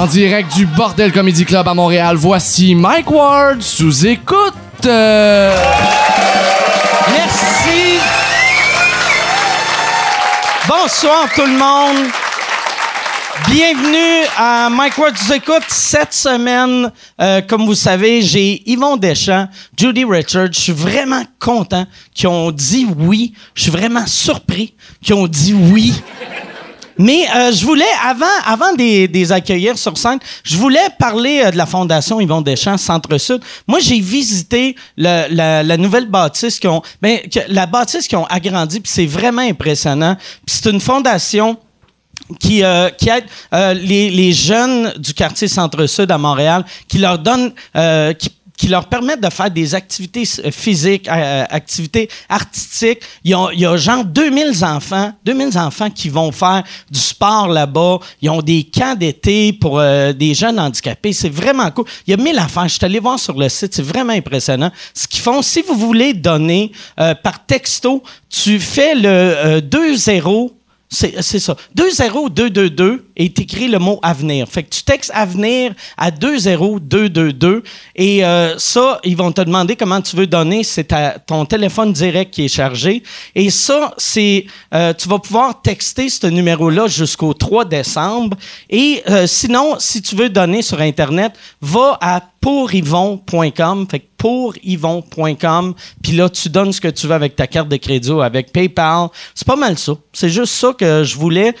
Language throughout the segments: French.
En direct du Bordel Comedy Club à Montréal, voici Mike Ward sous écoute. Euh, Merci. Bonsoir tout le monde. Bienvenue à Mike Ward vous écoute. Cette semaine, euh, comme vous savez, j'ai Yvon Deschamps, Judy Richards. Je suis vraiment content qu'ils ont dit oui. Je suis vraiment surpris qu'ils ont dit oui. Mais euh, je voulais, avant, avant des, des accueillir sur scène, je voulais parler euh, de la Fondation Yvon Deschamps Centre-Sud. Moi, j'ai visité la, la nouvelle bâtisse qui ont, ben, la bâtisse qui ont agrandi, puis c'est vraiment impressionnant. Puis c'est une fondation qui, euh, qui aide euh, les, les jeunes du quartier Centre-Sud à Montréal, qui leur donne, euh, qui, qui leur permettent de faire des activités euh, physiques, euh, activités artistiques. Il y, a, il y a genre 2000 enfants, 2000 enfants qui vont faire du sport là-bas. Ils ont des camps d'été pour euh, des jeunes handicapés. C'est vraiment cool. Il y a mille affaires. Je suis allé voir sur le site. C'est vraiment impressionnant. Ce qu'ils font, si vous voulez donner euh, par texto, tu fais le euh, 2-0 c'est c'est ça. 20222 et t'écris le mot avenir. Fait que tu textes avenir à 20222 et euh, ça, ils vont te demander comment tu veux donner. C'est ton téléphone direct qui est chargé. Et ça, c'est euh, tu vas pouvoir texter ce numéro-là jusqu'au 3 décembre. Et euh, sinon, si tu veux donner sur Internet, va à pouryvon.com. Fait que pouryvon.com. Puis là, tu donnes ce que tu veux avec ta carte de crédit ou avec PayPal. C'est pas mal ça. C'est juste ça que je voulais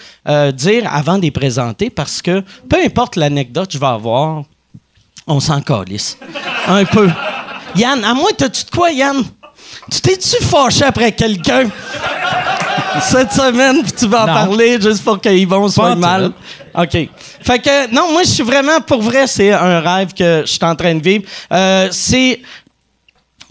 dire avant de les présenter parce que peu importe l'anecdote que je vais avoir, on s'en calisse. Un peu. Yann, à moi, t'as-tu de quoi, Yann? Tu t'es-tu fâché après quelqu'un? Cette semaine, puis tu vas en Non. parler juste pour qu'ils vont Pas soit mal? tout. OK. Fait que, non, moi, je suis vraiment, pour vrai, c'est un rêve que je suis en train de vivre. Euh, c'est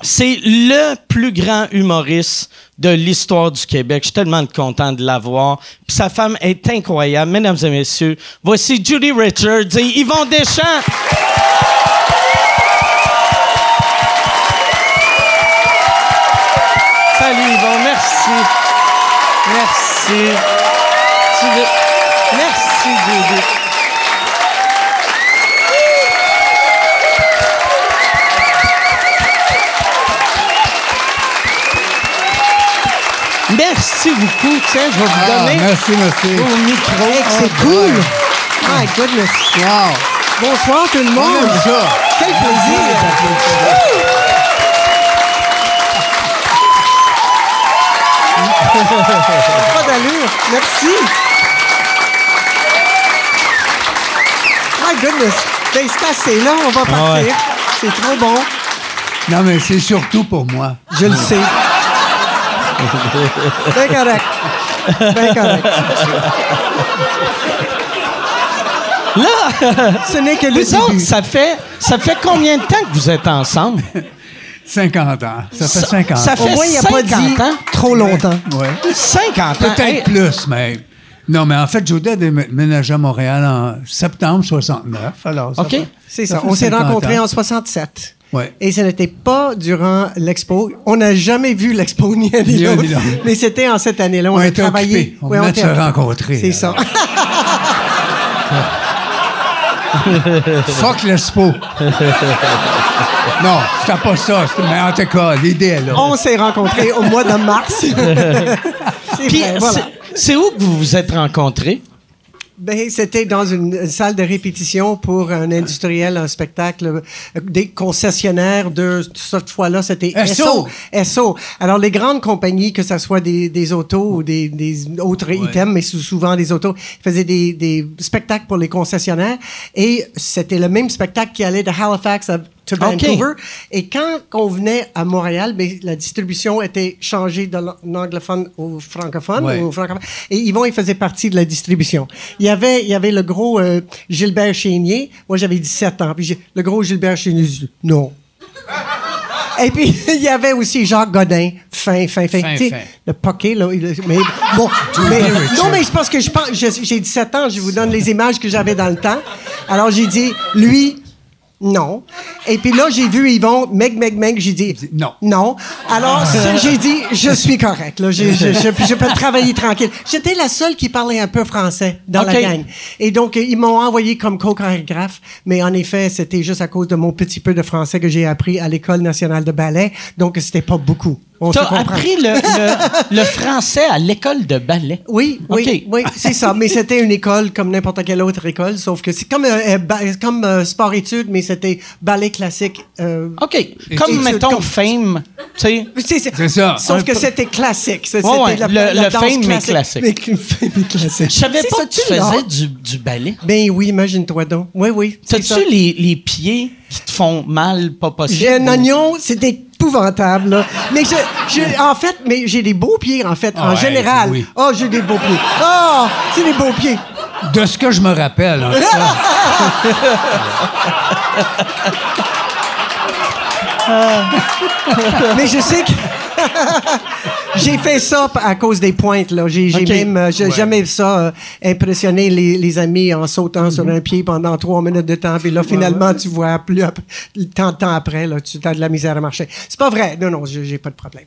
c'est le plus grand humoriste de l'histoire du Québec. Je suis tellement content de l'avoir. Sa femme est incroyable. Mesdames et messieurs, voici Judy Richards et Yvon Deschamps. Salut Yvon, merci. Merci. Merci Judy. Merci beaucoup. Tiens, je vais vous Ah, donner merci, merci. au micro. C'est cool! My goodness! Wow! Bonsoir tout le On monde! aime ça. Quel plaisir! Pas d'allure. Merci. My goodness. Ben, c'est là, on va partir. C'est trop bon. Non, mais c'est surtout pour moi. Je le sais. Bien correct. Bien correct. Là, Ce n'est que le vous autres, ça fait, ça fait combien de temps que vous êtes ensemble? 50 ans. Ça fait 50 ça ans. fait Au moins, il n'a pas 50 dit ans. trop longtemps. Ouais. 50 ans. Peut-être Hey, plus, mais. Non, mais en fait, Jody a déménagé à Montréal en septembre 69. Alors, ça OK. C'est ça. On s'est 50 rencontrés ans. en 67. Ouais. Et ce n'était pas durant l'expo. On n'a jamais vu l'expo ni un ni l'autre. Mais c'était en cette année-là. On, On a était travaillé. occupés. On Ouais, venait de était se occupés. rencontrer, C'est ça. Fuck l'Expo. non, c'était pas ça. Mais en tout cas, l'idée est là. On s'est rencontrés au mois de mars. Voilà. c'est où que vous vous êtes rencontrés? Ben, c'était dans une, une salle de répétition pour un industriel, un spectacle, euh, des concessionnaires de cette fois-là, c'était SO. SO. Alors, les grandes compagnies, que ce soit des, des autos ou des, des autres items, mais sou- souvent des autos, faisaient des, des spectacles pour les concessionnaires. Et c'était le même spectacle qui allait de Halifax à to. Vancouver. Et quand on venait à Montréal, ben, la distribution était changée de l'anglophone au francophone. Ouais. au francophone. Et Yvon, il faisait partie de la distribution. Il y avait, il y avait le gros euh, Gilbert Chénier. Moi, j'avais 17 ans. Puis le gros Gilbert Chénier, dit, non. Et puis, il y avait aussi Jacques Godin, fin, fin, fin. Le pocket, là. il- mais bon. mais- non, mais c'est parce que je pense, je- j'ai 17 ans, je vous donne les images que j'avais dans le temps. Alors, j'ai dit, lui, Non. Et puis là, j'ai vu Yvon, meg, meg, meg, j'ai dit non. Non. Alors, ça, j'ai dit, je suis correct. Là. Je, je, je, je peux travailler tranquille. J'étais la seule qui parlait un peu français dans la OK. gang. Et donc, ils m'ont envoyé comme co-chorégraphe. Mais en effet, c'était juste à cause de mon petit peu de français que j'ai appris à l'École nationale de ballet. Donc, c'était pas beaucoup. On T'as appris le, le- le français à l'école de ballet. Oui, oui, OK. oui, c'est ça. Mais c'était une école comme n'importe quelle autre école, sauf que c'est comme euh, euh, ba- comme euh, sport-études, mais c'était ballet classique. euh, OK. Comme, Études mettons, comme- Fame, tu sais. C'est C'est ça. Sauf Un que c'était classique. C'était Ouais, ouais, la, le- la le danse fame, mais classique. Mais classique. Je savais C'est pas ça, que tu faisais du, du ballet. Ben oui, imagine-toi donc. Oui, oui. c'est ça. T'as-tu les, les pieds qui te font mal, pas possible? J'ai un oignon, c'était épouvantable. Là. Mais je, je- en fait, mais j'ai des beaux pieds, en fait, en Ouais, général. oui. Oh, j'ai des beaux pieds. Oh, c'est des beaux pieds. De ce que je me rappelle, en tout cas. Mais je sais que j'ai fait ça à cause des pointes. Là. J'ai, j'ai Ok. même, euh, jamais vu ça euh, impressionner les, les amis en sautant sur un pied pendant trois minutes de temps. Puis là, finalement, tu vois plus tant de temps après, là, tu as de la misère à marcher. C'est pas vrai. Non, non, j'ai, j'ai pas de problème.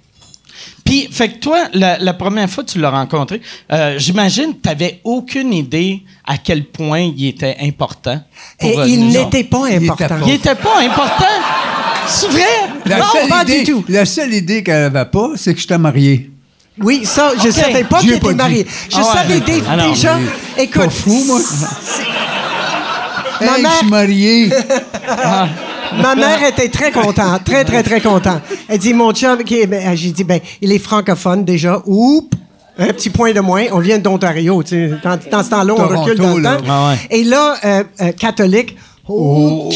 Puis, fait que toi, la, la première fois que tu l'as rencontré, euh, j'imagine que tu n'avais aucune idée à quel point il était important. pour, Et euh, il n'était pas important. Il était pas important? C'est vrai? La Non, seule pas idée, du tout. La seule idée qu'elle avait pas, c'est que j'étais marié. Oui, ça, je Ok. savais pas pas était marié. Je Ah ouais. savais déjà. mais- Écoute. Pas fou, moi. Ma Hey, je mère- suis marié. Ma mère était très contente, très, très, très contente. Elle dit, mon chum, qui est- ben, j'ai dit, ben, il est francophone déjà. Oups! Un petit point de moins. On vient d'Ontario, tu sais. Dans, dans ce temps-là, on Toronto, recule dans le là. temps. Ah ouais. Et là, euh, euh, catholique. OK.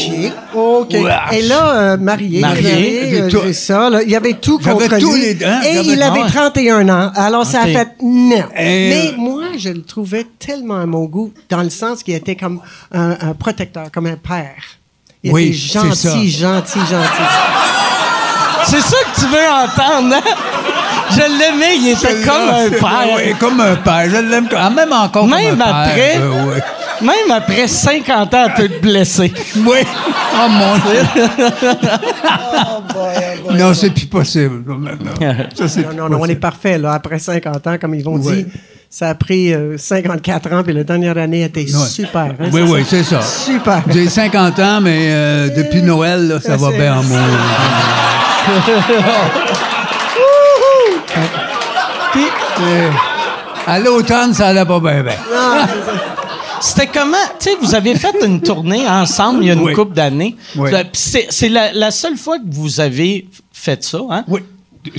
OK. Et là, euh, marié. Marié, euh, ça. là. Il y avait tout J'avais contre tous lui. les- hein, Et j'avais- il avait Ah ouais. 31 ans. Alors, ça a OK. fait non. Et- Mais moi, je le trouvais tellement à mon goût, dans le sens qu'il était comme un, un protecteur, comme un père. Il Oui, était c'est gentil, ça. gentil, gentil. C'est ça que tu veux entendre, hein? Je l'aimais, il était comme un père. Oui, comme un père. Je l'aime comme- ah, même encore Même comme un après? Euh, ouais. Même après 50 ans, elle peut te blesser. Oui. Oh mon Dieu. Non, c'est plus possible. Ça, c'est Non, non, non, on est parfait, là. Après 50 ans, comme ils vont Ouais. dire, ça a pris euh, 54 ans, puis la dernière année était Ouais. super. hein, Oui, oui, c'est ça. Super. J'ai 50 ans, mais euh, depuis Noël, là, ça va C'est- bien en moi. Puis, Euh, À l'automne, ça allait pas bien, bien. C'était comment? Tu sais, vous avez fait une tournée ensemble il y a une Oui. couple d'années. Oui. C'est c'est la, la seule fois que vous avez fait ça, hein? Oui.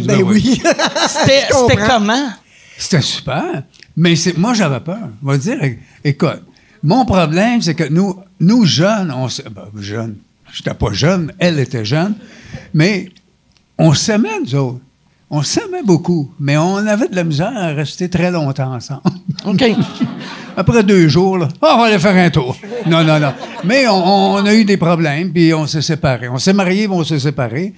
ben oui. C'était comment? C'était super. Mais c'est, moi, j'avais peur. On va dire, écoute, mon problème, c'est que nous, nous jeunes, on ben, jeunes, j'étais pas jeune, elle était jeune, mais on s'aimait, nous autres. On s'aimait beaucoup, mais on avait de la misère à rester très longtemps ensemble. OK. Après deux jours, là, Ah, on va aller faire un tour. Non, non, non. Mais on, on a eu des problèmes, puis on s'est séparés. On s'est mariés, on s'est séparés.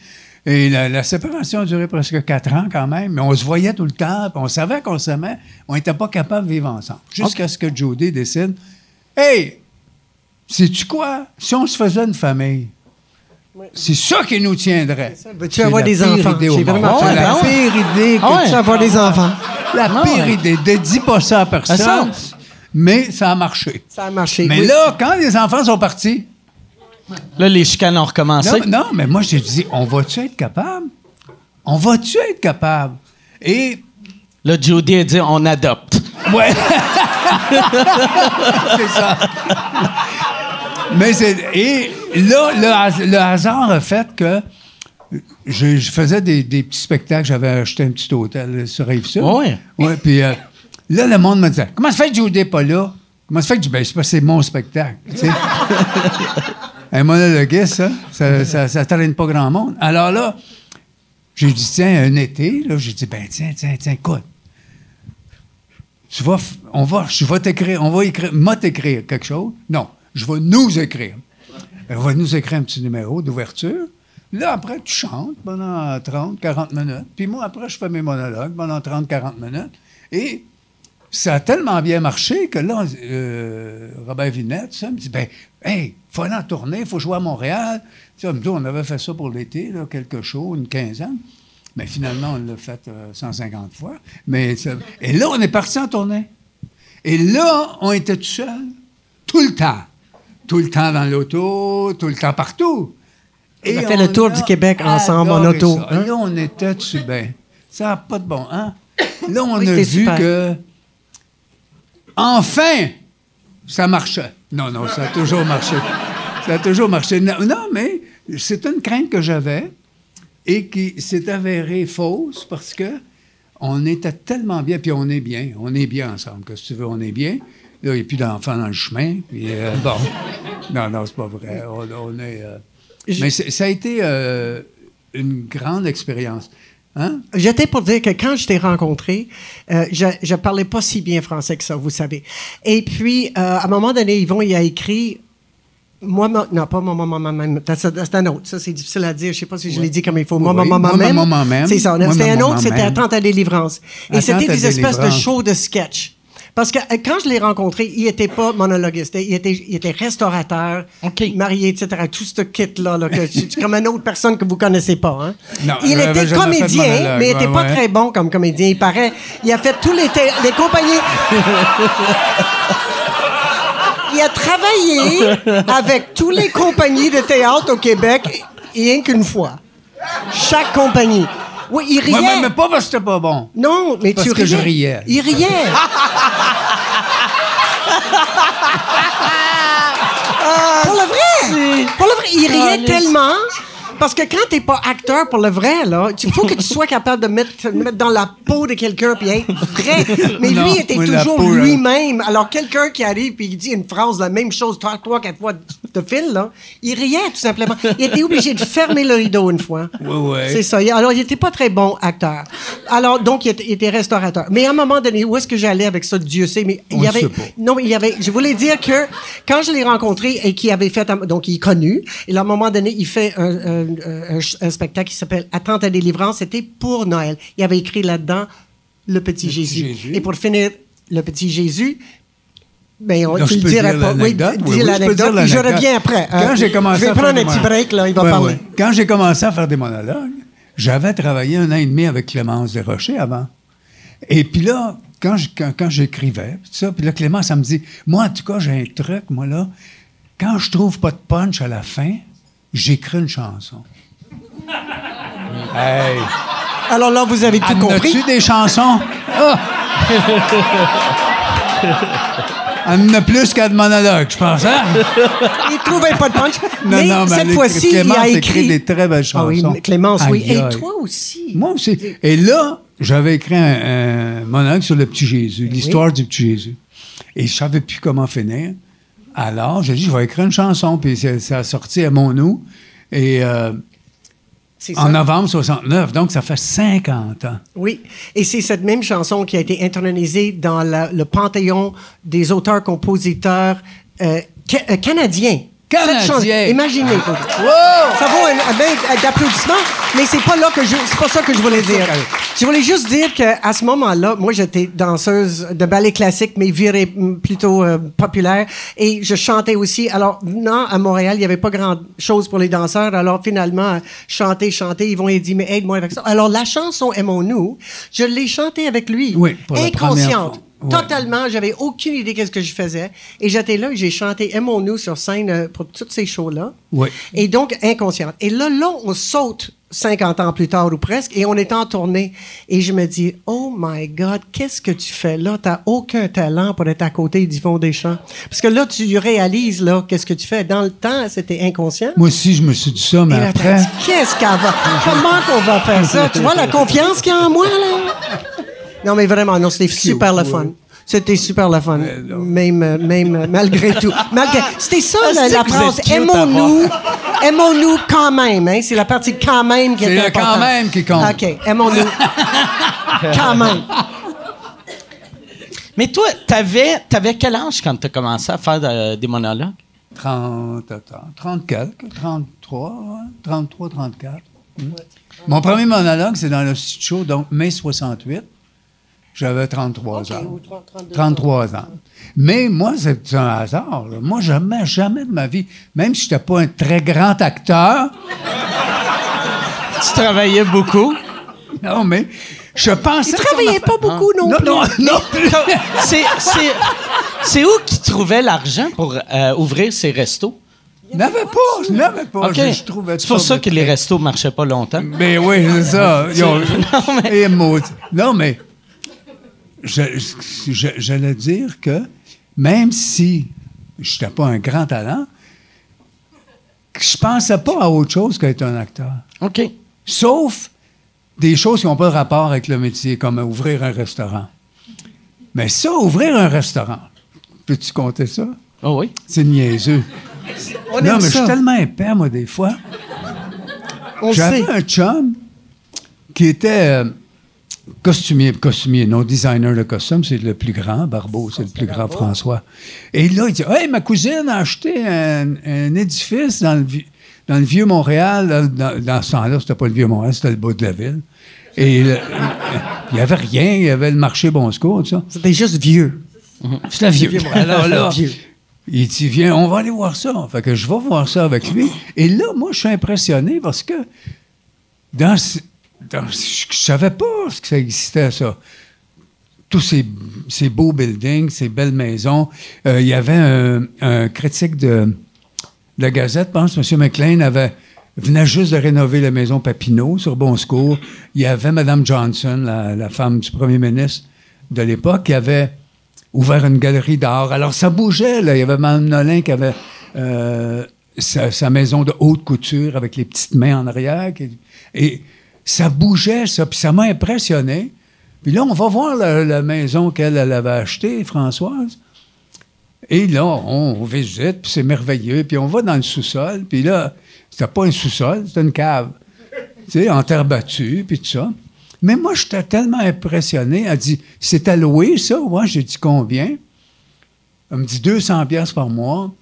Et la, la séparation a duré presque quatre ans quand même, mais on se voyait tout le temps, puis on savait qu'on s'aimait. On n'était pas capable de vivre ensemble. Jusqu'à ce que Jody décide Hey, sais-tu quoi? Si on se faisait une famille, c'est ça qui nous tiendrait. Veux-tu avoir la des pire enfants? vraiment C'est fait la pire idée que ouais. Tu vas avoir des enfants. la pire ouais. idée. Ne dis pas ça à personne. ça. Mais ça a marché. Ça a marché. Mais oui. là, quand les enfants sont partis, Là, les chicanes ont recommencé. non, non, mais moi, j'ai dit, on va-tu être capable? On va-tu être capable? Et, Là, Judy a dit on adopte. ouais. c'est ça. Mais c'est, et là, le, has- le hasard a fait que je, je faisais des, des petits spectacles. J'avais acheté un petit hôtel sur Rive-Sud. Ouais, puis euh, là, le monde me disait Comment ça fait que Judy n'est pas là? Comment ça fait que je dis Ben, c'est parce que c'est mon spectacle. tu sais. un monologuiste, ça, ça, ça, ça traîne pas grand monde. Alors là, j'ai dit Tiens, un été, là, j'ai dit Ben, tiens, tiens, tiens, écoute. Tu vas, on va, je vais t'écrire, on va écrire, m'a t'écrire quelque chose. Non, je vais nous écrire. On va nous écrire un petit numéro d'ouverture. Là, après, tu chantes pendant 30, 40 minutes. Puis moi, après, je fais mes monologues pendant 30, 40 minutes. Et ça a tellement bien marché que là, euh, Robert Vinette, ça, me dit, ben, hey, faut aller en tournée, faut jouer à Montréal. Tu sais, on avait fait ça pour l'été, quelque chose, une quinzaine. Mais finalement, on l'a fait euh, 150 fois. Mais et là, on est parti en tournée. Et là, on était tout seul, tout le temps. Tout le temps dans l'auto, tout le temps partout. On a fait le tour du Québec ensemble en auto, ça. hein? Là, on était dessus bien. Ça n'a pas de bon, hein? Là, on Oui, a vu super. que, enfin, ça marchait. Non, non, ça a toujours marché. Ça a toujours marché. Non, non, mais c'est une crainte que j'avais et qui s'est avérée fausse parce que on était tellement bien, puis on est bien. On est bien ensemble, que si tu veux, on est bien. Là, il n'y a plus d'enfants dans le chemin. Puis, euh, bon. Non, non, c'est pas vrai. On, on est. euh, Je- Mais c'est- ça a été euh, une grande expérience. Hein? J'étais pour dire que quand je t'ai rencontré, euh, je je parlais pas si bien français que ça, vous savez. Et puis, euh, à un moment donné, Yvon, il a écrit... Moi, ma- non, pas moi, maman, maman, même. C'est un autre. Ça, c'est difficile à dire. Je sais pas si je l'ai dit comme il faut. Moi, Oui, maman, moi, maman, maman, même. C'est ça. C'était un autre, c'était même. Attente à délivrance. Et c'était des espèces de shows de sketch. Parce que euh, quand je l'ai rencontré, il était pas monologuiste. Il était, il était restaurateur, marié, etc. Tout ce kit-là, là, que, c'est comme une autre personne que vous connaissez pas. Hein? Non, il était comédien, mais il était ouais, pas ouais. très bon comme comédien. Il paraît. Il a fait tous les, compagnies. Il a travaillé avec tous les compagnies de théâtre au Québec, et rien qu'une fois. Chaque compagnie. Oui, il riait. Ouais, mais, mais pas parce que c'était pas bon. Non, mais Parce tu que je riais. riais. Il riait. pour le vrai. Pour le vrai, il riait tellement. Parce que quand t'es pas acteur pour le vrai, là, il faut que tu sois capable de mettre, te mettre dans la peau de quelqu'un puis être vrai. Mais Non, lui était moi, la toujours là. lui-même. Alors quelqu'un qui arrive puis il dit une phrase, la même chose trois, trois, quatre fois de fil, là, il riait tout simplement. Il était obligé de fermer le rideau une fois. Ouais, ouais. C'est ça. Il- Alors, il était pas très bon acteur. Alors, donc, il était, il était restaurateur. Mais à un moment donné, où est-ce que j'allais avec ça, Dieu sait, mais il y avait... Non, mais il y avait... Je voulais dire que quand je l'ai rencontré et qu'il avait fait... Donc, il est connu. Et là, à un moment donné, il fait un, un- un- un spectacle qui s'appelle Attente à délivrance. C'était pour Noël. Il avait écrit là-dedans Le Petit Jésus. Jésus. Et pour finir, Le Petit Jésus... Ben, on, tu je le pas. Oui, dis Oui, je l'anecdote. reviens après. Quand hein. j'ai commencé Je vais à prendre faire un des petit monologues- break, là. Il va Ouais, parler. ouais. Quand j'ai commencé à faire des monologues, j'avais travaillé un an et demi avec Clémence Desrochers avant. Et puis là, quand, je- quand, quand j'écrivais, puis ça, puis là, Clémence, elle me dit, moi, en tout cas, j'ai un truc, moi, là, quand je trouve pas de punch à la fin, j'écris une chanson. hey! Alors là, vous avez tout compris. as-tu des chansons? Ah! Elle en plus qu'à de monologues, je pense, hein? Il trouvait pas de punch. Non, mais non, mais cette fois-ci, il a écrit. écrit des très belles Ah oui, chansons. Clémence, oui. Aïe, Et toi aussi. Moi aussi. Et là, j'avais écrit un, un monologue sur le petit Jésus, l'histoire du petit Jésus. Et je savais plus comment finir. Alors, j'ai dit, je vais écrire une chanson. Puis ça, a sorti à mon nous. Et euh, en novembre 69, donc ça fait 50 ans. Oui. Et c'est cette même chanson qui a été intronisée dans la- le panthéon des auteurs-compositeurs euh, ca- euh, canadiens. Chanson- Imaginez. Ça vaut un, un bain d'applaudissements, mais c'est pas là que je, c'est pas ça que je voulais dire. Je voulais juste dire qu'à ce moment-là, moi, j'étais danseuse de ballet classique, mais virée plutôt euh, populaire, et je chantais aussi. Alors, non, à Montréal, il n'y avait pas grand-chose pour les danseurs. Alors, finalement, chanter, chanter, ils vont et dire, mais aide-moi avec ça. Alors, la chanson Aimons-nous, je l'ai chantée avec lui. Oui, pour inconsciente. Ouais. Totalement, j'avais aucune idée qu'est-ce que je faisais. Et j'étais là, et j'ai chanté Aimons-nous sur scène euh, pour toutes ces shows-là. Oui. Et donc, inconsciente. Et là, là, on saute 50 ans plus tard ou presque, et on est en tournée. Et je me dis, oh my God, qu'est-ce que tu fais là? T'as aucun talent pour être à côté d'Yvon Deschamps. Parce que là, tu réalises, là, qu'est-ce que tu fais. Dans le temps, c'était inconscient. Moi aussi, je me suis dit ça, mais Et là, après. qu'est-ce qu'elle va... Comment qu'on va faire ça? Tu vois la confiance qu'il y a en moi, là? Non, mais vraiment, non, c'était super le fun. C'était super le fun. Même, euh, même, euh, malgré tout. Malgré, c'était ça, la, Est-ce la vous phrase. Aimons-nous. Aimons-nous quand même, hein. C'est la partie quand même qui C'est est le importante. quand même qui compte. OK. Aimons-nous. quand même. Mais toi, t'avais, t'avais quel âge quand t'as commencé à faire des monologues? 30, attends, 30 quelques, 33, ouais, 33, 34. Hmm. Mon premier monologue, c'est dans le site show, donc mai 68. J'avais 33 Ok, ans. ou 30, 32 33 ans. Mais moi, c'est un hasard. là. Moi, jamais, jamais de ma vie, même si je n'étais pas un très grand acteur, Tu travaillais beaucoup? non, mais je pensais... Il travaillait pas beaucoup non, Non, plus. non, non. C'est, c'est, où qu'il trouvait l'argent pour euh, ouvrir ses restos? Je n'avais pas, je n'avais pas. Je, je trouvais c'est pour ça que les restos marchaient pas longtemps. Mais oui, c'est ça. Ils ont- Non, mais- maudit. Non, mais j'allais dire que même si je n'étais pas un grand talent, je pensais pas à autre chose qu'être un acteur. OK. Sauf des choses qui n'ont pas de rapport avec le métier, comme ouvrir un restaurant. Mais ça, ouvrir un restaurant, peux-tu compter ça? Oh oui. C'est niaiseux. On non, mais je suis tellement épais, moi, des fois. J'avais un chum qui était euh, costumier, costumier, non designer de costume, c'est le plus grand, Barbeau, c'est le plus grand François. Et là, il dit Hey, ma cousine a acheté un, un édifice dans le, vi- dans le vieux Montréal. Dans, dans ce temps-là, c'était pas le vieux Montréal, c'était le bout de la ville. Et le- il n'y avait rien, il y avait le marché Bon Secours, tout ça. C'était juste vieux. C'était vieux. Alors là, Vieux. il dit, viens, on va aller voir ça. Fait que je vais voir ça avec lui. Et là, moi, je suis impressionné parce que dans, ce- je ne savais pas ce que ça existait, ça. Tous ces, beaux buildings, ces belles maisons. Euh, il y avait un, critique de, la Gazette, pense, M. McLean, avait, venait juste de rénover la maison Papineau sur Bon Secours. Il y avait Mme Johnson, la, femme du premier ministre de l'époque, qui avait ouvert une galerie d'art. Alors, ça bougeait, là. Il y avait Mme Nolin qui avait euh, sa, maison de haute couture avec les petites mains en arrière. et ça bougeait, ça. Puis ça m'a impressionné. Puis là, on va voir la, maison qu'elle elle avait achetée, Françoise. Et là, on visite, puis c'est merveilleux. Puis on va dans le sous-sol. Puis là, c'était pas un sous-sol, c'était une cave. Tu sais, en terre battue, puis tout ça. Mais moi, j'étais tellement impressionné. Elle dit, c'est louer, ça? Moi, j'ai dit, combien? Elle me dit 200 pièces par mois.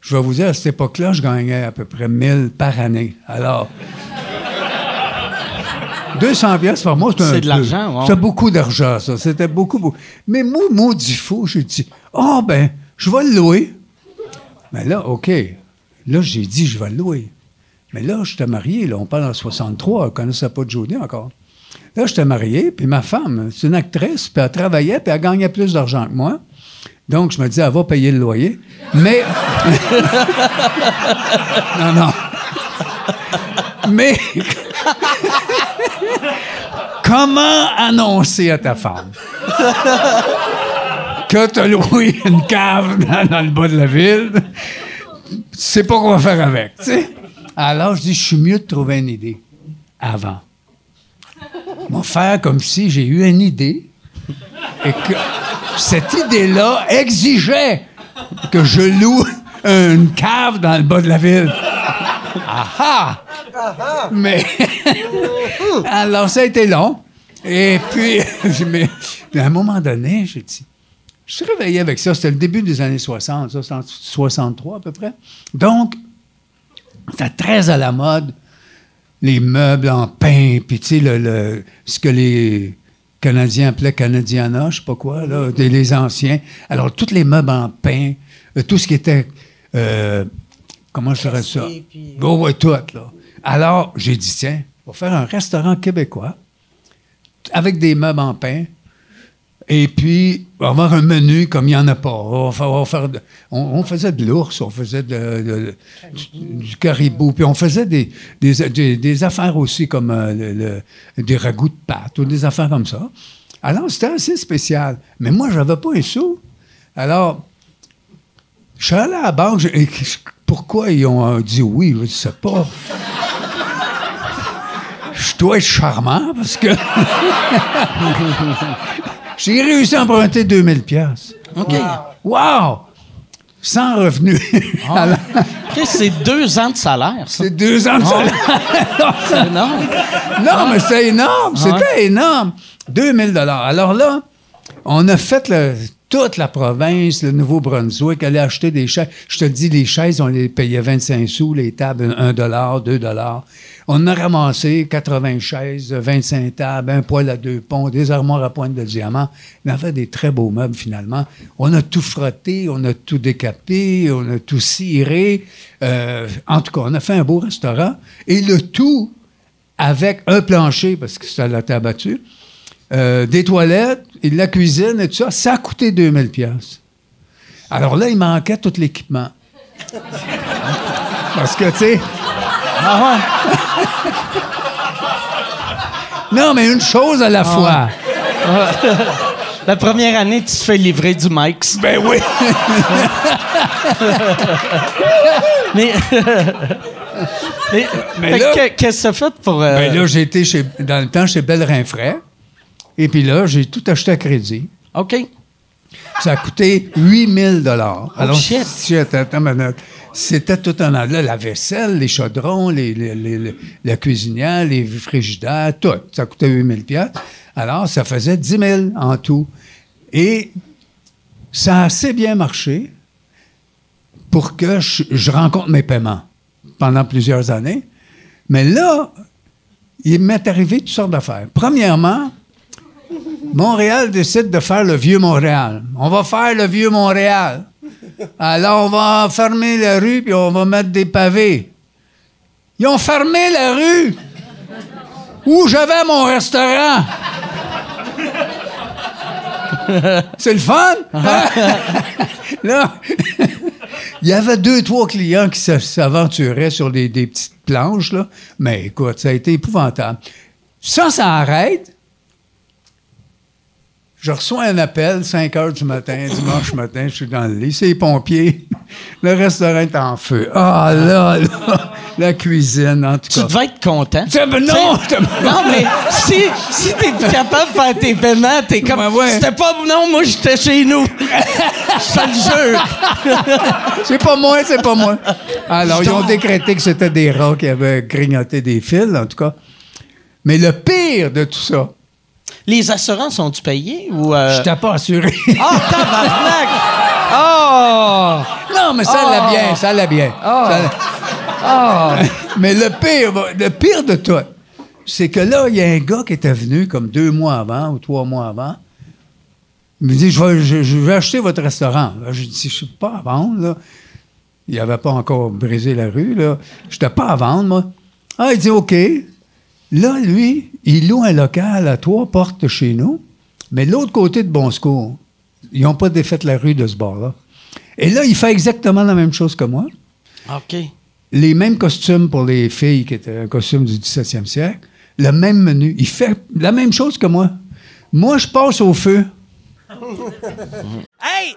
Je vais vous dire, à cette époque-là, je gagnais à peu près 1000 par année. Alors, 200 pièces par mois, c'est un C'est de l'argent, ouais. C'était beaucoup d'argent, ça. C'était beaucoup, beaucoup. Mais moi, maudit fou, j'ai dit, oh, ben, je vais le louer. Mais là, OK. Là, j'ai dit, je vais le louer. Mais là, j'étais marié, là, on parle en 63, elle ne connaissait pas Jodie encore. Là, j'étais marié, puis ma femme, c'est une actrice, puis elle travaillait, puis elle gagnait plus d'argent que moi. Donc, je me dis, elle va payer le loyer. Mais. non, non. Mais. Comment annoncer à ta femme que tu as loué une cave dans, le bas de la ville? Tu sais pas quoi faire avec, tu? Alors, je dis, je suis mieux de trouver une idée avant. M'en faire comme si j'ai eu une idée et que cette idée-là exigeait que je loue une cave dans le bas de la ville. Ah ah! Mais. Alors, ça a été long. Et puis, mais, à un moment donné, j'ai dit. Je suis réveillé avec ça. C'était le début des années 60, ça, c'était en 63 à peu près. Donc, c'était très à la mode. Les meubles en pain, puis tu sais, le, le- ce que les Canadiens appelaient Canadiana, je sais pas quoi, là, des- les anciens. Alors, tous les meubles en pain, euh, tout ce qui était. euh, comment je dirais ça? Puis- Oh, ouais, tout, là. Alors, j'ai dit, tiens, on va faire un restaurant québécois avec des meubles en pain. Et puis, on va avoir un menu comme il n'y en a pas. On, faisait de l'ours, on faisait du, caribou, puis on faisait des, affaires aussi comme euh, des ragoûts de pâte ou des affaires comme ça. Alors, c'était assez spécial. Mais moi, je n'avais pas un sou. Alors, je suis allé à la banque. je- pourquoi ils ont euh, dit oui? Je ne sais pas. Je dois être charmant parce que j'ai réussi à emprunter 2000 pièces. OK. Wow! Sans revenu. OK, c'est deux ans de salaire, ça. c'est deux ans de salaire. C'est énorme. Non, mais c'est énorme. C'était énorme. 2000 dollars. Alors là, on a fait le, toute la province, le Nouveau-Brunswick, allait acheter des chaises. Je te dis, les chaises, on les payait 25 sous, les tables, 1 dollar, 2 dollars. On a ramassé 80 chaises, 25 tables, un poêle à deux ponts, des armoires à pointe de diamant. On avait des très beaux meubles, finalement. On a tout frotté, on a tout décapé, on a tout ciré. Euh, en tout cas, on a fait un beau restaurant. Et le tout avec un plancher, parce que à la battue, euh, des toilettes, et de la cuisine et tout ça, ça a coûté 2000 pièces. Alors là, il manquait tout l'équipement. Parce que, tu sais... non, mais une chose à la fois. La première année, tu te fais livrer du Mike's. Ben oui. Mais. mais, qu'est-ce que ça fait pour. euh, Ben là, j'ai été chez, dans le temps chez Bellerin Frais. Et puis là, j'ai tout acheté à crédit. OK. Ça a coûté 8000 dollars. Oh, shit. shit, attends. C'était tout un an. Là, la vaisselle, les chaudrons, les, les- les- les- la cuisinière, les frigidaires, tout. Ça coûtait 8000 piastres. Alors, ça faisait 10 000 en tout. Et ça a assez bien marché pour que je, je rencontre mes paiements pendant plusieurs années. Mais là, il m'est arrivé toutes sortes d'affaires. Premièrement, Montréal décide de faire le vieux Montréal. On va faire le vieux Montréal. Alors, on va fermer la rue puis on va mettre des pavés. Ils ont fermé la rue où j'avais mon restaurant? C'est le fun? Là, il y avait deux, trois clients qui s'a- s'aventuraient sur des, des petites planches, là. Mais écoute, ça a été épouvantable. Ça, ça arrête. Je reçois un appel, 5 heures du matin, dimanche matin, je suis dans le lit, c'est les pompiers. Le restaurant est en feu. Ah là, là, la cuisine, en tout Tu cas. devais être content. Tu non, Tu non, mais si, si t'es capable de faire tes paiements, t'es comme. Ouais, ouais. C'était pas. Non, moi, j'étais chez nous. Je te le jure. C'est pas moi, c'est pas moi. Alors, ils ont décrété que c'était des rats qui avaient grignoté des fils, en tout cas. Mais le pire de tout ça, Les assurances sont-tu payées ou. euh, je t'ai pas assuré. Ah, tabarnak! Oh! non, mais ça allait bien, ça allait bien. Ça allait- mais le pire, le pire de tout, c'est que là, il y a un gars qui était venu comme deux mois avant ou trois mois avant. Il me dit, je vais, je, je vais acheter votre restaurant. Là, je dis, je suis pas à vendre, là. Il n'avait pas encore brisé la rue, là. Je n'étais pas à vendre, moi. Ah, il dit, OK. Là, lui, il loue un local à trois portes de chez nous, mais de l'autre côté de Bon Secours. Ils n'ont pas défait la rue de ce bord-là. Et là, il fait exactement la même chose que moi. OK. Les mêmes costumes pour les filles, qui étaient un costume du 17e siècle. Le même menu. Il fait la même chose que moi. Moi, je passe au feu. Hey,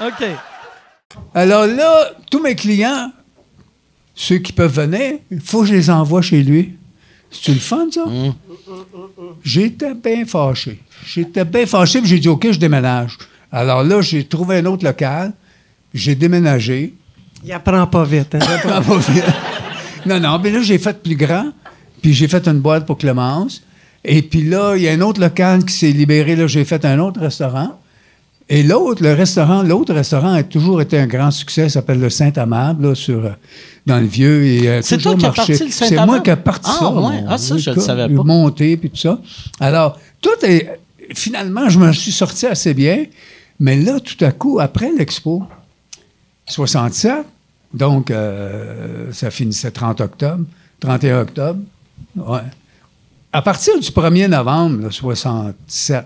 OK. Alors là, tous mes clients, ceux qui peuvent venir, il faut que je les envoie chez lui. C'est le fun, ça? J'étais bien fâché. J'étais bien fâché, puis j'ai dit, OK, je déménage. Alors là, j'ai trouvé un autre local, j'ai déménagé. Il apprend pas vite. hein? Ah, pas vite. non, non, mais là, j'ai fait plus grand, puis j'ai fait une boîte pour Clémence. Et puis là, il y a un autre local qui s'est libéré, là, j'ai fait un autre restaurant. Et l'autre, le restaurant, l'autre restaurant a toujours été un grand succès, ça s'appelle le Saint-Amable, sur, euh, dans le vieux. et, euh, C'est toi qui as parti le C'est Saint-Amable? moi qui ai parti Ah, ça. ouais. Ah, ça, je le gars, savais pas. Monté, puis tout ça. Alors, tout est... Finalement, je me suis sorti assez bien. Mais là, tout à coup, après l'expo, 67, donc euh, ça finissait 30 octobre, 31 octobre. Ouais. À partir du 1er novembre là, 67,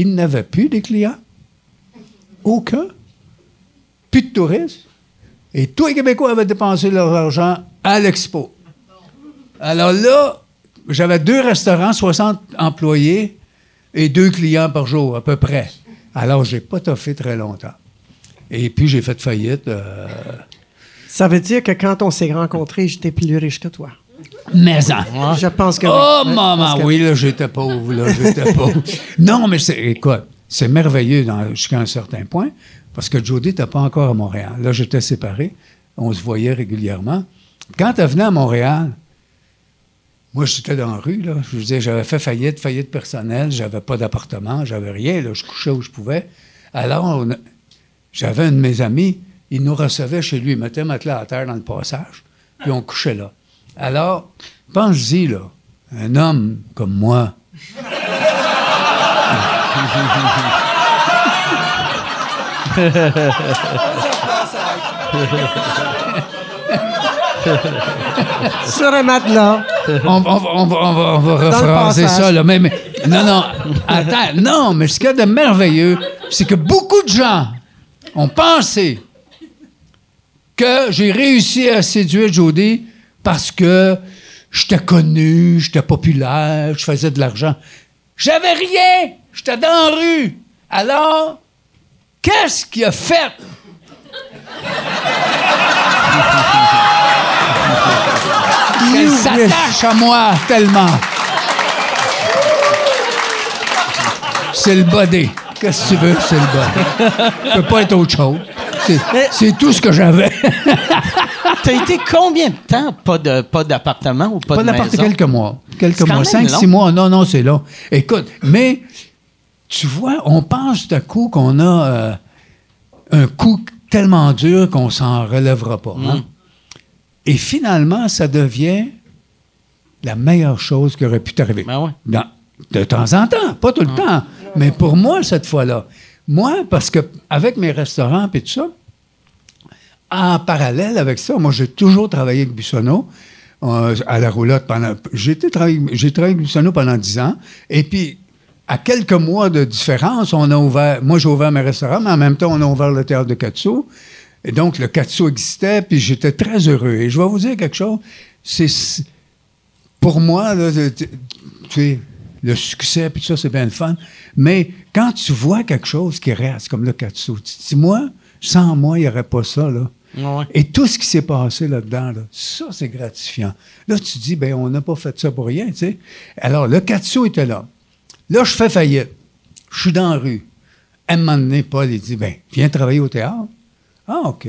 il n'avait plus des clients. Aucun. Plus de touristes. Et tous les Québécois avaient dépensé leur argent à l'expo. Alors là, j'avais deux restaurants, 60 employés et deux clients par jour, à peu près. Alors, j'ai pas toffé très longtemps. Et puis, j'ai fait faillite. euh, Ça veut dire que quand on s'est rencontrés, j'étais plus riche que toi. Mais en. Je pense que. Oh, maman, que oui, là, j'étais pauvre, là, j'étais pauvre. Non, mais c'est, écoute, c'est merveilleux jusqu'à un certain point, parce que Jody n'était pas encore à Montréal. Là, j'étais séparé. On se voyait régulièrement. Quand elle venait à Montréal, moi, j'étais dans la rue, là. Je veux dire, j'avais fait faillite, faillite personnelle, j'avais pas d'appartement, j'avais rien, là. Je couchais où je pouvais. Alors, on j'avais un de mes amis, il nous recevait chez lui, il mettait un matelas à terre dans le passage, puis on couchait là. Alors, pense-y, là, un homme comme moi. Sur un matelas. On, va- on va- on va, on va- on va le rephraser ça, là. Mais, mais- non, non, attends, non, mais ce qu'il y a de merveilleux, c'est que beaucoup de gens ont pensé que j'ai réussi à séduire Jody parce que j'étais connu, j'étais populaire, je faisais de l'argent. J'avais rien, j'étais dans la rue. Alors, qu'est-ce qu'il a fait? qu'elle s'attache à moi tellement. C'est le body. Qu'est-ce que tu veux, c'est le body? Ça peut pas être autre chose. C'est tout ce que j'avais. T'as été combien de temps pas de pas d'appartement ou pas, Pas de maison? quelques mois. Quelques C'est quand mois. Cinq, long. six mois. Non, non, c'est long. Écoute, mais tu vois, on pense d'un coup qu'on a euh, un coup tellement dur qu'on s'en relèvera pas. Mm. hein. Et finalement, ça devient la meilleure chose qui aurait pu t'arriver. Ben ouais. Dans- de temps en temps, pas tout le temps. Mais pour moi, cette fois-là, moi, parce que avec mes restaurants et tout ça, en parallèle avec ça, moi, j'ai toujours travaillé avec Buissonneau euh, à la roulotte pendant. J'ai travaillé- travaillé avec Buissonneau pendant 10 ans. Et puis, à quelques mois de différence, on a ouvert. Moi, j'ai ouvert mes restaurants, mais en même temps, on a ouvert le théâtre de Katsu. Et donc, le Katsu existait, puis j'étais très heureux. Et je vais vous dire quelque chose. C'est. Pour moi, tu sais, le succès, puis tout ça, c'est bien le fun. Mais quand tu vois quelque chose qui reste, comme le Katsu, tu dis, moi, sans moi, il n'y aurait pas ça, là. Ouais. Et tout ce qui s'est passé là-dedans, là, ça, c'est gratifiant. Là, tu dis, ben, on n'a pas fait ça pour rien, tu sais. Alors, le Katsu était là. Là, je fais faillite. Je suis dans la rue. À un moment donné, Paul, il dit, ben, viens travailler au théâtre. Ah, OK.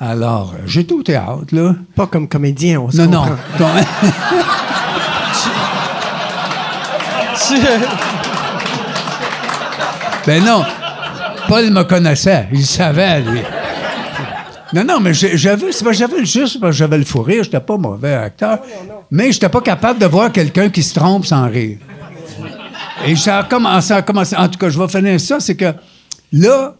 Alors, euh, j'étais au théâtre, là. Pas comme comédien, on se Non, non. comprend. Tu- Ben non. Paul me connaissait. Il savait, lui. Non, non, mais j'avais, c'est j'avais juste parce que j'avais le fou rire. J'étais pas mauvais acteur. Mais j'étais pas capable de voir quelqu'un qui se trompe sans rire. Et ça a commencé, ça a commencé. En tout cas, je vais finir ça. C'est que là,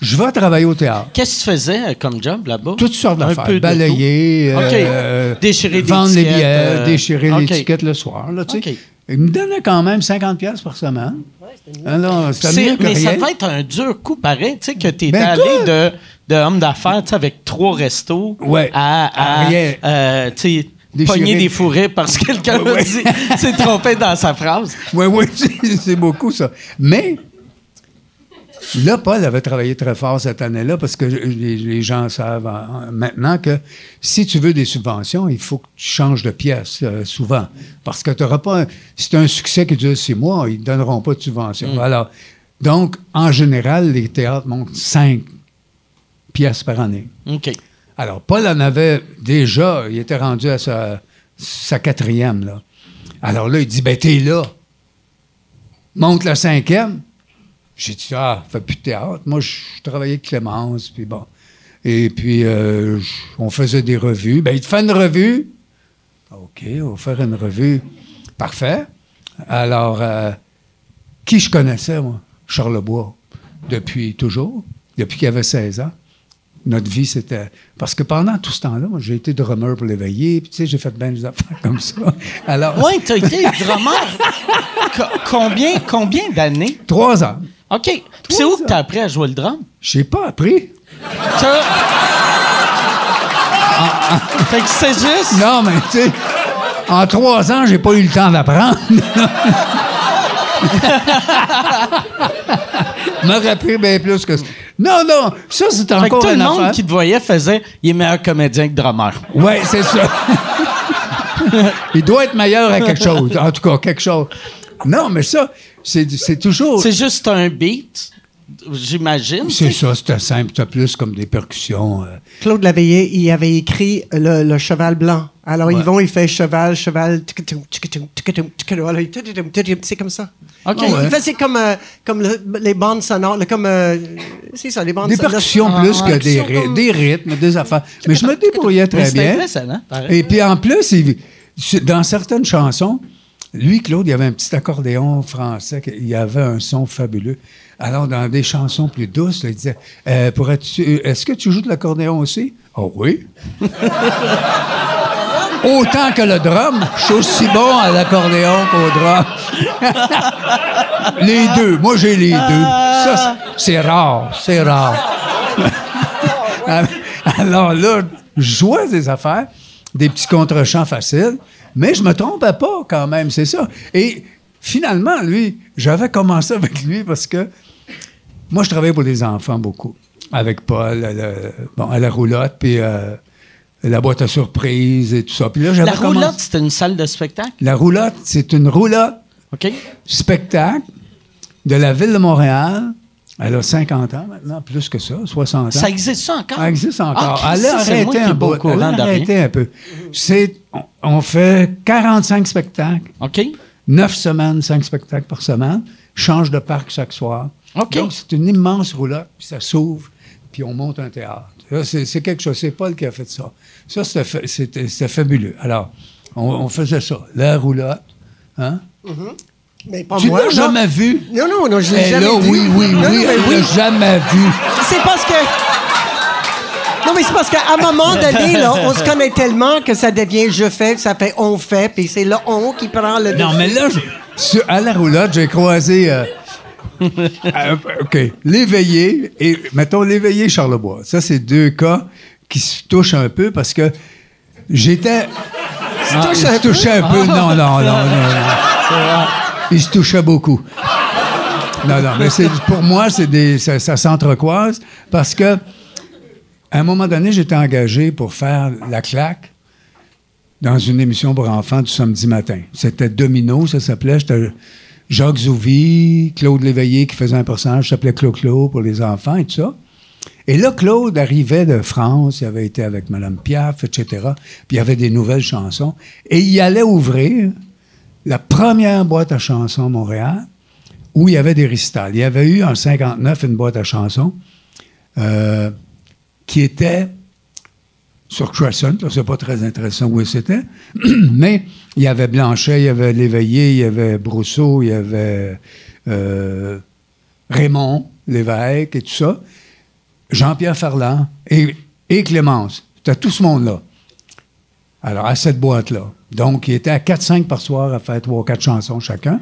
je vais travailler au théâtre. Qu'est-ce que tu faisais euh, comme job là-bas? Toutes sortes d'affaires. peu de Balayer, tout. euh. Déchirer des vendre les billets, euh, déchirer OK. l'étiquette le soir. Là, tu sais. Il me donnait quand même 50 pièces par semaine. Alors, c'était C'est- mieux que mais ça devait être un dur coup pareil, tu sais, que t'es Ben, allé toi- de, de homme d'affaires, tu sais, avec trois restos Ouais. à, euh, pogner des fourrés parce que quelqu'un Ouais, ouais. s'est trompé dans sa phrase. Oui, oui, c'est- c'est beaucoup ça. Mais là, Paul avait travaillé très fort cette année-là parce que les, les gens savent euh, maintenant que si tu veux des subventions, il faut que tu changes de pièce euh, souvent. Parce que tu n'auras pas. Si tu as un succès qui dure six mois, ils ne donneront pas de subvention. Alors, donc, en général, les théâtres montent cinq pièces par année. OK. Alors, Paul en avait déjà, il était rendu à sa, sa quatrième, là. Alors là, il dit, ben, t'es là. Monte la cinquième. J'ai dit, ah, fais plus de théâtre. Moi, je travaillais avec Clémence, puis bon. Et puis, euh, on faisait des revues. Ben, il te fait une revue. OK, on va faire une revue. Parfait. Alors, euh, qui je connaissais, moi? Charlebois. Depuis toujours. Depuis qu'il avait 16 ans notre vie, c'était. Parce que pendant tout ce temps-là, moi, j'ai été drummer pour l'éveiller, puis tu sais, j'ai fait bien des affaires comme ça. Alors, Oui, t'as été drummer. Co- combien combien d'années? trois ans. OK. Puis c'est où que t'as appris à jouer le drum? J'ai pas appris. T'as- Fait que c'est juste. Non, mais tu sais, en trois ans, j'ai pas eu le temps d'apprendre. M'aurait pris bien plus que ça. Non, non, ça, c'est Fait que encore tout le monde affaire. qui te voyait faisait il est meilleur comédien que drummer. Oui, c'est ça. Il doit être meilleur à quelque chose. En tout cas, quelque chose. Non, mais ça, c'est c'est toujours. C'est juste un beat, j'imagine. C'est ça, c'était simple. C'était plus comme des percussions. euh. Claude Laveillé, il avait écrit le, le cheval blanc. Alors, ils vont, il fait cheval, cheval, c'est comme ça. OK. Il- ouais. Il faisait comme, euh, comme le- les bandes sonores, comme, euh, c'est ça, les bandes Des sonores. percussions Ah, plus que des, percussions ry- comme- des rythmes, des affaires. Mais je me débrouillais très c'est bien. Et puis en plus, il- dans certaines chansons, lui, Claude, il y avait un petit accordéon français, il y avait un son fabuleux. Alors, dans des chansons plus douces, là, il disait euh, pourrais-tu- Est-ce que tu joues de l'accordéon aussi? Oh oui. Autant que le drum, je suis aussi bon à l'accordéon qu'au drum. les deux. Moi, j'ai les deux. Ça, c'est rare. C'est rare. Alors là, je jouais des affaires, des petits contre-champs faciles, mais je me trompais pas quand même, c'est ça. Et finalement, lui, j'avais commencé avec lui parce que moi, je travaillais pour les enfants beaucoup, avec Paul, à la, bon, à la roulotte, puis euh, la boîte à surprise et tout ça. Puis là, j'avais La commencé- roulotte, c'était une salle de spectacle? La roulotte, c'est une roulotte OK. spectacle de la ville de Montréal. Elle a 50 ans maintenant, plus que ça, 60 ans. Ça existe ça encore? Elle existe encore. Ah, elle a c'est arrêté un peu. Elle a arrêté un peu. C'est, on, on fait 45 spectacles, OK. 9 semaines, 5 spectacles par semaine. Change de parc chaque soir. OK. Donc, c'est une immense roulotte, puis ça s'ouvre, puis on monte un théâtre. Ça, C'est, quelque chose. C'est Paul qui a fait ça. Ça, c'était, fa- c'était, c'était fabuleux. Alors, on, on faisait ça. La roulotte. Hein? Mais pas tu l'as jamais vu? Non, non, non, je l'ai Eh jamais là, vu. oui, oui, Non, oui, non, oui. jamais vu. C'est parce que. Non, mais c'est parce qu'à un moment donné, là, on se connaît tellement que ça devient je fais, ça fait on fait, puis c'est le on qui prend le. Non, mais là, je- à la roulotte, j'ai croisé. euh, euh, OK. L'éveillé et, mettons, l'éveillé Charlebois. Ça, c'est deux cas qui se touchent un peu parce que j'étais. Ah, ils un se touchaient un peu. Non, non, non, non, non. Ils se touchaient beaucoup. Non, non, mais c'est, pour moi, c'est des, ça, ça s'entrecroise parce que, à un moment donné, j'étais engagé pour faire la claque dans une émission pour enfants du samedi matin. C'était Domino, ça s'appelait. J'étais Jacques Zouvi, Claude Léveillé qui faisait un personnage qui s'appelait Clo-Clo pour les enfants et tout ça. Et là, Claude arrivait de France, il avait été avec Madame Piaf, etc. Puis il y avait des nouvelles chansons. Et il allait ouvrir la première boîte à chansons Montréal où il y avait des récitals. Il y avait eu en 59 une boîte à chansons euh, qui était sur Crescent, c'est pas très intéressant où c'était, mais il y avait Blanchet, il y avait Léveillé, il y avait Brousseau, il y avait euh, Raymond Lévesque et tout ça, Jean-Pierre Ferland et, et Clémence. C'était tout ce monde-là. Alors, à cette boîte-là. Donc, il était à 4-5 par soir à faire 3 4 chansons chacun.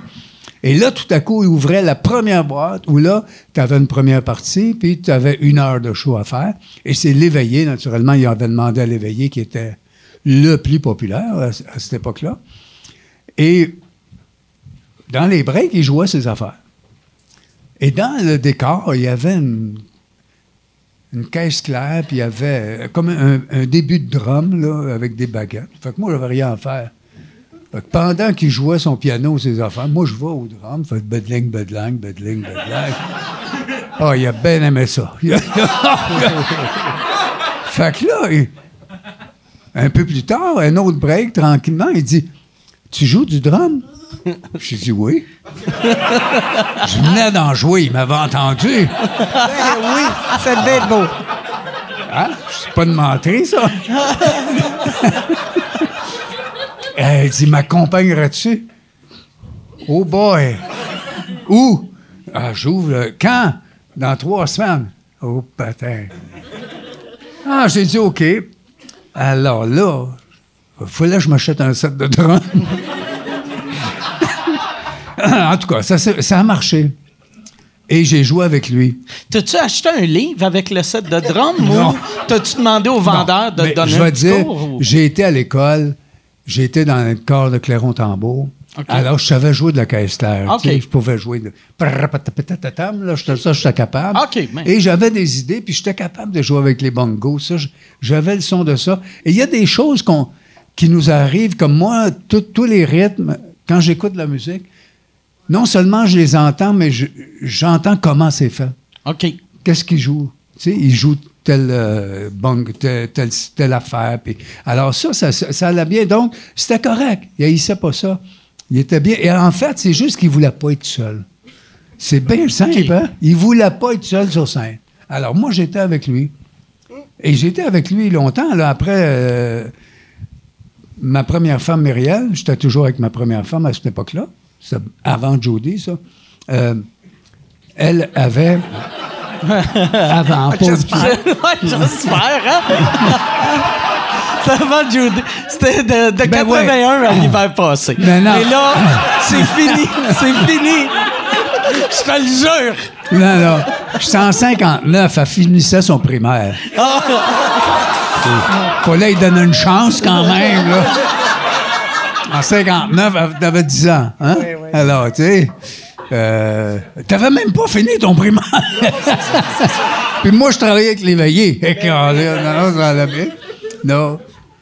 Et là, tout à coup, il ouvrait la première boîte où là, tu avais une première partie, puis tu avais une heure de show à faire. Et c'est l'éveillé, naturellement, il avait demandé à l'éveillé qui était le plus populaire à, cette époque-là. Et dans les breaks, il jouait ses affaires. Et dans le décor, il y avait une, caisse claire, puis il y avait comme un, début de drum, avec des baguettes. Fait que moi, j'avais rien à faire. Fait que pendant qu'il jouait son piano, ses affaires, moi, je vais au drum, fait bedling, bedlang, bedling, bedlang. Ah, il a bien aimé ça. fait que là, il- un peu plus tard, un autre break, tranquillement, il dit Tu joues du drum? J'ai dit oui. je venais d'en jouer, il m'avait entendu. Eh oui, ça devait être beau. Hein? C'est pas de mentir, ça. Elle dit M'accompagnerais-tu Oh boy Où? Ah, j'ouvre. le- Quand Dans trois semaines. Oh, patin. Ah, j'ai dit OK. Alors là, il fallait que je m'achète un set de drums. en tout cas, ça, a marché. Et j'ai joué avec lui. T'as-tu acheté un livre avec le set de drum Non. ou t'as-tu demandé au vendeur de Mais te donner je vais dire, ou- j'ai été à l'école, j'ai été dans le corps de Clairon Tambour. Alors, je savais jouer de la caisse claire. OK. tu sais, Je pouvais jouer de... Là, j'étais- ça, j'étais capable. Et j'avais des idées, puis j'étais capable de jouer avec les bongos. Ça, j'avais le son de ça. Et il y a des choses qu'on, qui nous arrivent, comme moi, tous les rythmes, quand j'écoute la musique, non seulement je les entends, mais je- j'entends comment c'est fait. OK. Qu'est-ce qu'il joue? Tu sais, il joue telle, euh, bong, telle, telle, telle affaire. puis- alors ça, ça, ça, ça allait bien. Donc, c'était correct. Il haïssait pas ça. Il était bien. Et en fait, c'est juste qu'il voulait pas être seul. C'est bien simple, hein? Il voulait pas être seul sur scène. Alors, moi, j'étais avec lui. Et j'étais avec lui longtemps. Là, après euh, ma première femme, Myriel, j'étais toujours avec ma première femme à cette époque-là. C'est avant Jody, ça. Euh, elle avait... avant, pas j'espère, hein? Va, Judy. C'était de, de Ben 81 à l'hiver passé. Ben non. Et là, c'est fini. C'est fini. Je te le jure. Non, non. J'étais en 59, elle finissait son primaire. Fallait lui donner une chance quand même, là. En 59, elle avait 10 ans. Hein? Alors, tu sais, euh, t'avais même pas fini ton primaire. Puis moi, je travaillais avec l'éveillé. Là, non, non, ça allait bien. Non,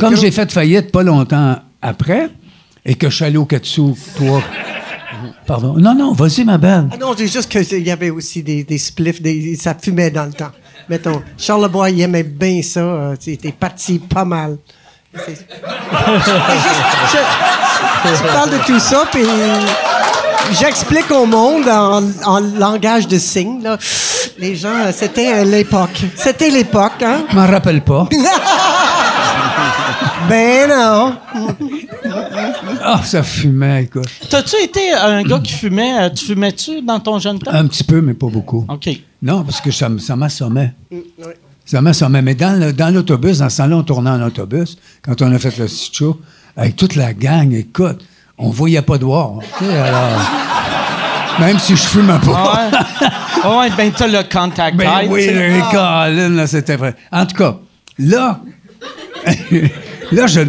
comme j'ai fait faillite pas longtemps après, et que je suis allé au Katsu, toi. Pardon. Non, non, vas-y, ma belle. Ah non, c'est juste qu'il y avait aussi des, des spliffs, des, ça fumait dans le temps. Mettons, Charles Lebois, il aimait bien ça. euh, il était parti pas mal. Juste, je- tu parles de tout ça, puis j'explique au monde en, en langage de signes. Là. Les gens, euh, c'était euh, l'époque. C'était l'époque, hein? Je m'en rappelle pas. Ben non. Ah, ça fumait, écoute. T'as-tu été un gars qui fumait? euh, Tu fumais-tu dans ton jeune temps? Un petit peu, mais pas beaucoup. OK. Non, parce que ça, m- ça m'assommait. Ça m'assommait. Mais dans, le- dans l'autobus, dans ce temps-là, on tournait en autobus, quand on a fait le petit show, avec toute la gang, écoute, on voyait pas de voir. tu sais, alors, même si je fumais pas. Ah ouais? ouais, ben t'as le contact Ben oui, tu sais. le Colin, là, c'était vrai. En tout cas, là, là, je,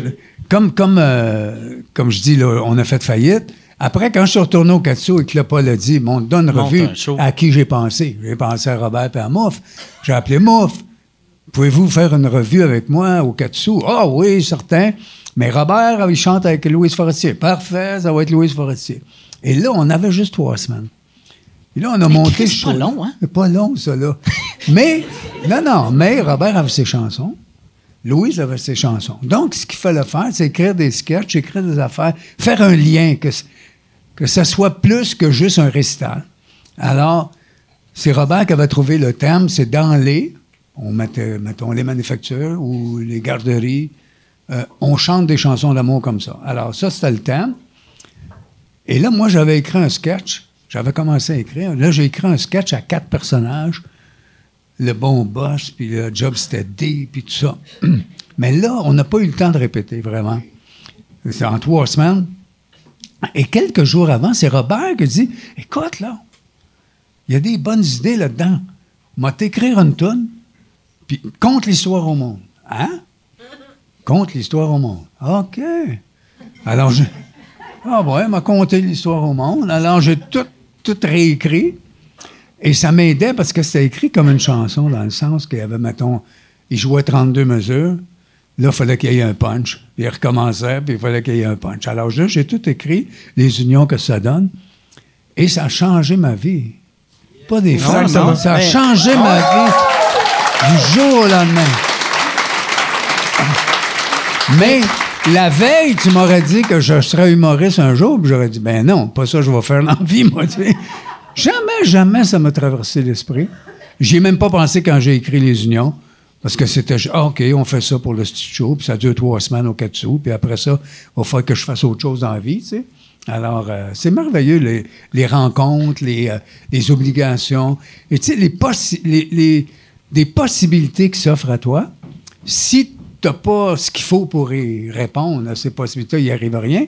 comme, comme, euh, comme je dis, là, on a fait faillite. Après, quand je suis retourné au Katsu et que le Paul a dit, bon, donne revue à qui j'ai pensé. J'ai pensé à Robert et à Mouf. J'ai appelé Mouf. Pouvez-vous faire une revue avec moi au Katsu? Ah oui, certain. Mais Robert, il chante avec Louise Forestier. Parfait, ça va être Louise Forestier. Et là, on avait juste trois semaines. Et là, on a monté Chris, ce c'est pas long, hein? C'est pas long, ça, là. mais, non, non, mais Robert avait ses chansons. Louise avait ses chansons. Donc, ce qu'il fallait faire, c'est écrire des sketchs, écrire des affaires, faire un lien, que, que ça soit plus que juste un récital. Alors, c'est Robert qui avait trouvé le thème, c'est dans les, on mettait, mettons, les manufactures ou les garderies, euh, on chante des chansons d'amour comme ça. Alors, ça, c'était le thème. Et là, moi, j'avais écrit un sketch. J'avais commencé à écrire. Là, j'ai écrit un sketch à quatre personnages. Le bon boss, puis le job c'était D, puis tout ça. Mais là, on n'a pas eu le temps de répéter, vraiment. C'est en trois semaines. Et quelques jours avant, c'est Robert qui dit Écoute, là, il y a des bonnes idées là-dedans. M'a t'écrire une tonne, puis conte l'histoire au monde. Hein? Conte l'histoire au monde. OK. Alors, je. Ah, ouais, m'a conté l'histoire au monde. Alors, j'ai tout, tout réécrit. Et ça m'aidait parce que c'était écrit comme une chanson, dans le sens qu'il y avait, mettons, il jouait 32 mesures. Là, il fallait qu'il y ait un punch. Il recommençait, puis il fallait qu'il y ait un punch. Alors là, j'ai tout écrit, les unions que ça donne. Et ça a changé ma vie. Pas des non. Ça a Mais- changé ma vie du jour au lendemain. Mais la veille, tu m'aurais dit que je serais humoriste un jour, puis j'aurais dit, ben non, pas ça, je vais faire dans la vie, moi, tu sais. Jamais, jamais ça m'a traversé l'esprit. J'y ai même pas pensé quand j'ai écrit Les Unions, parce que c'était, ah, OK, on fait ça pour le show, puis ça dure trois semaines au quatre sous, puis après ça, il va falloir que je fasse autre chose dans la vie, tu sais. Alors, euh, c'est merveilleux, les, rencontres, les, euh, les obligations, et tu sais, les- des possibilités qui s'offrent à toi. Si tu n'as pas ce qu'il faut pour y répondre à ces possibilités, il n'y arrive rien.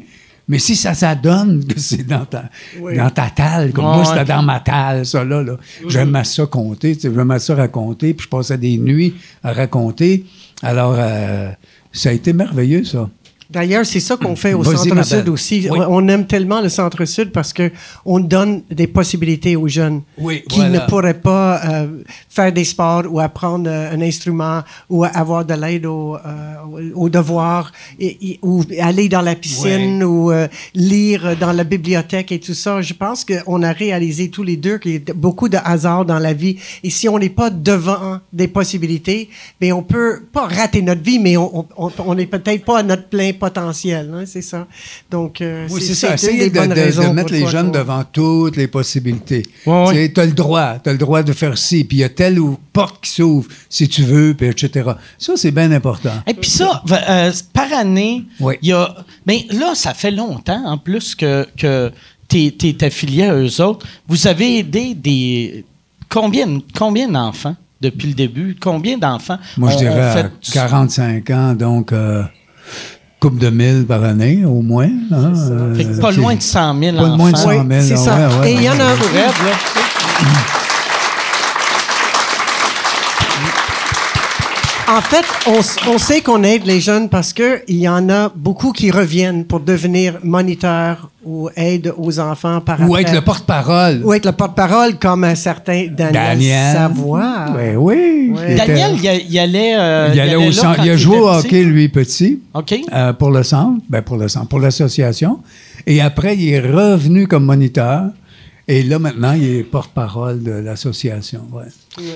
Mais si ça, ça donne que c'est dans ta, dans ta talle, comme Ouais, moi, c'était dans ma talle, ça, là. là. J'aimais ça compter, tu sais, j'aimais ça raconter, puis je passais des nuits à raconter. Alors, euh, ça a été merveilleux, ça. D'ailleurs, c'est ça qu'on fait au Centre-Sud aussi. Oui. On aime tellement le Centre-Sud parce que on donne des possibilités aux jeunes Oui, qui voilà. ne pourraient pas euh, faire des sports ou apprendre euh, un instrument ou avoir de l'aide aux euh, aux devoirs et, et- ou aller dans la piscine ou euh, lire dans la bibliothèque et tout ça. Je pense qu'on a réalisé tous les deux qu'il y a beaucoup de hasard dans la vie et si on n'est pas devant des possibilités, ben on peut pas rater notre vie, mais on n'est peut-être pas à notre plein potentiel. hein, c'est ça. Donc euh, Oui, c'est ça. Essayer des de, bonnes de- mettre les toi jeunes devant toutes les possibilités. Ouais, ouais. Tu as le droit. Tu as le droit de faire ci. Puis il y a telle ou- porte qui s'ouvre, si tu veux, puis etc. Ça, c'est bien important. Et puis ça, euh, par année, il y a. Ben là, ça fait longtemps en plus que, que tu es, affilié à eux autres. Vous avez aidé des. Combien, combien d'enfants depuis le début? Combien d'enfants? Moi, je ont- dirais fait- 45 ans, donc euh, coupe de mille par année, au moins. hein, euh, Fait que pas loin de 100 000 Pas enfants. loin de 100 000. Oui, c'est ça. ouais, ouais, Et il y en ouais. a. Là. En fait, on, sait qu'on aide les jeunes parce que il y en a beaucoup qui reviennent pour devenir moniteurs ou aide aux enfants par Ou après. être le porte-parole. Ou être le porte-parole comme un certain Daniel, Daniel. Savoie. Ben oui. Il était- Daniel, il, y allait. euh, il allait au centre. Il a joué au petit. hockey, lui, petit. OK. euh, pour le centre, ben pour le centre, pour l'association. Et après, il est revenu comme moniteur. Et là, maintenant, il est porte-parole de l'association. Ouais.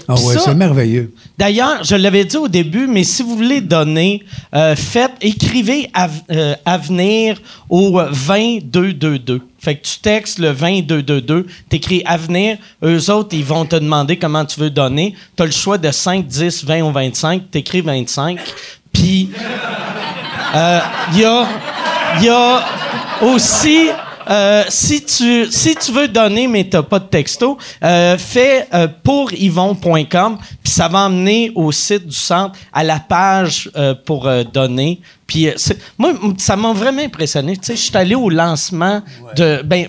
Ah ouais, c'est merveilleux. D'ailleurs, je l'avais dit au début, mais si vous voulez donner, euh, faites, écrivez euh, avenir au 20222. Fait que tu textes le 20222, t'écris avenir, eux autres, ils vont te demander comment tu veux donner. Tu as le choix de 5, 10, 20 ou 25, t'écris 25. Puis, euh, il y a, il y a aussi, euh, si, tu, si tu veux donner, mais tu pas de texto, euh, fais euh, pour yvon.com, puis ça va emmener au site du centre, à la page euh, pour donner. Puis moi, ça m'a vraiment impressionné. Tu sais, je suis allé au lancement de... Ben,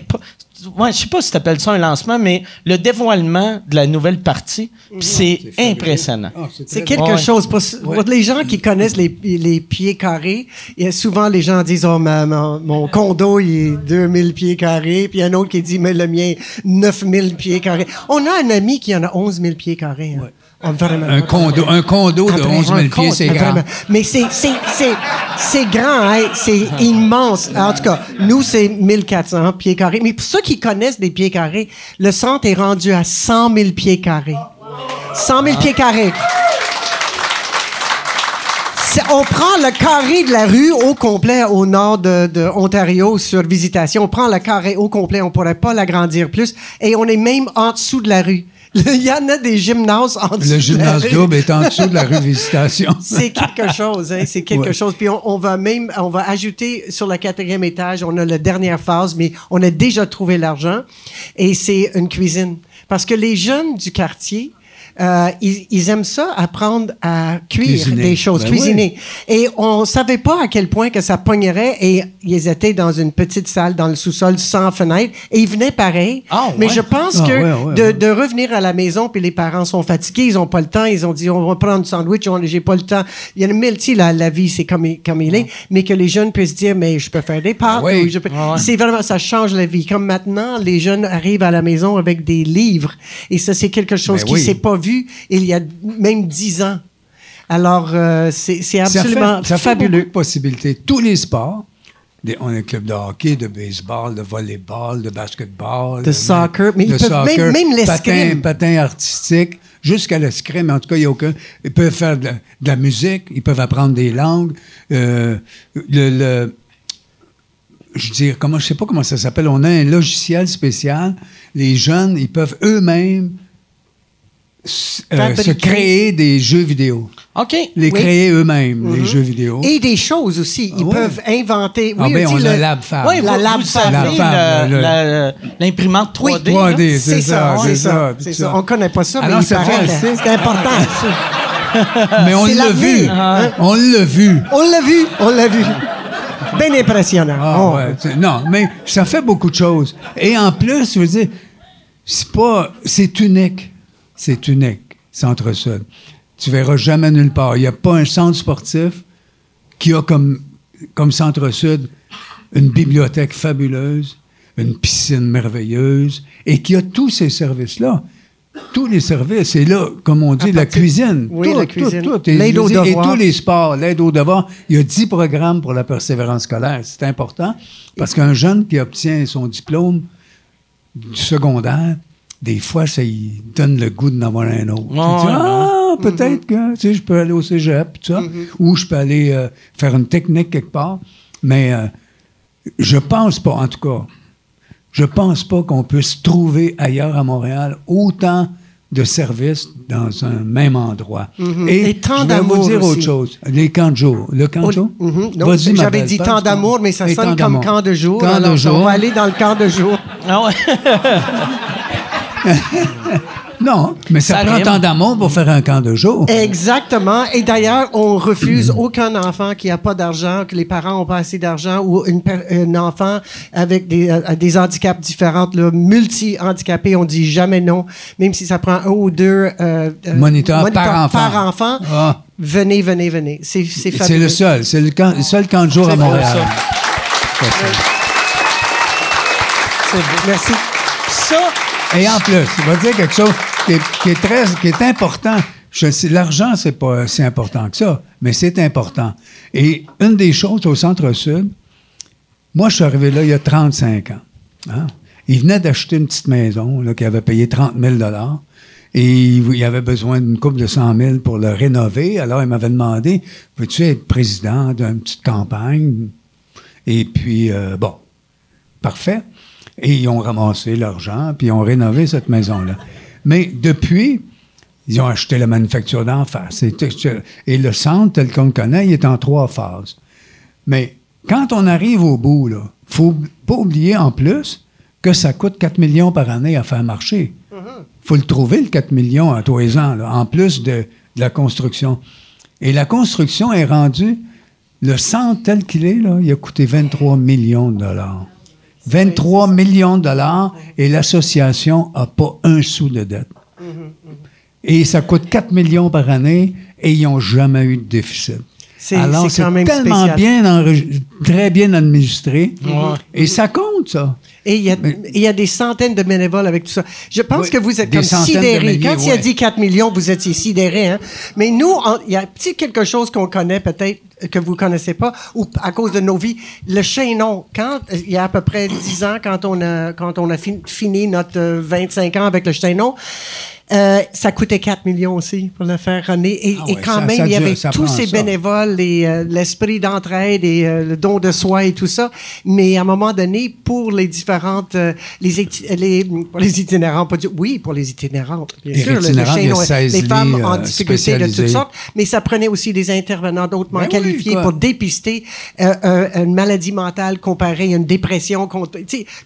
Ouais, je sais pas si tu appelles ça un lancement, mais le dévoilement de la nouvelle partie, c'est impressionnant. Ah, C'est quelque Ouais. chose. Pour, pour les gens qui connaissent les, les pieds carrés, et souvent les gens disent oh, ma- ma- mon condo il est 2000 pieds carrés, puis il y a un autre qui dit mais le mien 9000 pieds carrés. On a un ami qui en a 11 000 pieds carrés. hein. Ah. Un condo, un condo de Ah, 11 000 un pieds, compte, c'est ah, grand. Mais c'est, c'est, c'est, c'est grand, hein? c'est immense. En tout cas, nous, c'est 1400 pieds carrés. Mais pour ceux qui connaissent des pieds carrés, le centre est rendu à 100 000 pieds carrés. 100 000 pieds carrés. On prend le carré de la rue au complet au nord de, de Ontario sur visitation. On prend le carré au complet, on pourrait pas l'agrandir plus. Et on est même en dessous de la rue. Il y en a des gymnases en dessous Le gymnase double est en dessous de la rue Visitation. C'est quelque chose, hein, c'est quelque Ouais. chose. Puis on, on va même, on va ajouter sur le quatrième étage, on a la dernière phase, mais on a déjà trouvé l'argent et c'est une cuisine. Parce que les jeunes du quartier, euh, ils, ils aiment ça, apprendre à cuire Cuisiner. des choses, Ben cuisiner. Et on savait pas à quel point que ça pognerait et ils étaient dans une petite salle dans le sous-sol sans fenêtre et ils venaient pareil. Ah, Mais ouais? je pense Ah, que ouais, ouais, de, de revenir à la maison, puis les parents sont fatigués, ils ont pas le temps, ils ont dit on va prendre un sandwich, j'ai pas le temps. Il y a une mille, tu la, la vie c'est comme, il- comme il est, mais que les jeunes puissent dire mais je peux faire des pâtes. Ah oui. peux- C'est vraiment ça change la vie. Comme maintenant, les jeunes arrivent à la maison avec des livres et ça c'est quelque chose Ben qui oui. s'est pas vu il y a même dix ans. Alors euh, c'est absolument ça fait, ça fait fabuleux. beaucoup de possibilités. Tous les sports. Des- on a un club de hockey, de baseball, de volleyball, de basketball. De soccer, mais de ils peuvent même- même l'escrime. Patin, patin artistique, jusqu'à l'escrime. En tout cas, il y a aucun. Ils peuvent faire de la, de la musique, ils peuvent apprendre des langues. Euh, le, le- je veux dire, comment, je sais pas comment ça s'appelle. On a un logiciel spécial. Les jeunes, ils peuvent eux-mêmes euh, se créer des jeux vidéo. OK. Les Oui. créer eux-mêmes, les jeux vidéo. Et des choses aussi. Ils Ah peuvent inventer. Ah Oui, ben, tu on a le- Lab Fab. Oui, La Lab Fab. l'imprimante 3D. là? 3D, C'est ça, ça, c'est ça, ça. ça. On connaît pas ça, mais Alors, assez. c'est important. Mais on l'a vu. Hein? On l'a vu. On l'a vu, on l'a vu. Bien impressionnant. Ah, Oh. ouais, non, mais ça fait beaucoup de choses. Et en plus, je veux dire, c'est pas. C'est unique. C'est unique, Centre-Sud. Tu verras jamais nulle part. Il n'y a pas un centre sportif qui a comme, comme Centre-Sud une bibliothèque fabuleuse, une piscine merveilleuse, et qui a tous ces services-là. Tous les services. Et là, comme on dit, À la partir- cuisine. Oui, tout, la cuisine. tout. Et, L'aide aux dire, et devoirs. tous les sports, l'aide aux devoirs. Il y a 10 programmes pour la persévérance scolaire. C'est important parce qu'un jeune qui obtient son diplôme du secondaire, des fois, ça donne le goût d'en avoir un autre. Tu Ouais, dis, ah, peut-être que tu sais, je peux aller au cégep, tout ça, ou je peux aller euh, faire une technique quelque part. Mais euh, je pense pas, en tout cas, je pense pas qu'on puisse trouver ailleurs à Montréal autant de services dans un même endroit. Et, Et tant je vais d'amour vous dire autre chose. Les camps de jour. Le camp de Oh, jour? J'avais dit tant d'amour, mais ça Et sonne comme d'amour. camp de jour. Camp de Alors, On jour. va aller dans le camp de jour. Ah ouais. Non, mais ça, Ça prend rime. tant d'amour pour faire un camp de jour. Exactement. Et d'ailleurs, on refuse aucun enfant qui n'a pas d'argent, que les parents n'ont pas assez d'argent, ou une un enfant avec des, euh, des handicaps différents, là, multi-handicapés. On dit jamais non, même si ça prend un ou deux euh, euh, Moniteurs par enfant. par enfant. Ah. Venez, venez, venez. C'est c'est le seul. C'est le, camp- le seul camp de jour à Montréal. ça. C'est beau. Merci. Ça, Et en plus, je vais dire quelque chose qui est, très, qui est important. L'argent, c'est pas si important que ça, mais c'est important. Et une des choses au Centre-Sud, moi, je suis arrivé là il y a 35 ans. hein. Il venait d'acheter une petite maison, qui avait payé 30 000 et il il avait besoin d'une coupe de 100 000 pour le rénover. Alors, il m'avait demandé, veux-tu être président d'une petite campagne? Et puis, euh, bon, Parfait. Et ils ont ramassé l'argent, puis ils ont rénové cette maison-là. Mais depuis, ils ont acheté la manufacture d'en face. Et, et le centre, tel qu'on le connaît, il est en trois phases. Mais quand on arrive au bout, il faut pas oublier en plus que ça coûte 4 millions par année à faire marcher. Il faut le trouver, le 4 millions à tous les ans, là, en plus de, de la construction. Et la construction est rendue, le centre tel qu'il est, là, il a coûté 23 millions de dollars. 23 millions de dollars et l'association n'a pas un sou de dette. Et ça coûte 4 millions par année et ils n'ont jamais eu de déficit. C'est- quand même tellement spécial. bien, très bien administré. Et ça compte, ça. Et il y, a, il y a des centaines de bénévoles avec tout ça. Je pense Oui, que vous êtes comme sidérés. Quand il a ouais. dit 4 millions, vous étiez sidérés. Hein? Mais nous, il y a petit quelque chose qu'on connaît peut-être que vous connaissez pas, ou à cause de nos vies. Le chaînon, quand il y a à peu près 10 ans, quand on a, quand on a fin- fini notre euh, 25 ans avec le chaînon, Euh, ça coûtait 4 millions aussi pour le faire runner. Et, Ah et quand ça- même, ça il y avait tous ces ça. bénévoles, et, euh, l'esprit d'entraide et euh, le don de soi et tout ça. Mais à un moment donné, pour les différentes, euh, les, les, pour les itinérants, pas du- oui, pour les itinérants, bien Les sûr, le- le itinérants, chaînon, 16 les femmes en difficulté de toutes sortes, mais ça prenait aussi des intervenants d'autrement oui, qualifiés quoi. pour dépister un- une maladie mentale comparée à une dépression,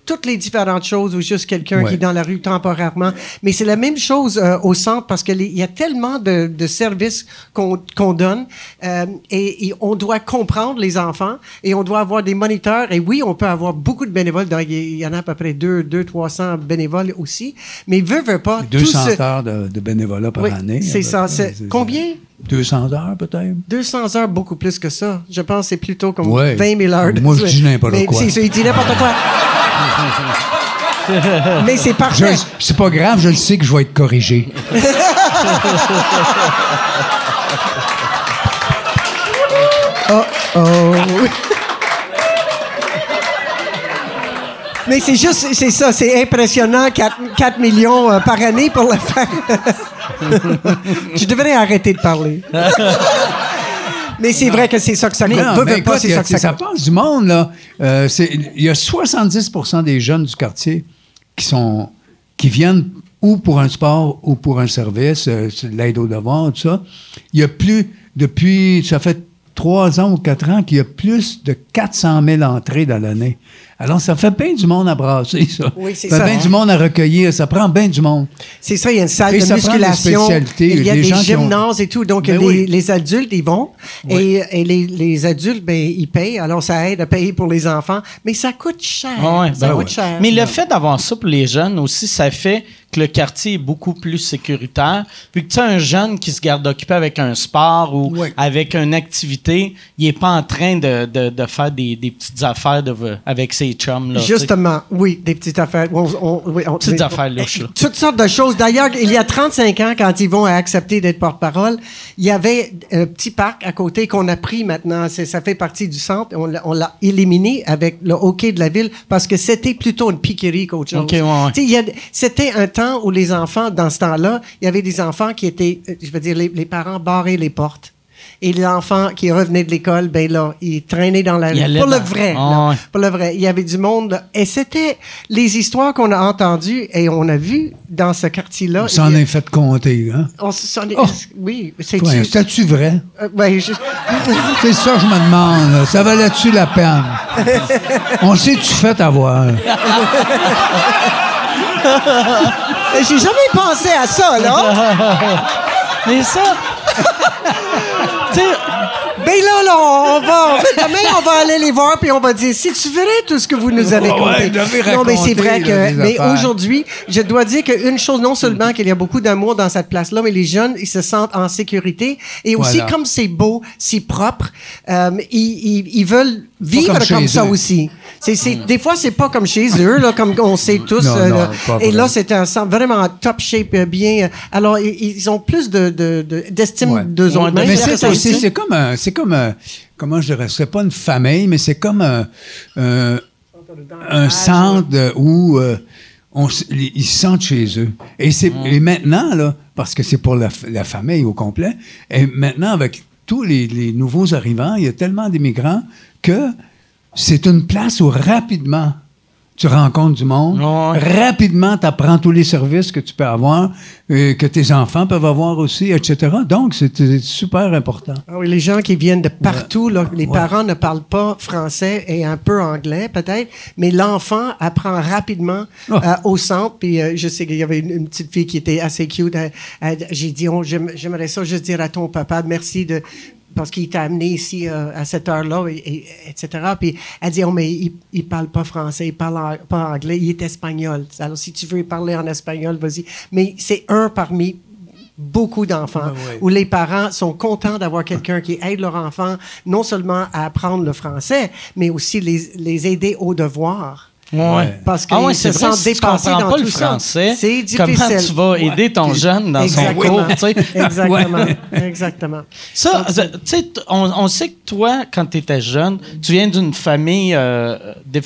toutes les différentes choses ou juste quelqu'un Ouais. qui est dans la rue temporairement. Mais c'est la même chose euh, au centre parce que les- il y a tellement de, de services qu'on donne euh, et, et on doit comprendre les enfants et on doit avoir des moniteurs. Et oui, on peut avoir beaucoup de bénévoles. Donc, il y en a à peu près 2 deux, 300 bénévoles aussi. Mais veut, veut pas. tout 200 ce- heures de, de bénévolat par Oui, année. c'est ça. C'est- Combien? 200 heures peut-être. 200 heures, beaucoup plus que ça. Je pense que c'est plutôt comme Ouais. 20 000 heures. Moi, je dis n'importe quoi. C'est il dit n'importe quoi. Mais c'est parfait. C'est pas grave, je le sais que je vais être corrigé. Oh. Mais c'est juste, c'est ça, c'est impressionnant, 4, millions euh, par année pour le faire. Je devrais arrêter de parler. Mais c'est vrai que c'est ça que ça coûte. Non, mais pas, écoute, y a- ça que ça passe du monde, là. Euh, Il y a 70 des jeunes du quartier qui sont qui viennent ou pour un sport ou pour un service, euh, l'aide aux devoirs, tout ça. Il y a plus, depuis, ça fait trois ans ou quatre ans qu'il y a plus de 400 000 entrées dans l'année. Alors, ça fait bien du monde à brasser, ça. Oui, c'est ça ça, fait bien hein. du monde à recueillir. Ça prend bien du monde. C'est ça, il y a une salle Et de ça prend des musculation. spécialités, Il y a des des, ont- gymnases et tout. Donc, Ben les, oui. les adultes, ils vont. Et, et les, les adultes, ben, ils payent. Alors, ça aide à payer pour les enfants. Mais ça coûte cher. Ah ouais, ça ben coûte cher. Mais le fait d'avoir ça pour les jeunes aussi, ça fait que le quartier est beaucoup plus sécuritaire. Vu que tu as un jeune qui se garde occupé avec un sport ou avec une activité, il est pas en train de, de, de faire des, des petites affaires de, avec ses chums. Là. Justement, oui, des petites affaires. On- on- oui, on- Petites affaires louches, là. Toutes sortes de choses. D'ailleurs, il y a 35 ans, quand ils vont accepter d'être porte-parole, il y avait un petit parc à côté qu'on a pris maintenant. Ça fait partie du centre. On l'a- éliminé avec le hockey de la ville parce que c'était plutôt une piquerie qu'autre chose. Ok, ouais, C'était un temps où les enfants, dans ce temps-là, il y avait des enfants qui étaient, euh, je veux dire, les, les parents barraient les portes. Et les enfants qui revenaient de l'école, ben là, ils traînaient dans la rue. Pour le vrai. Ah là. Pour le vrai. Il y avait du monde. là. Et c'était les histoires qu'on a entendues et on a vu dans ce quartier-là. On s'en Il est fait compter, hein? on se- s'en est- Oh. Oui, c'est Ouais, C'est-tu vrai? Euh, je- C'est ça que je me demande. Ça valait-tu la peine? On s'est-tu fait avoir? J'ai jamais pensé à ça, là. Mais ça. tu sais, Ben là, là, on va, on va- demain, on va aller les voir puis on va dire, si tu verrais tout ce que vous nous avez Ouais, conté. non, mais c'est vrai que, mais aujourd'hui, je dois dire qu'une chose, non seulement qu'il y a beaucoup d'amour dans cette place-là, mais les jeunes, ils se sentent en sécurité et aussi, Voilà. comme c'est beau, c'est propre, euh, ils, ils, ils veulent vivre comme ça eux. aussi. C'est, c'est, Des fois, c'est pas comme chez eux, là, comme on sait tous. Non, euh, non, là. pas et là, c'est un centre vraiment en top shape, euh, bien. euh, Alors, ils, ils ont plus de, de, de- d'estime Ouais. d'eux Ouais, autres. mais C'est aussi, aussi. c'est comme un, c'est comme un, comment je dirais, c'est pas une famille, mais c'est comme un, un, un centre de- où euh, on, ils se sentent chez eux. Et c'est, et maintenant là, parce que c'est pour la, famille au complet. Et maintenant avec tous les, les nouveaux arrivants, il y a tellement d'immigrants que c'est une place où rapidement tu rencontres du monde, Ouais. rapidement tu apprends tous les services que tu peux avoir, euh, que tes enfants peuvent avoir aussi, etc. Donc c'est super important. Ah oui, les gens qui viennent de partout, là, les Ouais. parents ne parlent pas français et un peu anglais peut-être, mais l'enfant apprend rapidement Ah. euh, au centre. Puis euh, je sais qu'il y avait une, une petite fille qui était assez cute. J'ai dit, oh, j'aime- j'aimerais ça juste dire à ton papa merci de parce qu'il t'a amené ici euh, à cette heure-là, et, et- etc. Puis elle dit, oh, mais il, il parle pas français, il parle en- pas anglais, il est espagnol. Alors si tu veux parler en espagnol, vas-y. Mais c'est un parmi beaucoup d'enfants où les parents sont contents d'avoir quelqu'un qui aide leur enfant non seulement à apprendre le français, mais aussi les, les aider aux devoirs. Ouais. Parce qu'ils ah ouais, se vrai, sentent si tu dépassés comprends dans pas tout le ça. français, C'est comment difficile. tu vas aider ton jeune dans son cours, tu sais? Exactement. Exactement. Ça, tu sais, on, on sait que toi, quand tu étais jeune, tu viens d'une famille euh,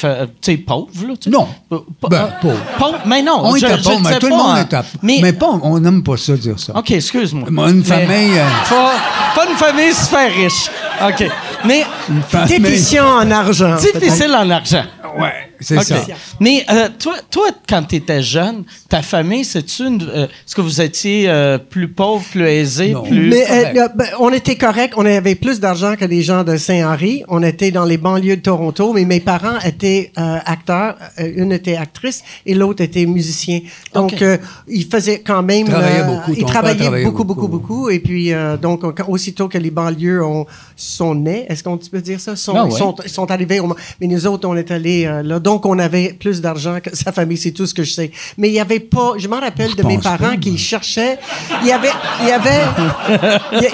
euh, tu sais, pauvre, là? Non. Pa- Ben, euh, pauvre. pauvre, mais non. On je, était pas, mais tout le pas, monde hein. était Mais, Mais pas, on n'aime pas ça dire ça. OK, excuse-moi. Moi, une Mais- famille, euh, Pas, pas une famille super riche. OK. Mais Une famille- Déficient en argent. difficile en argent. Ouais, c'est ça. Mais euh, toi, toi, quand tu étais jeune, ta famille, c'est-tu une. euh, Est-ce que vous étiez euh, plus pauvre, plus aisé, Non. plus. Mais euh, euh, ben, on était correct. On avait plus d'argent que les gens de Saint-Henri. On était dans les banlieues de Toronto, mais mes parents étaient euh, acteurs. Une était actrice et l'autre était musicien. Donc, Ok. euh, ils faisaient quand même... Travaillaient beaucoup. Ils travaillaient travaillait beaucoup, beaucoup, beaucoup. beaucoup. Et puis, euh, donc, aussitôt que les banlieues ont, sont nées, est-ce qu'on peut dire ça? Sont, Ah ils ouais. sont, ils sont arrivés. au- mais nous autres, on est allés euh, là. Donc, on avait plus d'argent que sa famille. C'est tout ce que je sais. Mais il y avait pas... Je m'en rappelle de mes parents qui cherchaient... Il y avait... Il y avait...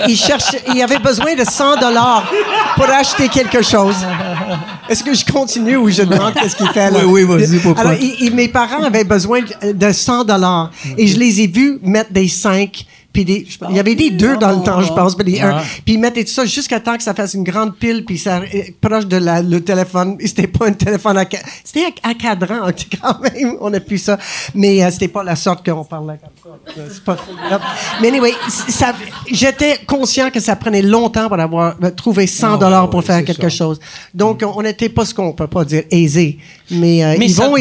il, cherchait, il avait besoin de 100 dollars pour acheter quelque chose. Est-ce que je continue ou je demande qu'est-ce qu'il fait là? Oui, oui, vas-y, pourquoi? Alors, il- il- mes parents avaient besoin de- de 100 dollars et je les ai vus mettre des 5 puis des, je- il y avait des deux dans le temps, je pense, puis des un. Puis ils mettaient tout ça jusqu'à temps que ça fasse une grande pile, puis ça euh, proche de la, le téléphone. C'était pas un téléphone à c'était à, à cadran quand même. On a pu ça, mais euh, c'était pas la sorte qu'on parlait comme ça. C'est pas- mais anyway, ça, j'étais conscient que ça prenait longtemps pour avoir euh, trouvé 100 dollars ouais, pour faire quelque ça. chose. Donc on n'était pas ce qu'on peut pas dire aisé, mais, euh, Mais Yvon,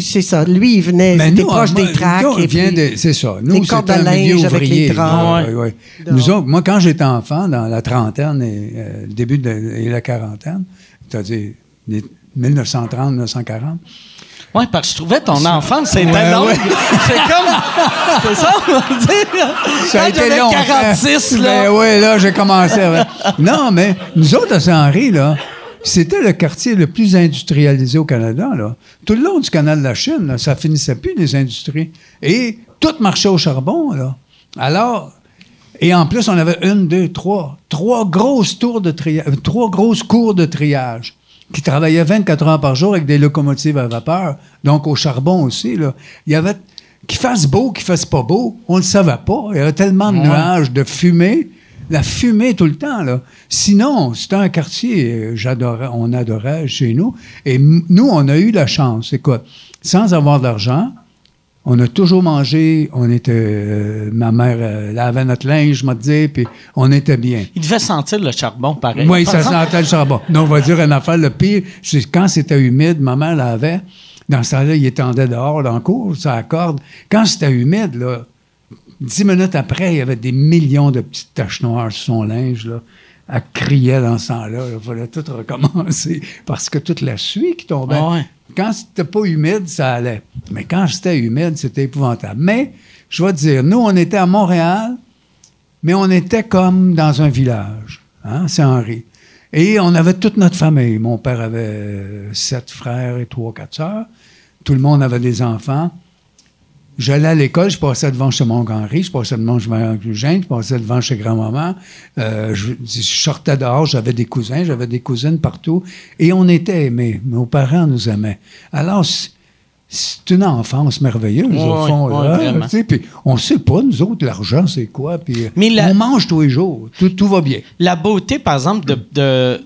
c'est ça. Lui, il venait, Mais c'était nous, proche moi, des tracks. nous, on et vient puis- de- c'est ça. Nous, c'était un milieu linge avec les ouvrier. Ouais. Ouais. Nous autres, moi, quand j'étais enfant, dans la trentaine et euh, le début de et la quarantaine, c'est-à-dire les 1930-1940, Oui, parce que je trouvais ton enfance, c'était Ouais, long. ouais. C'est comme. C'est ça, on va dire. Ça a été long. 46, hein. là. Ben oui, là, j'ai commencé. à- non, mais nous autres, à Saint-Henri, là, c'était le quartier le plus industrialisé au Canada, là. Tout le long du canal de la Chine, là, ça finissait plus, les industries. Et tout marchait au charbon, là. Alors, et en plus, on avait une, deux, trois, trois grosses tours de triage, trois grosses cours de triage qui travaillaient 24 heures par jour avec des locomotives à vapeur, donc au charbon aussi, là. Il y avait, qu'il fasse beau, qu'il fasse pas beau, on le savait pas. Il y avait tellement de nuages, de fumée, la fumée tout le temps, là. Sinon, c'était un quartier, euh, j'adorais, on adorait chez nous. Et nous, on a eu la chance, écoute, sans avoir d'argent, on a toujours mangé, on était, euh, ma mère euh, lavait notre linge, je me disais, puis on était bien. Il devait sentir le charbon, pareil. Oui, ça sentait le charbon. Non, on va dire une affaire. Le pire, c'est quand c'était humide, ma mère lavait. Dans ce temps-là, il étendait dehors, dans le cours, ça accorde. Quand c'était humide, là, dix minutes après, il y avait des millions de petites taches noires sur son linge, là. Elle criait dans ce temps-là. Il fallait tout recommencer parce que toute la suie qui tombait. Ah ouais. Quand c'était pas humide, ça allait. Mais quand c'était humide, c'était épouvantable. Mais, je vais te dire, nous, on était à Montréal, mais on était comme dans un village, hein, Saint-Henri. Et on avait toute notre famille. Mon père avait sept frères et trois, quatre sœurs. Tout le monde avait des enfants. J'allais à l'école, je passais devant chez mon Henri, je passais devant chez ma Eugène, je passais devant chez grand-maman. Euh, je, je sortais dehors, j'avais des cousins, j'avais des cousines partout. Et on était aimés. Nos parents nous aimaient. Alors, c'est- une enfance merveilleuse, au fond. ouais, là, vraiment. tu sais, Puis on sait pas, nous autres, l'argent, c'est quoi. Puis euh, Mais la- on mange tous les jours. Tout, tout va bien. La beauté, par exemple, de,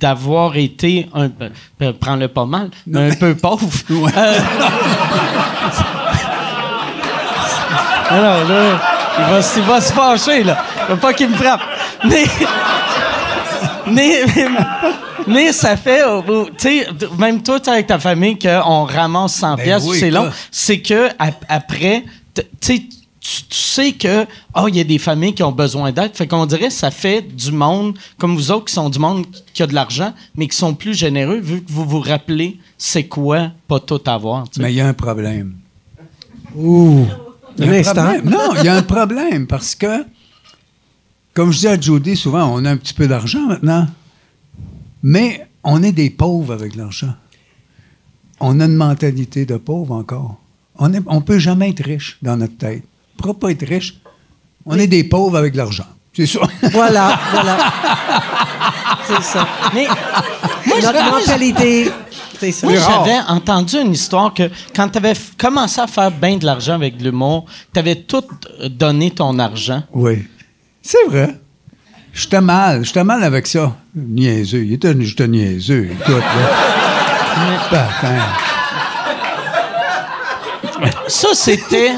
d'avoir été un peu, euh, prends-le pas mal, un peu pauvre. Euh, Alors là, il va, il va se fâcher, là. Faut pas qu'il me frappe. Mais, mais, mais, mais ça fait, euh, euh, tu sais, même toi, avec ta famille, qu'on ramasse 100 Ben pièces, oui, c'est long. C'est que ap- après, tu sais, tu tu sais que oh il y a des familles qui ont besoin d'aide fait qu'on dirait que ça fait du monde comme vous autres qui sont du monde qui a de l'argent mais qui sont plus généreux vu que vous vous rappelez c'est quoi pas tout avoir tu sais. Mais il y a un problème. Ouh. Il y Un a un instant. problème. Non, il y a un problème parce que, comme je dis à Jody souvent, on a un petit peu d'argent maintenant, mais on est des pauvres avec l'argent. On a une mentalité de pauvre encore. On ne on peut jamais être riche dans notre tête. On ne pourra pas être riche. On est des pauvres avec l'argent. C'est ça. Voilà, voilà. C'est ça. mais moi Notre je- mentalité. C'est ça. Moi, j'avais entendu une histoire que quand tu avais commencé à faire bien de l'argent avec de l'humour, tu avais tout euh, donné ton argent. Oui. C'est vrai. J'étais mal. J'étais mal avec ça. Niaiseux. Il était juste niaiseux. Écoute, là. Ça, c'était.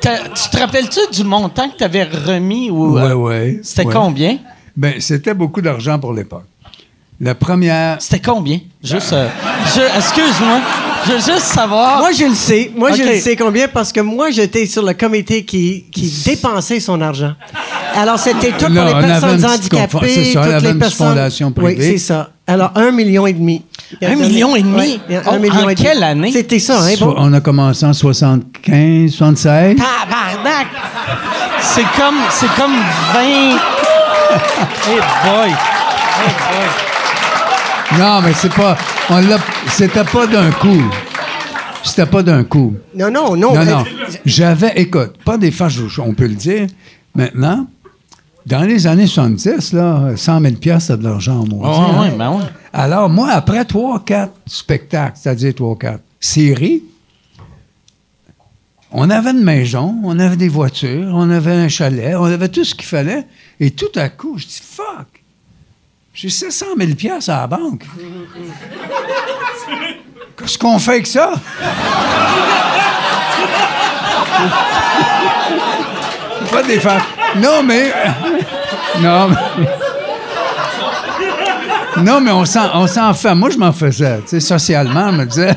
Tu te rappelles-tu du montant que tu avais remis? Ou, Ouais, euh, ouais. C'était ouais. combien? Ben, c'était beaucoup d'argent pour l'époque. La première. C'était combien? Juste. euh, je- Excuse-moi. Je veux juste savoir. Moi, je le sais. Moi, je le sais combien parce que moi, j'étais sur le comité qui, qui dépensait son argent. Alors, c'était tout Là, pour les personnes handicapées, c'est ça, toutes les personnes. fondation Oui, c'est ça. Alors, un million et demi. Un million et demi? Ouais, a Oh, un million en et demi. quelle année? C'était ça, hein, So-? On a commencé en 75, 76. Tabarnak! C'est comme, c'est comme 20. Hey boy! Hey boy! Non, mais c'est pas. On l'a. C'était pas d'un coup. C'était pas d'un coup. Non, non, non. Non, non. J'avais, écoute, pas des fâches, on peut le dire. Maintenant, dans les années 70, là, 100 000 piastres, c'est de l'argent en moins. Ouais, ben ouais. Alors, moi, après 3 4 spectacles, c'est-à-dire 3 4 séries, on avait une maison, on avait des voitures, on avait un chalet, on avait tout ce qu'il fallait. Et tout à coup, je dis, fuck, j'ai 700 000 piastres à la banque. Qu'est-ce qu'on fait avec ça? Pas des femmes. Non, mais. Non, mais. Non, mais on s'en, on s'en fait. Moi, je m'en faisais. Tu sais, socialement, je me disais,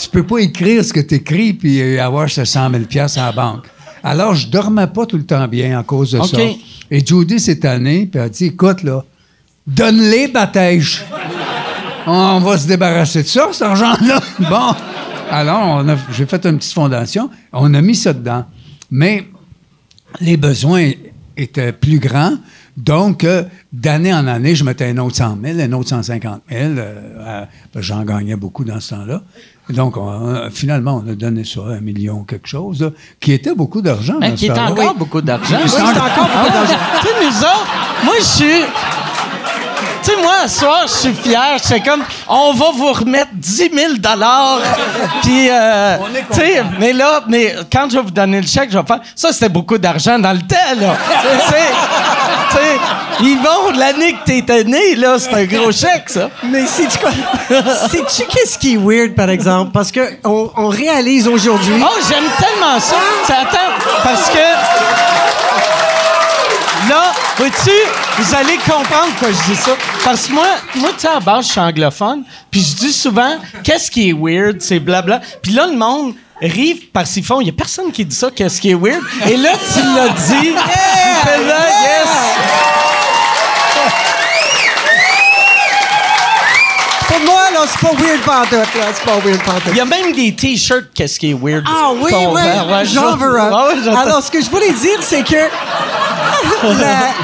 tu peux pas écrire ce que tu écris puis avoir ce 100 000 piastres à la banque. Alors, je dormais pas tout le temps bien à cause de ça. Et Judy, cette année, puis elle a dit, écoute, là, donne-les, Batège. On va se débarrasser de ça, cet argent-là. Bon. Alors, on a- j'ai fait une petite fondation. On a mis ça dedans. Mais les besoins étaient plus grands. Donc, euh, d'année en année, je mettais un autre 100 000, un autre 150 000. euh, euh, J'en gagnais beaucoup dans ce temps-là. Donc, on- euh, finalement, on a donné ça, un million quelque chose, là, qui était beaucoup d'argent. Ben, dans qui est encore beaucoup d'argent. Oui, c'est encore beaucoup d'argent. tu sais, nous autres, moi, je suis. Tu sais, moi, ce soir, je suis fier. C'est comme, on va vous remettre 10 000 Puis, euh, tu sais, mais là, mais quand je vais vous donner le chèque, je vais faire. Ça, c'était beaucoup d'argent dans le temps, là. Tu sais, tu sais, Yvon, l'année que t'étais né, là, c'est un gros chèque, ça. Mais sais-tu quoi? Sais-tu qu'est-ce qui est weird, par exemple? Parce que on, on réalise aujourd'hui. Oh, j'aime tellement ça. Ça attends, parce que. Là, vois-tu, vous allez comprendre pourquoi je dis ça? Parce que moi, moi tu sais, à base, je suis anglophone, puis je dis souvent, qu'est-ce qui est weird, c'est blabla. Puis là, le monde rit parce qu'ils font, il y a personne qui dit ça, qu'est-ce qui est weird. Et là, tu l'as dit. Fais là, yes. Là, c'est pas weird pantoute, là. C'est pas weird pantoute. Il y a même des t-shirts, qu'est-ce qui est weird? Ah oui, oui. Ouais, j'en je- veux un. Ah ouais. Alors, ce que je voulais dire, c'est que... La-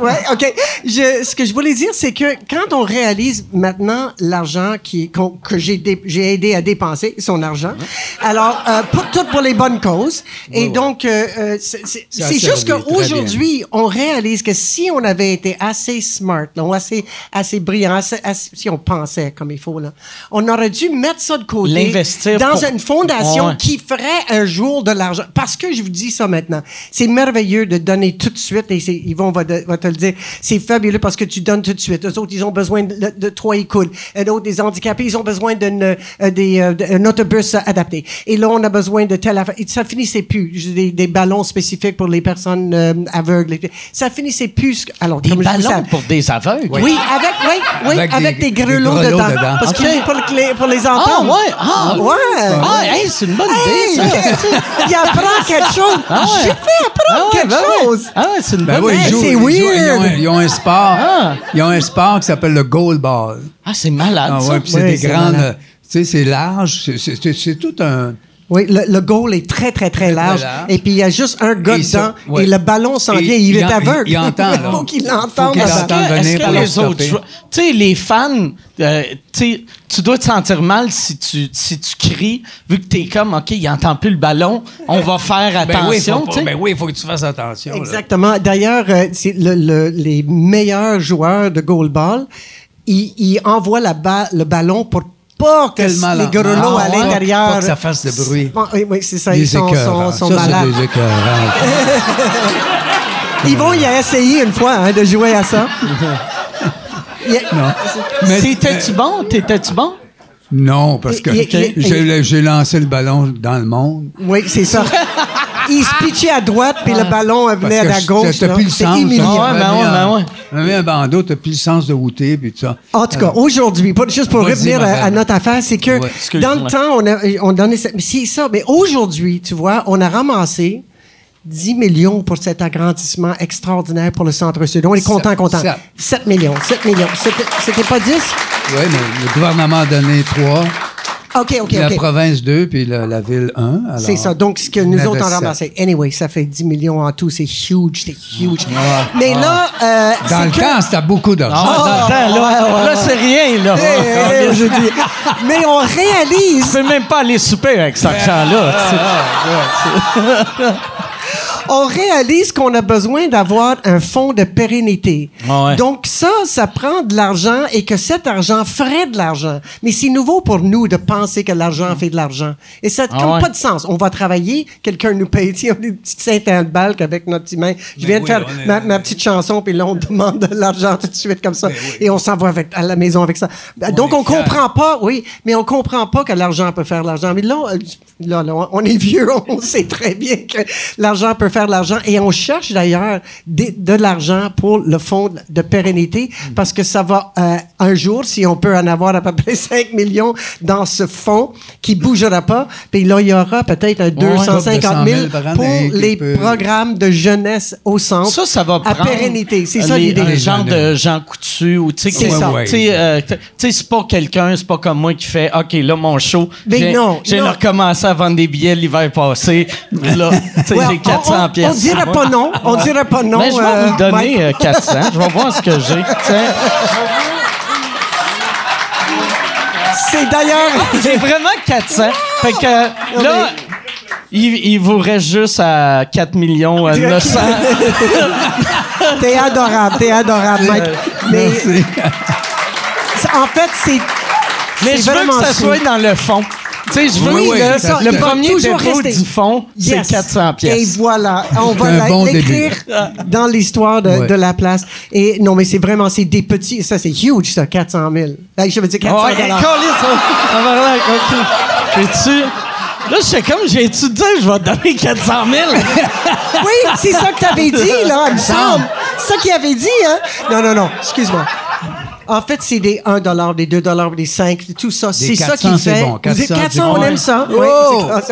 Ouais, OK. Je, ce que je voulais dire, c'est que quand on réalise maintenant l'argent qui, qu'on- que j'ai, dé- j'ai aidé à dépenser, son argent, alors, euh, pour, tout pour les bonnes causes. Et donc, euh, euh, c'est, juste qu'aujourd'hui, on réalise que si on avait été assez smart, là, ou assez, assez brillant, assez- assez- si on pensait comme il faut, là, on aurait dû mettre ça de côté. L'investir dans pour- une fondation Ouais. qui ferait un jour de l'argent. Parce que je vous dis ça maintenant. C'est merveilleux de donner tout de suite, et Yvon va, de- va te le dire. C'est fabuleux parce que tu donnes tout de suite. Eux autres, ils ont besoin de, de trois écoles. Et d'autres, des handicapés, ils ont besoin d'une, euh, euh, d'un autobus adapté. Et là, on a besoin de telle affaire. Et ça finissait plus. Des, des ballons spécifiques pour les personnes euh, aveugles. Ça finissait plus. Alors, Des comme je vous ballons dis, pour des aveugles? Oui, avec, oui, oui, avec, Avec des, des- grelots, des grelots dedans. dedans. Parce que Ok. pour, les, pour les Ah, entendre. ouais. Ah, Ouais. Ah, hey, c'est une bonne Hey, idée, ça. il apprend quelque chose. Ah ouais. J'ai fait apprendre Ah ouais, quelque ben ouais. chose. Ah ouais, c'est une Ben bonne oui, ils Hey, jouent- c'est ils weird. Ils ont, un- ils ont un sport. Ah. Ils ont un sport qui s'appelle le goalball. Ah, c'est malade, Ah ça. ouais, puis c'est Oui, des c'est grandes. malade. Tu sais, c'est large. c'est- C'est c'est- c'est tout un. Oui, le, le goal est très, très, très large. large. Et puis, il y a juste un gars Et ça, dedans. ouais. Et le ballon s'en vient. Il, est en- aveugle. Il, il entend, là. Il faut qu'il. Est-ce entende que, est-ce que pour les le autres Tu sais, les fans, euh, tu sais, tu dois te sentir mal si tu, si tu cries, vu que t'es comme, OK, il entend plus le ballon, on va faire Ben oui, attention, ben oui, il faut que tu fasses attention. Exactement. D'ailleurs, euh, c'est le- le- les meilleurs joueurs de goalball, il, il envoie la ba- le ballon pour pas que Tellement les grelots à Ah, ouais. l'intérieur... Pas que ça fasse de bruit. Bon, oui, oui, c'est ça. Des Ils sont, sont, sont Ça, malades. des vont y essayer une fois hein, de jouer à ça. Il a- non. Mais- T'étais-tu bon? T'étais-tu bon? Non, parce que Il- il- il- j'ai lancé le ballon dans le monde. Oui, c'est ça. Il se pitchait à droite, puis le ballon venait à gauche. T'as plus le C'est sens. humiliant. Ah ouais, ben ouais, ben ouais. Un bandeau, t'as plus le sens de router, puis tout ça. En tout cas, aujourd'hui, pas- juste pour revenir à, notre affaire, c'est que dans le temps, on, a, on donnait... ça- mais C'est ça, mais aujourd'hui, tu vois, on a ramassé 10 millions pour cet agrandissement extraordinaire pour le Centre-Sud. On est content, content. Sept. 7 millions, 7 millions. C'était- C'était pas 10? Oui, mais le gouvernement a donné trois, OK, OK, la OK. province deux, puis la, la ville un. alors- C'est ça. Donc, ce que nous autres on ramassé. Anyway, ça fait 10 millions en tout. C'est huge, c'est huge. Mais là, euh, Dans c'est le que- temps, c'était beaucoup d'argent. Ah, dans le temps, là, ouais, ouais, là c'est rien, là. Hey, hey, hey, je dis. Mais on Tu réalise, peux même pas aller souper avec cet argent-là. on réalise qu'on a besoin d'avoir un fonds de pérennité. Ah ouais. Donc ça, ça prend de l'argent et que cet argent ferait de l'argent. Mais c'est nouveau pour nous de penser que l'argent fait de l'argent. Et ça n'a Ah ouais. pas de sens. On va travailler, quelqu'un nous paye, on est une petite Saint-Balque avec notre petit main. Je viens de oui, faire est- ma, ma petite chanson, puis là, on demande de l'argent tout de suite comme ça. Et on s'en va avec- à la maison avec ça. Donc, on fiers. comprend pas, oui, mais on comprend pas que l'argent peut faire de l'argent. Mais là, euh, là, là, on est vieux, on sait très bien que l'argent peut faire de l'argent. Et on cherche d'ailleurs de, l'argent pour le fonds de pérennité parce que ça va, euh, un jour, si on peut en avoir à peu près 5 millions dans ce fonds qui bougera pas, puis là, il y aura peut-être un 250 000 par année pour les peut- programmes de jeunesse au centre. Ça, ça va À prendre pérennité. C'est ça les- l'idée. Un Les genre gens de Jean Coutu ou tu sais, C'est que- ça. Ouais, tu sais, euh, tu sais, c'est pas quelqu'un, c'est pas comme moi qui fait OK, là mon show, Mais j'ai non, j'ai non. recommencé à vendre des billets l'hiver passé. Là, tu sais, Ouais, j'ai 400 on, on, pièces. On dirait pas non. On dirait pas non. Mais je vais euh, vous le donner Mike. euh, 400. Je vais voir ce que j'ai. C'est d'ailleurs. J'ai vraiment 400. Fait que là, il, il vous reste juste à 4 millions euh, 900. T'es adorable, t'es adorable, Mike. Mais Merci. en fait, c'est. Mais je veux que ça soit dans le fond. Tu sais, je veux Oui, oui, que ça, le premier dépôt du fond, c'est Yes. 400 Et pièces. voilà, on va bon l'écrire dans l'histoire de, Ouais. de la place. Et non, mais c'est vraiment, c'est des petits, ça c'est huge, ça, 400 000. Hey, je veux dire 400 Ouais, dollars. Ça va là, ok. J'ai-tu... Là, je sais comme, j'ai-tu dit, je vais te donner 400 000? Oui, c'est ça que t'avais dit, là, il me semble. C'est ça qu'il avait dit, hein? Non, non, non, excuse-moi. En fait, c'est des 1 des 2 des 5, tout ça. C'est ça 400, qui fait. bon. 400, 400, on aime ça. Oh! Oui,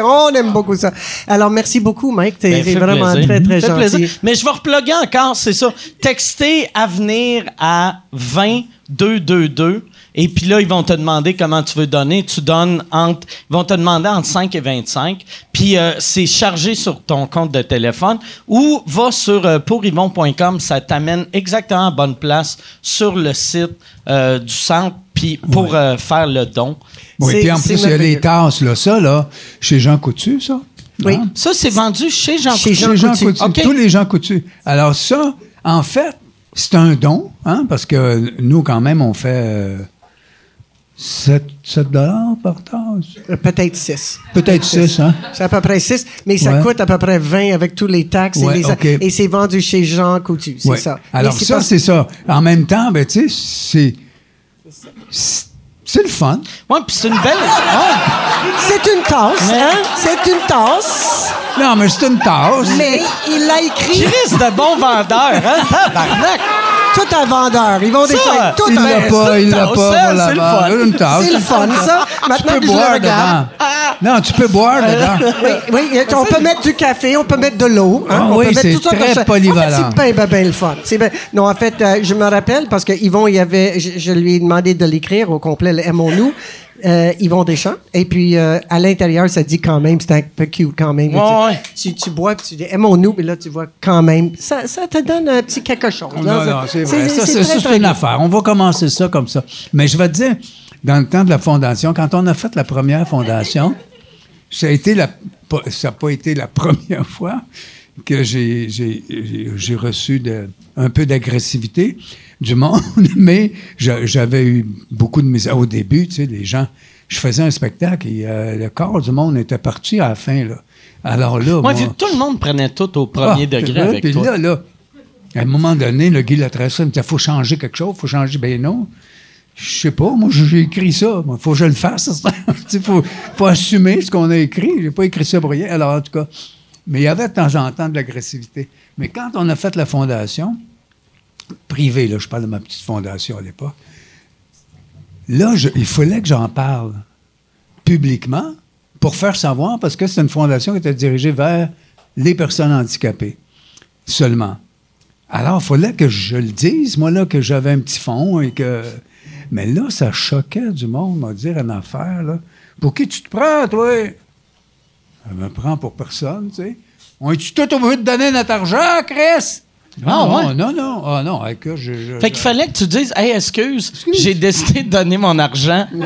on aime beaucoup ça. Alors, merci beaucoup, Mike. T'es Ben, vraiment plaisir. très, très Fait gentil. plaisir. Mais je vais reploguer encore, c'est ça. Textez Avenir à 20 222 et puis là, ils vont te demander comment tu veux donner. Tu donnes entre... Ils vont te demander entre 5 et 25. Puis euh, c'est chargé sur ton compte de téléphone ou va sur euh, pouryvon.com. Ça t'amène exactement à bonne place sur le site euh, du centre puis pour euh, faire le don. Oui, puis en plus, il y a les tasses, là. Ça, là, chez Jean Coutu, ça. Oui. Hein? Ça, c'est vendu chez Jean Chez Coutu. Jean Chez Jean Coutu. Tous les Jean Coutu. Alors ça, en fait, c'est un don, hein, parce que nous, quand même, on fait euh, 7, 7 dollars par tasse? Peut-être 6. Peut-être 6, hein? C'est à peu près 6, mais ça Ouais. coûte à peu près 20 avec tous les taxes Ouais, et, les, OK. et c'est vendu chez Jean Coutu. C'est Ouais. ça. Alors ça, pas- c'est ça. En même temps, ben, tu sais, c'est... c'est- le fun. Ouais, puis c'est une belle... Ouais. C'est une tasse, hein? C'est une tasse, Non, mais c'est une tasse. mais il l'a écrit Chris de bon vendeur, hein? Tabarnak! Tout un vendeur. Ils vont Ça, déchirer tout Il un l'a pas, il l'a pas. voilà, c'est le fun. C'est le fun, ça. Tu Maintenant peux je le boire dedans. Non, tu peux boire dedans. Oui, oui, on peut mettre du café, on peut mettre de l'eau. hein, Ah on oui, peut mettre c'est très polyvalent. En fait, c'est bien, ben, ben le fun. C'est ben- Non, en fait, euh, je me rappelle parce que Yvon, il y avait, je, je lui ai demandé de l'écrire au complet, le Aimons-nous. Euh, Yvon Deschamps. Et puis, euh, à l'intérieur, ça dit quand même, c'est un peu cute quand même. Ouais, tu, ouais. Tu, tu bois, puis tu dis aimons-nous, puis là, tu vois quand même. Ça, ça te donne un petit quelque chose. là. Non, non, c'est vrai. Ça, c'est une affaire. On va commencer ça comme ça. Mais je vais te dire, dans le temps de la fondation, quand on a fait la première fondation, ça a été la, ça n'a pas été la première fois, que j'ai, j'ai, j'ai- j'ai reçu de- un peu d'agressivité du monde, mais j'a- j'avais eu beaucoup de misère au début, tu sais, les gens. Je faisais un spectacle et euh, le corps du monde était parti à la fin, là. Alors là, Moi, tout le monde prenait tout au premier ah, degré vrai, avec puis toi. là, là, à un moment donné, le Guy Latressa me disait, faut changer quelque chose, faut changer. Ben non. Je sais pas, moi, j'ai écrit ça. Il faut que je le fasse. Il faut, faut assumer ce qu'on a écrit. J'ai pas écrit ça pour rien. Alors, en tout cas, mais il y avait de temps en temps de l'agressivité. Mais quand on a fait la fondation, privée, là, je parle de ma petite fondation à l'époque, là, il fallait que j'en parle publiquement pour faire savoir, parce que c'est une fondation qui était dirigée vers les personnes handicapées seulement. Alors, il fallait que je le dise, moi, là, que j'avais un petit fond et que. Mais là, ça choquait du monde, m'a dire une affaire. Pour qui tu te prends, toi? Je me prends pour personne, tu sais. On est-tu tout obligé de donner notre argent, Chris? Ah, non, ouais? non, non, ah non, écoute, je, je- Fait qu'il fallait que tu dises, hey, excuse, j'ai décidé de donner mon argent.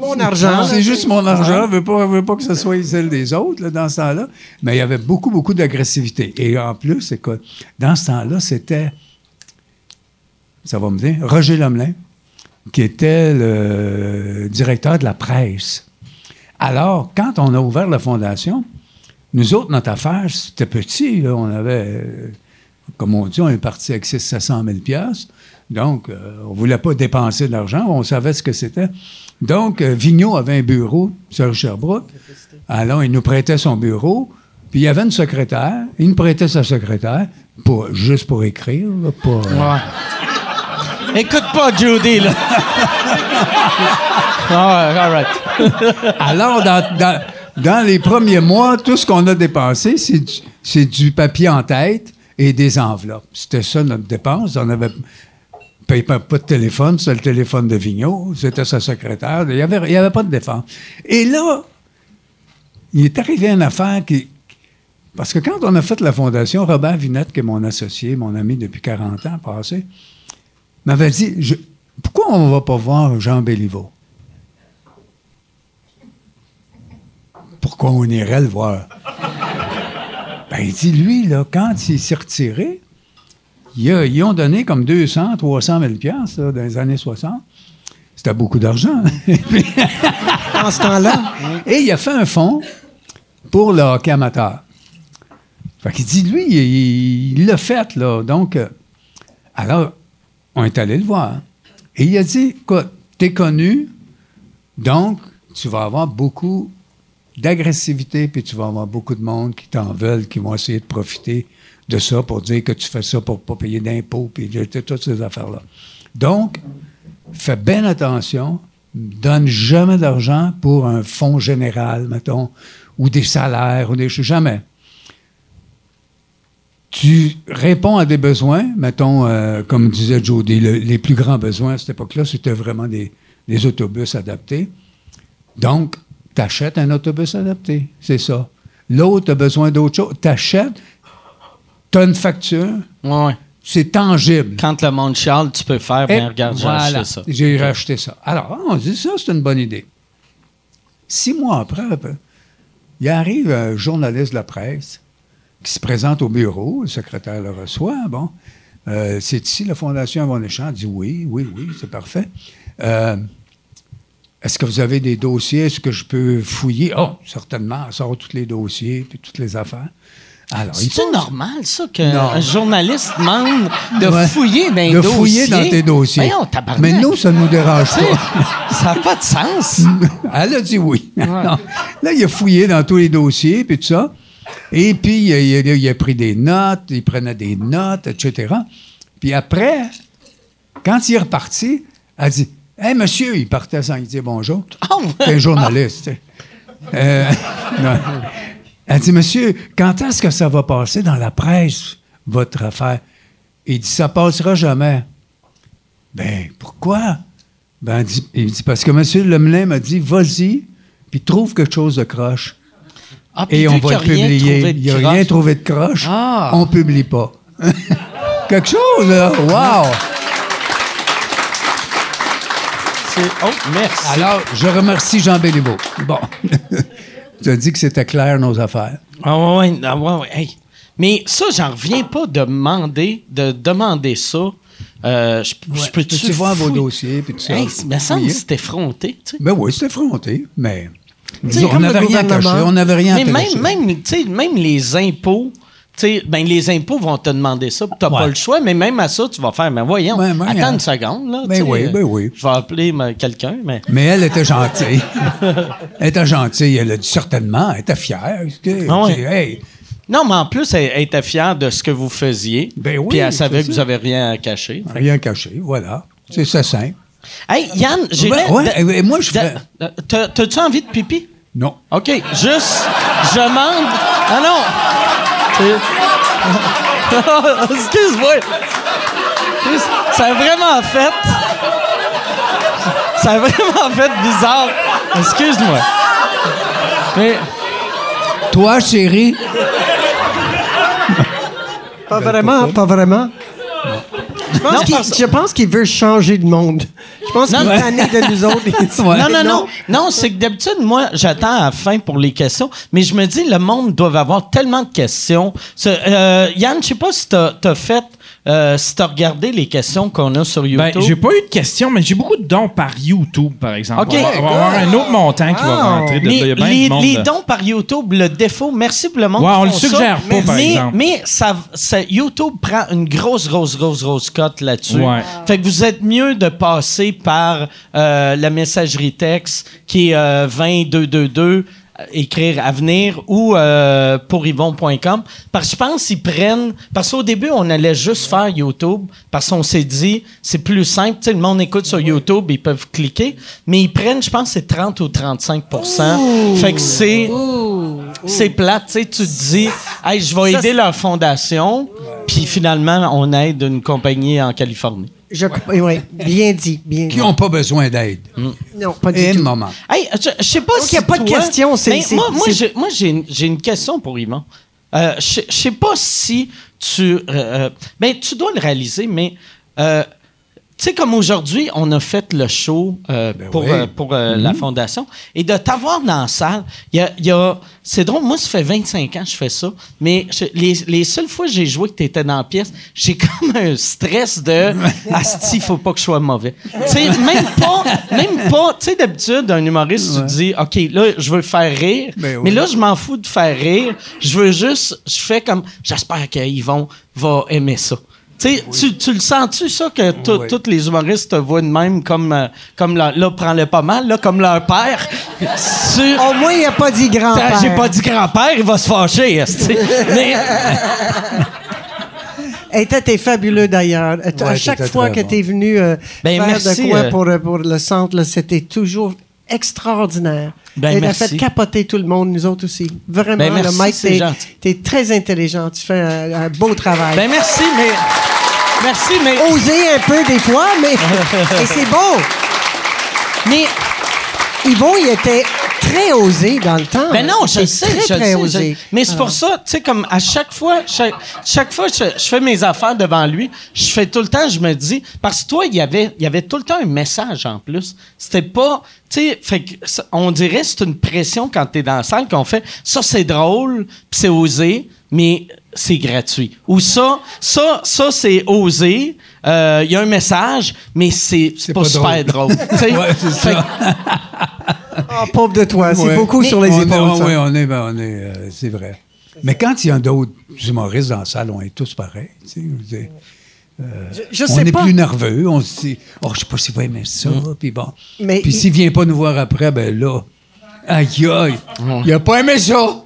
Mon argent. C'est juste mon argent. Je veux pas, veux pas que ce soit celle des autres là, dans ce temps-là. Mais il y avait beaucoup, beaucoup d'agressivité. Et en plus, écoute, dans ce temps-là, c'était, ça va me dire, Roger Lemelin, qui était le directeur de la presse. Alors, quand on a ouvert la fondation, nous autres, notre affaire, c'était petit. là. On avait, comme on dit, on est parti avec 600 000 piastres. Donc, euh, on ne voulait pas dépenser de l'argent. On savait ce que c'était. Donc, euh, Vigneault avait un bureau sur Sherbrooke. Alors, il nous prêtait son bureau. Puis, il y avait une secrétaire. Il nous prêtait sa secrétaire, pour, juste pour écrire. là, pour, euh, Écoute pas, Judy, là. Ah, all right. Alors, dans, dans- dans les premiers mois, tout ce qu'on a dépensé, c'est du, papier en tête et des enveloppes. C'était ça notre dépense. On avait paye pas, de téléphone, c'est le téléphone de Vigneault, c'était sa secrétaire. Il n'y avait, pas de défense. Et là, il est arrivé une affaire qui. Parce que quand on a fait la fondation, Robert Vinette, qui est mon associé, mon ami depuis 40 ans passé, m'avait dit Pourquoi on ne va pas voir Jean Béliveau? Pourquoi on irait le voir? Ben, il dit, lui, là, quand il s'est retiré, il a- ils ont donné comme 200, 300 000 piastres, là, dans les années 60. C'était beaucoup d'argent. En ce temps-là, Et il a fait un fonds pour le hockey amateur. Fait qu'il dit, lui, il il l'a fait, là. Donc, euh, alors, on est allé le voir. Et il a dit, écoute, t'es connu, donc tu vas avoir beaucoup d'agressivité, puis tu vas avoir beaucoup de monde qui t'en veulent, qui vont essayer de profiter de ça pour dire que tu fais ça pour pas payer d'impôts, puis toutes ces affaires-là. Donc, fais bien attention, donne jamais d'argent pour un fonds général, mettons, ou des salaires, ou des choses, jamais. Tu réponds à des besoins, mettons, euh, comme disait Jody, le- les plus grands besoins à cette époque-là, c'était vraiment des, des autobus adaptés. Donc, tu achètes un autobus adapté, c'est ça. L'autre a besoin d'autre chose, tu achètes, tu as une facture, Ouais, c'est tangible. Quand le monde chiale, tu peux faire, bien, regarde, j'ai voilà, acheté ça. J'ai racheté ça. Alors, on dit ça, c'est une bonne idée. Six mois après, il arrive un journaliste de la presse qui se présente au bureau, le secrétaire le reçoit. Bon, Euh, c'est ici la Fondation Avant Échange. dit oui, oui, oui, c'est parfait. Euh, est-ce que vous avez des dossiers? Est-ce que je peux fouiller? Oh, certainement. Elle sort tous les dossiers puis toutes les affaires. Alors, il C'est pose- normal, ça, qu'un journaliste demande de Ouais. fouiller dans les de dossiers? fouiller dans tes dossiers. Voyons. Mais nous, ça nous dérange pas. ça n'a pas de sens. Elle a dit oui. Là, il a fouillé dans tous les dossiers, puis tout ça. Et puis, il a, il a- il a pris des notes, il prenait des notes, etc. Puis après, quand il est reparti, elle dit Hé, monsieur, il partait sans lui dire bonjour. Ah? C'est un journaliste. sais. Euh. Elle dit Monsieur, quand est-ce que ça va passer dans la presse, votre affaire? Il dit Ça passera jamais. Ben, pourquoi? Ben, il dit, il dit, Parce que M. Lemelin m'a dit Vas-y, puis trouve quelque chose de croche. Ah, Et on va le publier. Il n'a rien trouvé de croche. Ah. On publie pas. quelque chose, là. Wow! C'est- Oh, merci. Alors, je remercie Jean Béliveau. Bon. Tu as dit que c'était clair, nos affaires. Ah ouais, ouais, ah ouais, ouais, hey. Mais ça, j'en reviens pas de demander, de demander ça. Euh, je, je peux-tu Tu voir vos fouiller? dossiers, puis tout ça. Hey, il me semble que Fouiller. c'était effronté, tu sais. Ben oui, c'était effronté, mais... on n'avait rien caché, on n'avait rien Mais même, même, les impôts, ben les impôts vont te demander ça, tu n'as Ouais. pas le choix, mais même à ça, tu vas faire, mais voyons, Ben, ben, attends hein. une seconde, là. Ben oui, ben oui. Je vais appeler quelqu'un, mais. Mais elle était gentille. elle était gentille. Elle a dit certainement, elle était fière. Ah ouais. hey, Non, mais en plus, elle, elle était fière de ce que vous faisiez. Ben oui, Puis elle savait que ça. vous avez rien à cacher. rien caché, voilà. C'est ça simple. Hey, Yann, j'ai Ben, ouais, moi, je T'as-tu envie de pipi? Non. OK, juste, je demande. Ah non! Excuse-moi. Ça a vraiment fait. Ça a vraiment fait bizarre. Excuse-moi. Mais. Toi, chérie, Pas vraiment, pas vraiment. Je pense qu'il- parce- je pense qu'il veut changer le monde. Je pense qu'il est tanné de nous autres. Non, non, non. Non, c'est que d'habitude, moi, j'attends à la fin pour les questions, mais je me dis, le monde doit avoir tellement de questions. Ce- euh, Yann, je sais pas si t'as as fait, euh, si t'as regardé les questions qu'on a sur Ben, YouTube. j'ai pas eu de questions, mais j'ai beaucoup de dons par YouTube, par exemple. OK. On va, on va avoir un autre montant qui va Wow. rentrer. De, les, les là. dons par YouTube, le défaut, merci pour le monde. Ouais, on le font ça. suggère pas, par mais, exemple. Mais ça, ça- YouTube prend une grosse, grosse, grosse, grosse cote là-dessus. Ouais. Fait que vous êtes mieux de passer par euh, la messagerie texte qui est euh, 20222 euh, écrire avenir ou euh, pour yvon.com parce que je pense qu'ils prennent parce qu'au début on allait juste faire YouTube parce qu'on s'est dit c'est plus simple. Tu sais le monde écoute sur YouTube ils peuvent cliquer. Mais ils prennent je pense c'est 30 ou 35% fait que c'est c'est plate, tu te dis, hey, je vais aider leur fondation, puis finalement, on aide une compagnie en Californie. Je, oui, bien dit, bien dit. qui n'ont pas besoin d'aide. Non, pas du Et tout. moment. Hey, je, je sais pas Donc, si y a pas de question, c'est- c'est- moi, moi, c'est- j'ai, moi, j'ai une, j'ai une question pour Yvon. Euh, je, je sais pas si tu... euh, euh, ben, tu dois le réaliser, mais... euh, tu sais, comme aujourd'hui, on a fait le show euh, pour, oui. euh, pour euh, la fondation. Et de t'avoir dans la salle, il y a, y a- c'est drôle, moi, ça fait 25 ans que je fais ça, mais je- les, les seules fois que j'ai joué que tu étais dans la pièce, j'ai comme un stress de Asti, faut pas que je sois mauvais. Tu sais, même pas, même pas, tu sais, d'habitude, un humoriste, tu te dis, OK, là, je veux faire rire, Ben oui. mais là, je m'en fous de faire rire. Je veux juste, je fais comme, j'espère qu'Yvon va aimer ça. Tu sais, tu, tu le sens-tu, ça, que Oui. tous les humoristes te voient de même comme, euh, comme leur- là, prends-le pas mal, là, comme leur père? Au moins, il a pas dit grand-père. J'ai pas dit grand-père, il va se fâcher, mais Hey, t'es fabuleux d'ailleurs. Euh, à chaque fois que bon. tu es venu euh, Ben, faire merci, de quoi euh, pour, pour le centre, c'était toujours extraordinaire. Ben, Et t'as merci. fait capoter tout le monde, nous autres aussi. Vraiment, Ben, merci, le Mike, t'es très intelligent. Tu fais un, un beau travail. ben merci, mais merci, mais Oser un peu des fois, mais et c'est bon. mais Yvon, il était très osé dans le temps. Ben non, je le sais, très, je le très sais, osé. je- Mais c'est pour ça, tu sais, comme à chaque fois, chaque, chaque fois que je, je fais mes affaires devant lui, je fais tout le temps, je me dis, parce que toi, il y avait, il y avait tout le temps un message en plus. C'était pas, tu sais, fait que ça- on dirait que c'est une pression quand t'es dans la salle qu'on fait, ça c'est drôle, puis c'est osé, mais c'est gratuit. Ou ça, ça, ça c'est osé, euh, il y a un message, mais c'est pas, pas super drôle. Ouais, c'est ça. Ah, pauvre de toi, c'est Ouais. beaucoup Mais- sur les épaules. Est, ça. oui, on est, ben, on est, euh, c'est vrai. Mais quand il y a d'autres humoristes dans la salle, on est tous pareils. je. Je on sais est pas. plus nerveux. On se dit, oh, je sais pas s'il va aimer ça. Puis bon. Mais puis il- s'il vient pas nous voir après, ben là, aïe, aïe, il a pas aimé ça.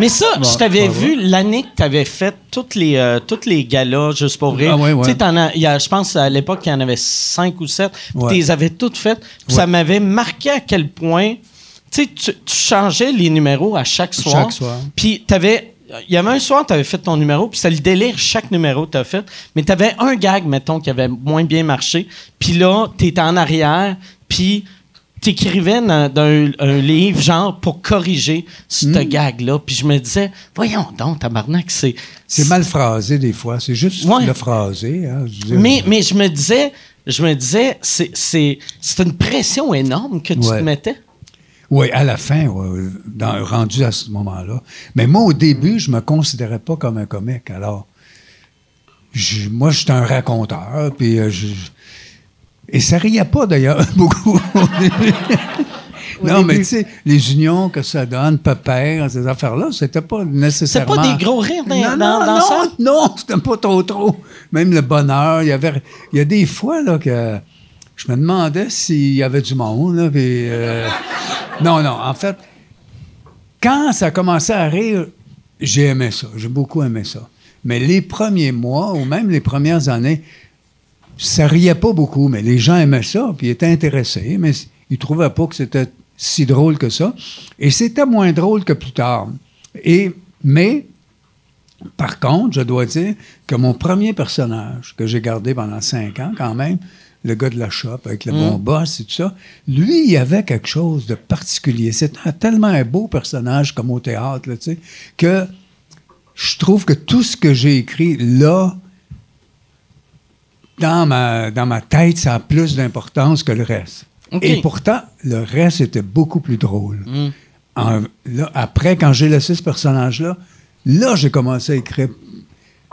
Mais ça, je t'avais vu l'année que t'avais fait toutes les, euh, toutes les galas juste pour rire. Ah ouais, ouais. Tu sais, t'en as- il y a- je pense à l'époque, il y en avait cinq ou sept. Ouais. tu les avais toutes faites. Ça m'avait marqué à quel point, tu tu tu changeais les numéros à chaque soir. Chaque soir. Puis t'avais, il y avait un soir, tu avais fait ton numéro, puis c'est le délire chaque numéro que tu as fait. Mais tu avais un gag, mettons, qui avait moins bien marché. Puis là, tu étais en arrière, puis t'écrivais dans, dans un, un livre, genre, pour corriger ce Hmm. gag-là. Puis je me disais, voyons donc, tabarnak, c'est... C'est mal phrasé des fois. C'est juste Ouais. le phrasé. Hein. Mais, mais je me disais, je me disais, c'est, c'est, c'est une pression énorme que tu Ouais. te mettais. Oui, à la fin, ouais, dans, rendu à ce moment-là. Mais moi, au début, je me considérais pas comme un comique. Alors, je- moi, j'étais un raconteur, puis euh, je, et ça riait pas d'ailleurs beaucoup au début. non, mais tu sais, les unions que ça donne, pépère, ces affaires-là, c'était pas C'est nécessairement. pas des gros rires dans, Non, dans, non, dans non, ça? non, c'était pas trop trop. Même le bonheur, il y avait, il y a des fois là que je me demandais s'il y avait du monde là, puis, euh, non, non, en fait, quand ça commençait à rire, j'ai aimé ça, j'ai beaucoup aimé ça. Mais les premiers mois ou même les premières années, ça riait pas beaucoup, mais les gens aimaient ça, puis ils étaient intéressés, mais ils trouvaient pas que c'était si drôle que ça. Et c'était moins drôle que plus tard. Et, mais, par contre, je dois dire que mon premier personnage, que j'ai gardé pendant cinq ans quand même, le gars de la shop avec le bon boss et tout ça, lui, il avait quelque chose de particulier. C'était tellement un beau personnage comme au théâtre, là, tu sais, que je trouve que tout ce que j'ai écrit là, dans ma, dans ma tête, ça a plus d'importance que le reste. Et pourtant, le reste était beaucoup plus drôle. En- là, après, quand j'ai laissé ce personnage-là, là, j'ai commencé à écrire.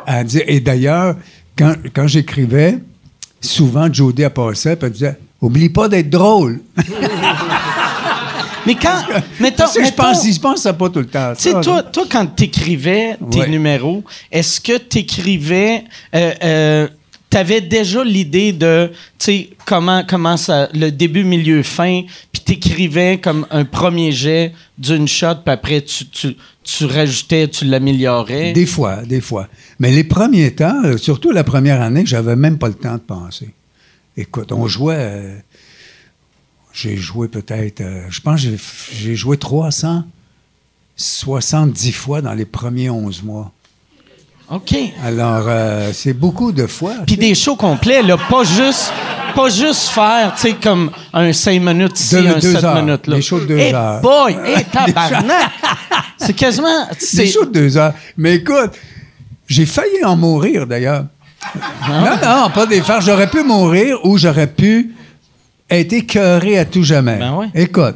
À dire, et d'ailleurs, quand, quand j'écrivais, souvent, Jodie apparaissait et elle disait Oublie pas d'être drôle. Mais quand. Mettons, sais, je mettons- pense, je pense ça pas tout le temps. Tu sais, toi, toi, quand t'écrivais tes Ouais. numéros, est-ce que t'écrivais, euh, euh, t'avais déjà l'idée de, tu sais, comment, comment ça, le début, milieu, fin, puis t'écrivais comme un premier jet d'une shot, puis après tu, tu, tu rajoutais, tu l'améliorais. Des fois, des fois. Mais les premiers temps, euh, surtout la première année, j'avais même pas le temps de penser. Écoute, on jouait. euh, j'ai joué peut-être. euh, je pense j'ai joué 370 fois dans les premiers 11 mois. OK. Alors, euh, c'est beaucoup de fois. Puis des shows complets, là, pas juste, pas juste faire, tu sais, comme un 5 minutes ici, un deux 7 heures. minutes là. Des shows de deux Eh heures. boy! Eh tabarnak! c'est quasiment... C'est, chaud de deux heures. Mais écoute, j'ai failli en mourir d'ailleurs. Non, non, pas des farces. J'aurais pu mourir ou j'aurais pu être écœuré à tout jamais. Ben ouais. Écoute,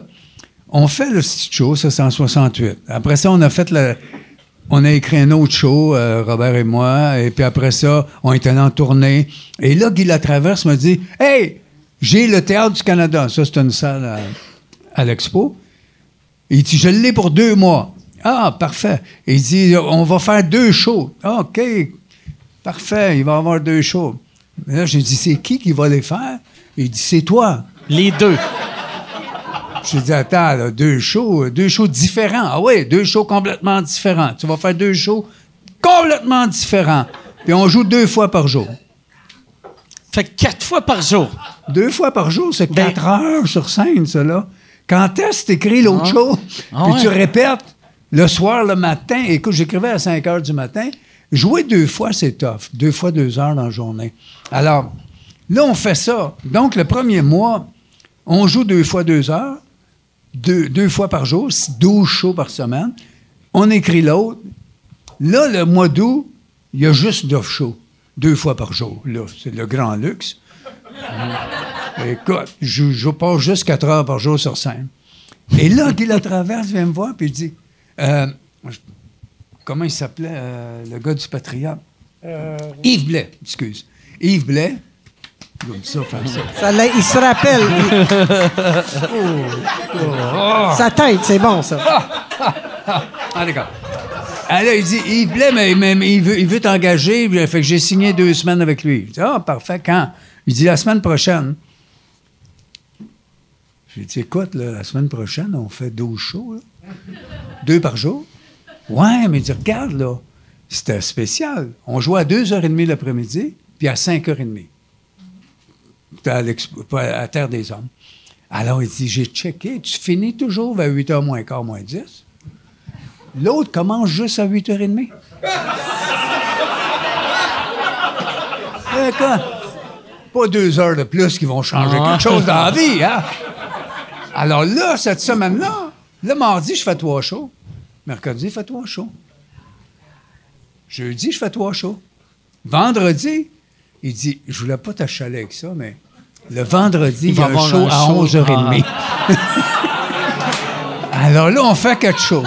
on fait le show, ça c'est en 68. Après ça, on a fait le. On a écrit un autre show, euh, Robert et moi, et puis après ça, on était allé en tournée. Et là, Guy Latraverse me dit Hey, j'ai le Théâtre du Canada. Ça, c'est une salle à, à l'Expo. Il dit, je l'ai pour deux mois. Ah, parfait. Il dit, on va faire deux shows. Ah, OK, parfait, il va y avoir deux shows. Mais là, j'ai dit, c'est qui qui va les faire? Il dit, c'est toi. les deux. J'ai dit, attends, là, deux shows, deux shows différents. Ah oui, deux shows complètement différents. Tu vas faire deux shows complètement différents. Puis on joue deux fois par jour. Fait que quatre fois par jour. Deux fois par jour, c'est Ben- quatre heures sur scène, ça, là. Quand est-ce que t'écris l'autre show, Ah puis ouais. tu répètes le soir, le matin. Écoute, j'écrivais à 5 heures du matin. Jouer deux fois, c'est tough. Deux fois deux heures dans la journée. Alors, là, on fait ça. Donc, le premier mois, on joue deux fois deux heures, deux, deux fois par jour, c'est 12 shows par semaine. On écrit l'autre. Là, le mois d'août, il y a juste 9 shows. Deux fois par jour. Là, c'est le grand luxe. Écoute, je, je passe juste 4 heures par jour sur scène. Et là, Guy Latraverse vient me voir et il dit euh, Comment il s'appelait, euh, le gars du Patriote Yves Blais, excuse. Yves Blais. Comme ça, faire ça. Ça l'a- il se rappelle. Sa tête, c'est bon, ça. Ah, d'accord. Ah, là, il dit Yves Blais, mais, mais- mais il veut, il veut t'engager. Fait que j'ai signé deux semaines avec lui. Je dis Ah, parfait, quand? Il dit La semaine prochaine. J'ai dit Écoute, là, la semaine prochaine, on fait 12 shows. là. Deux par jour. Ouais, mais il dit Regarde, là, c'était spécial. On jouait à 2h30 l'après-midi, puis à 5h30. C'était à, à Terre des Hommes. Alors, il dit J'ai checké, tu finis toujours vers 8h moins quart, moins 10. L'autre commence juste à 8h30. Eh, quoi? Pas deux heures de plus qui vont changer quelque chose dans la vie, hein? Alors là, cette semaine-là, le mardi, je fais trois shows. Mercredi, je fais trois shows. Jeudi, je fais trois shows. Vendredi, il dit, je voulais pas t'achaler avec ça, mais le vendredi, il y va a un show un à show. 11h30. Alors là, on fait quatre shows.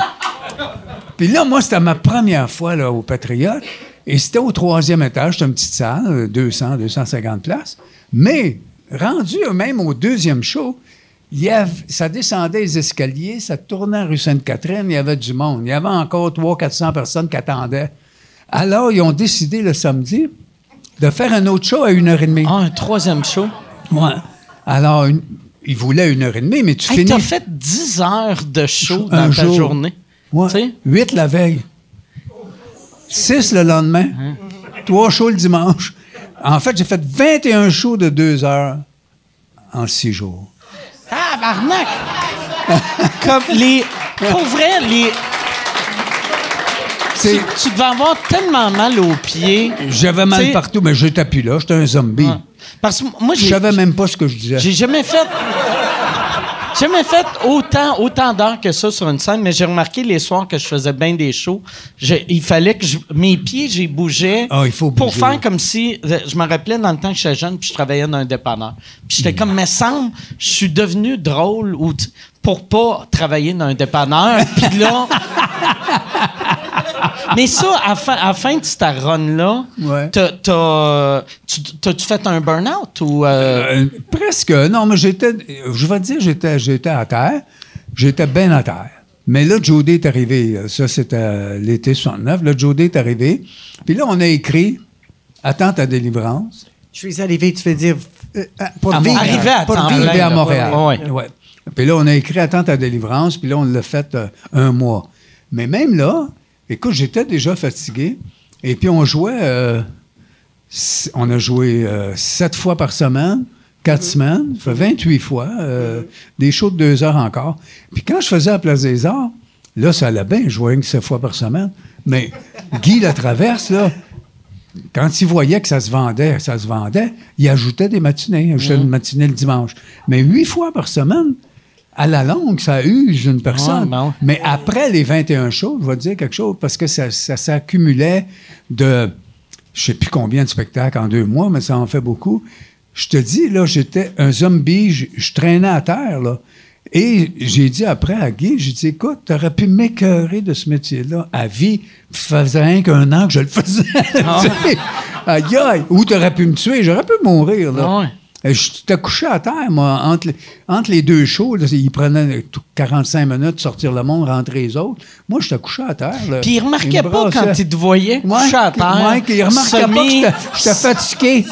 Puis là, moi, c'était ma première fois là, au Patriote. Et c'était au troisième étage, c'était une petite salle, euh, 200, 250 places. Mais, rendu même au deuxième show, il y avait- ça descendait les escaliers, ça tournait rue Sainte-Catherine, il y avait du monde. Il y avait encore 300-400 personnes qui attendaient. Alors, ils ont décidé le samedi de faire un autre show à une heure et demie. Ah, un troisième show? Ouais. Alors, une- ils voulaient une heure et demie, mais tu Hey, finis... t'as fait 10 heures de show Un dans ta jour. journée. Ouais. Tu sais? Huit la veille. Six le lendemain. Trois shows le dimanche. En fait, j'ai fait 21 shows de deux heures en six jours. Ah, barnac! Comme les. Pour vrai, les. Tu, tu devais avoir tellement mal aux pieds. J'avais mal T'sais- partout, mais j'étais plus là. J'étais un zombie. Ouais. Parce que moi, Je j'ai. savais même pas ce que je disais. J'ai jamais fait. Jamais fait autant, autant d'heures que ça sur une scène, mais j'ai remarqué les soirs que je faisais bien des shows, je- il fallait que je- mes pieds, j'ai bougé Ah, il faut pour bouger. faire comme si je me rappelais dans le temps que j'étais jeune, puis je travaillais dans un dépanneur. Puis j'étais comme, mais semble, je suis devenu drôle ou pour pas travailler dans un dépanneur. Puis là, mais ça, à, fin, à la fin de cette run-là, Ouais. t'as-tu fait un burn-out ou... euh, Euh, presque. Non, mais j'étais. Je vais te dire, j'étais, j'étais à terre. J'étais bien à terre. Mais là, Jody est arrivé. Ça, c'était l'été 69. Là, Jody est arrivé. Puis là, on a écrit Attends ta délivrance. Je suis arrivé, tu veux dire, euh, euh, pour À vivre. Arrivé à pour vivre. à Montréal. ouais, ouais. Ouais. Puis là, on a écrit Attends ta délivrance. Puis là, on l'a fait euh, un mois. Mais même là, écoute, j'étais déjà fatigué. Et puis, on jouait. euh, on a joué euh, sept fois par semaine, quatre semaines, ça fait 28 fois, euh, des shows de deux heures encore. Puis quand je faisais la Place des Arts, là, ça allait bien, je jouais que sept fois par semaine. Mais Guy Latraverse, là, quand il voyait que ça se vendait, ça se vendait, il ajoutait des matinées. Il ajoutait une matinée le dimanche. Mais huit fois par semaine, à la longue, ça use une personne. Ouais. Mais après les 21 shows, je vais te dire quelque chose, parce que ça, ça s'accumulait de je sais plus combien de spectacles en deux mois, mais ça en fait beaucoup. Je te dis, là, j'étais un zombie, je, je traînais à terre, là. Et j'ai dit après à Guy, j'ai dit, écoute, t'aurais pu m'écœurer de ce métier-là à vie. Ça faisait rien qu'un an que je le faisais. Ah aïe, aïe. Ou t'aurais pu me tuer, j'aurais pu mourir, là. Ah ouais. Et Je t'ai couché à terre, moi, entre les, entre les deux shows. Là, il prenait tout 45 minutes de sortir le monde, rentrer les autres. Moi, je t'ai couché à terre. Là. Puis il remarquait me pas quand il te Ouais, couché à terre. ouais, qu'il remarquait pas que j'étais- j'étais fatigué.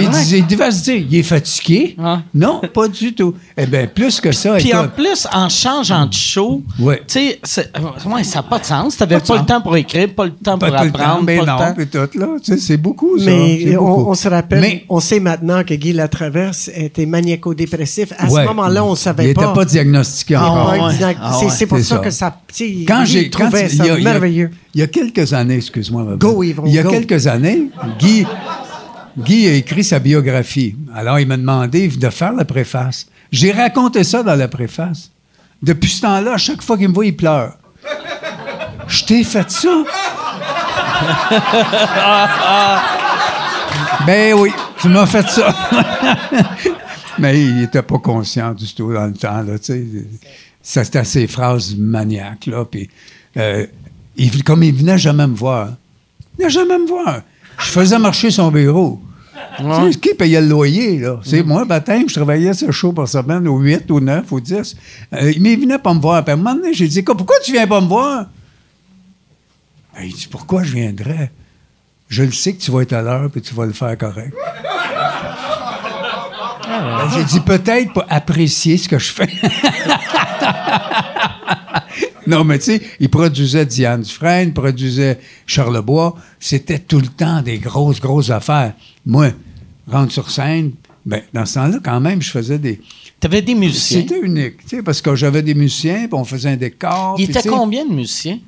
Il, disait, il devait se dire, il est fatigué. Non, pas du tout. Eh bien, plus que ça, Puis en plus, en changeant de show, Ouais. tu sais, euh, ouais, ça n'a pas de sens. T'avais Pas pas, le temps pour écrire, pas le temps pas pour le temps, apprendre, mais pas non, le temps. puis tout, là. Tu sais, c'est beaucoup, ça. Mais on, beaucoup. on se rappelle, Mais- on sait maintenant que Guy Latraverse était maniaco-dépressif. À Ouais. ce moment-là, on ne savait Il pas. n'était pas diagnostiqué Ah, encore. ouais. Ah, c'est ouais. c'est pour C'est ça, ça. que ça. tu Quand j'ai il quand- ça il il merveilleux. Il y a quelques années, excuse-moi. ma Go. Yvon, Il y a go. quelques années, Guy, Guy a écrit sa biographie. Alors, il m'a demandé de faire la préface. J'ai raconté ça dans la préface. Depuis ce temps-là, à chaque fois qu'il me voit, il pleure. Je t'ai fait ça? ben oui, tu m'as fait ça. Mais il n'était pas conscient du tout dans le temps, là, C'était ses phrases maniaques, là. Puis, euh, il- comme il venait jamais me voir. Il venait jamais me voir. Je faisais marcher son bureau. Tu sais, qui payait le loyer, là? C'est moi, baptême, je travaillais ce show par semaine, au 8, au 9, au 10. Euh, mais il venait pas me voir. Puis à un moment donné, j'ai dit, pourquoi tu viens pas me voir? Ben, il dit, pourquoi je viendrais? Je le sais que tu vas être à l'heure, puis tu vas le faire correct. Ben, J'ai dit peut-être pour apprécier ce que je fais. non, mais tu sais, il produisait Diane Dufresne, il produisait Charlebois. C'était tout le temps des grosses, grosses affaires. Moi, rentre sur scène, ben, dans ce temps-là, quand même, je faisais des. T'avais des musiciens? C'était unique, tu sais, parce que j'avais des musiciens, puis on faisait un décor. Il était tu combien de musiciens?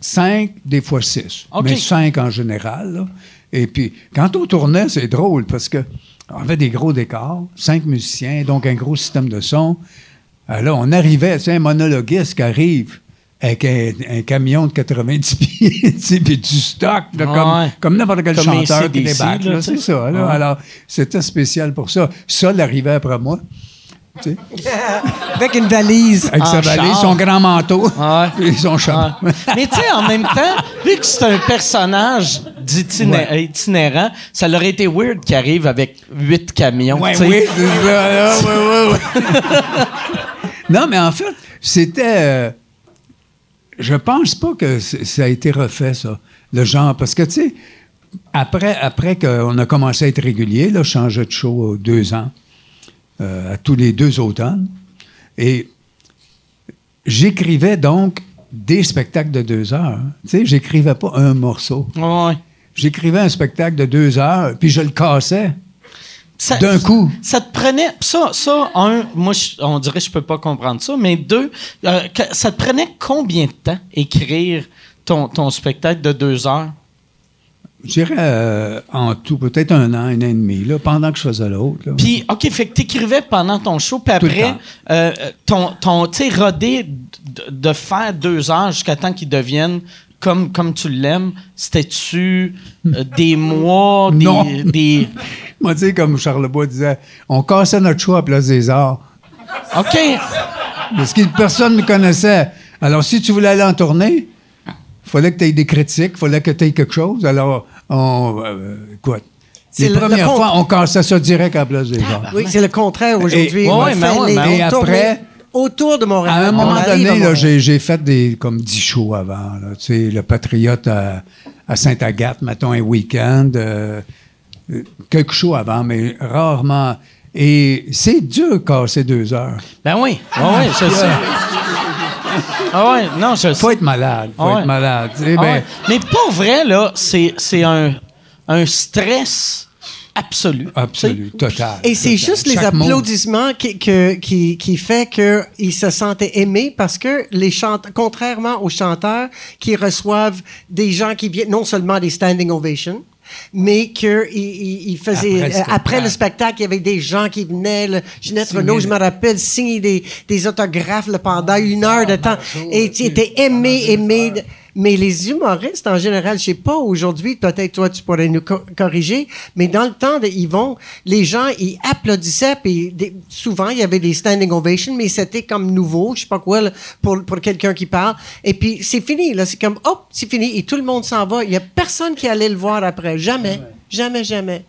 Cinq, des fois six. Mais cinq en général. là. Et puis, quand on tournait, c'est drôle parce que on avait des gros décors, cinq musiciens, donc un gros système de son. Alors là, on arrivait, c'est un monologuiste qui arrive avec un, un camion de 90 pieds, tu sais, puis du stock, là, Ouais. comme, comme n'importe quel Comme chanteur qui débarque. C'est ça. là. Ouais. Alors, c'était spécial pour ça. Ça, l'arrivait après moi. tu sais, Avec une valise. avec sa valise, char. son grand manteau Ouais. et son chapeau. Ouais. Mais tu sais, en même temps, vu que c'est un personnage itinérant, ça leur été weird qu'il arrive avec huit camions. Ouais, tu sais. oui, ouais, ouais, ouais. non, mais en fait, c'était. euh, je pense pas que ça a été refait, ça. Le genre. Parce que, tu sais, après, après qu'on a commencé à être régulier, là, je changeais de show euh, deux ans, euh, à tous les deux automnes. Et j'écrivais donc des spectacles de deux heures. hein. Tu sais, j'écrivais pas un morceau. Ouais. J'écrivais un spectacle de deux heures, puis je le cassais d'un coup. Ça te prenait. Ça, ça un, moi, je- on dirait que je peux pas comprendre ça, mais deux, euh, ça te prenait combien de temps écrire ton, ton spectacle de deux heures? Je dirais euh, en tout, peut-être un an, un an et demi, là, pendant que je faisais l'autre. Puis, OK, fait que t'écrivais pendant ton show, puis après, euh, ton, ton tu sais, rodé de, de faire deux heures jusqu'à temps qu'il devienne comme, comme tu l'aimes, c'était-tu euh, des mois, des, Non. des... Moi, tu sais, comme Charlebois disait, on cassait notre show à Place des Arts. OK. Parce que personne ne me connaissait. Alors, si tu voulais aller en tournée, il fallait que tu aies des critiques, il fallait que tu aies quelque chose. Alors, on. euh, écoute. C'est Les le- premières fois, on cassait ça direct à Place des Arts. Oui, c'est le contraire aujourd'hui. Et- Ouais, fait mais ouais, les mais Et tournées après- autour de Montréal. À un moment donné, là, j'ai, j'ai fait des comme 10 shows avant. Là, tu sais, le Patriote à, à Sainte-Agathe, mettons un week-end. euh, euh, quelques shows avant, mais rarement. Et c'est dur de casser deux heures. Ben oui. Oui, je sais. Ah ouais, non, je. Faut être malade. Faut Ah ouais. être malade. tu sais, Ah ben, ouais. Mais pour vrai, là, c'est, c'est un, un stress absolu. Absolu, total. Et c'est juste les Chaque applaudissements qui, que- qui, qui fait qu'ils se sentaient aimés parce que les chanteurs, contrairement aux chanteurs qui reçoivent des gens qui viennent, non seulement des standing ovations, mais qu'ils ils, ils faisaient, Après le euh, après spectacle. le spectacle, il y avait des gens qui venaient, le- Ginette Renault, je le- me rappelle, signer des, des autographes là, pendant une heure de temps. Et tu étais aimé, aimé. de- Mais les humoristes, en général, je sais pas aujourd'hui, peut-être toi, tu pourrais nous co- corriger, mais dans le temps de Yvon, les gens, ils applaudissaient, puis des- souvent, il y avait des standing ovations, mais c'était comme nouveau, je sais pas quoi, là, pour, pour quelqu'un qui parle. Et puis, c'est fini, là, c'est comme, hop, c'est fini, et tout le monde s'en va. Il y a personne qui allait le voir après. Jamais. Jamais, jamais.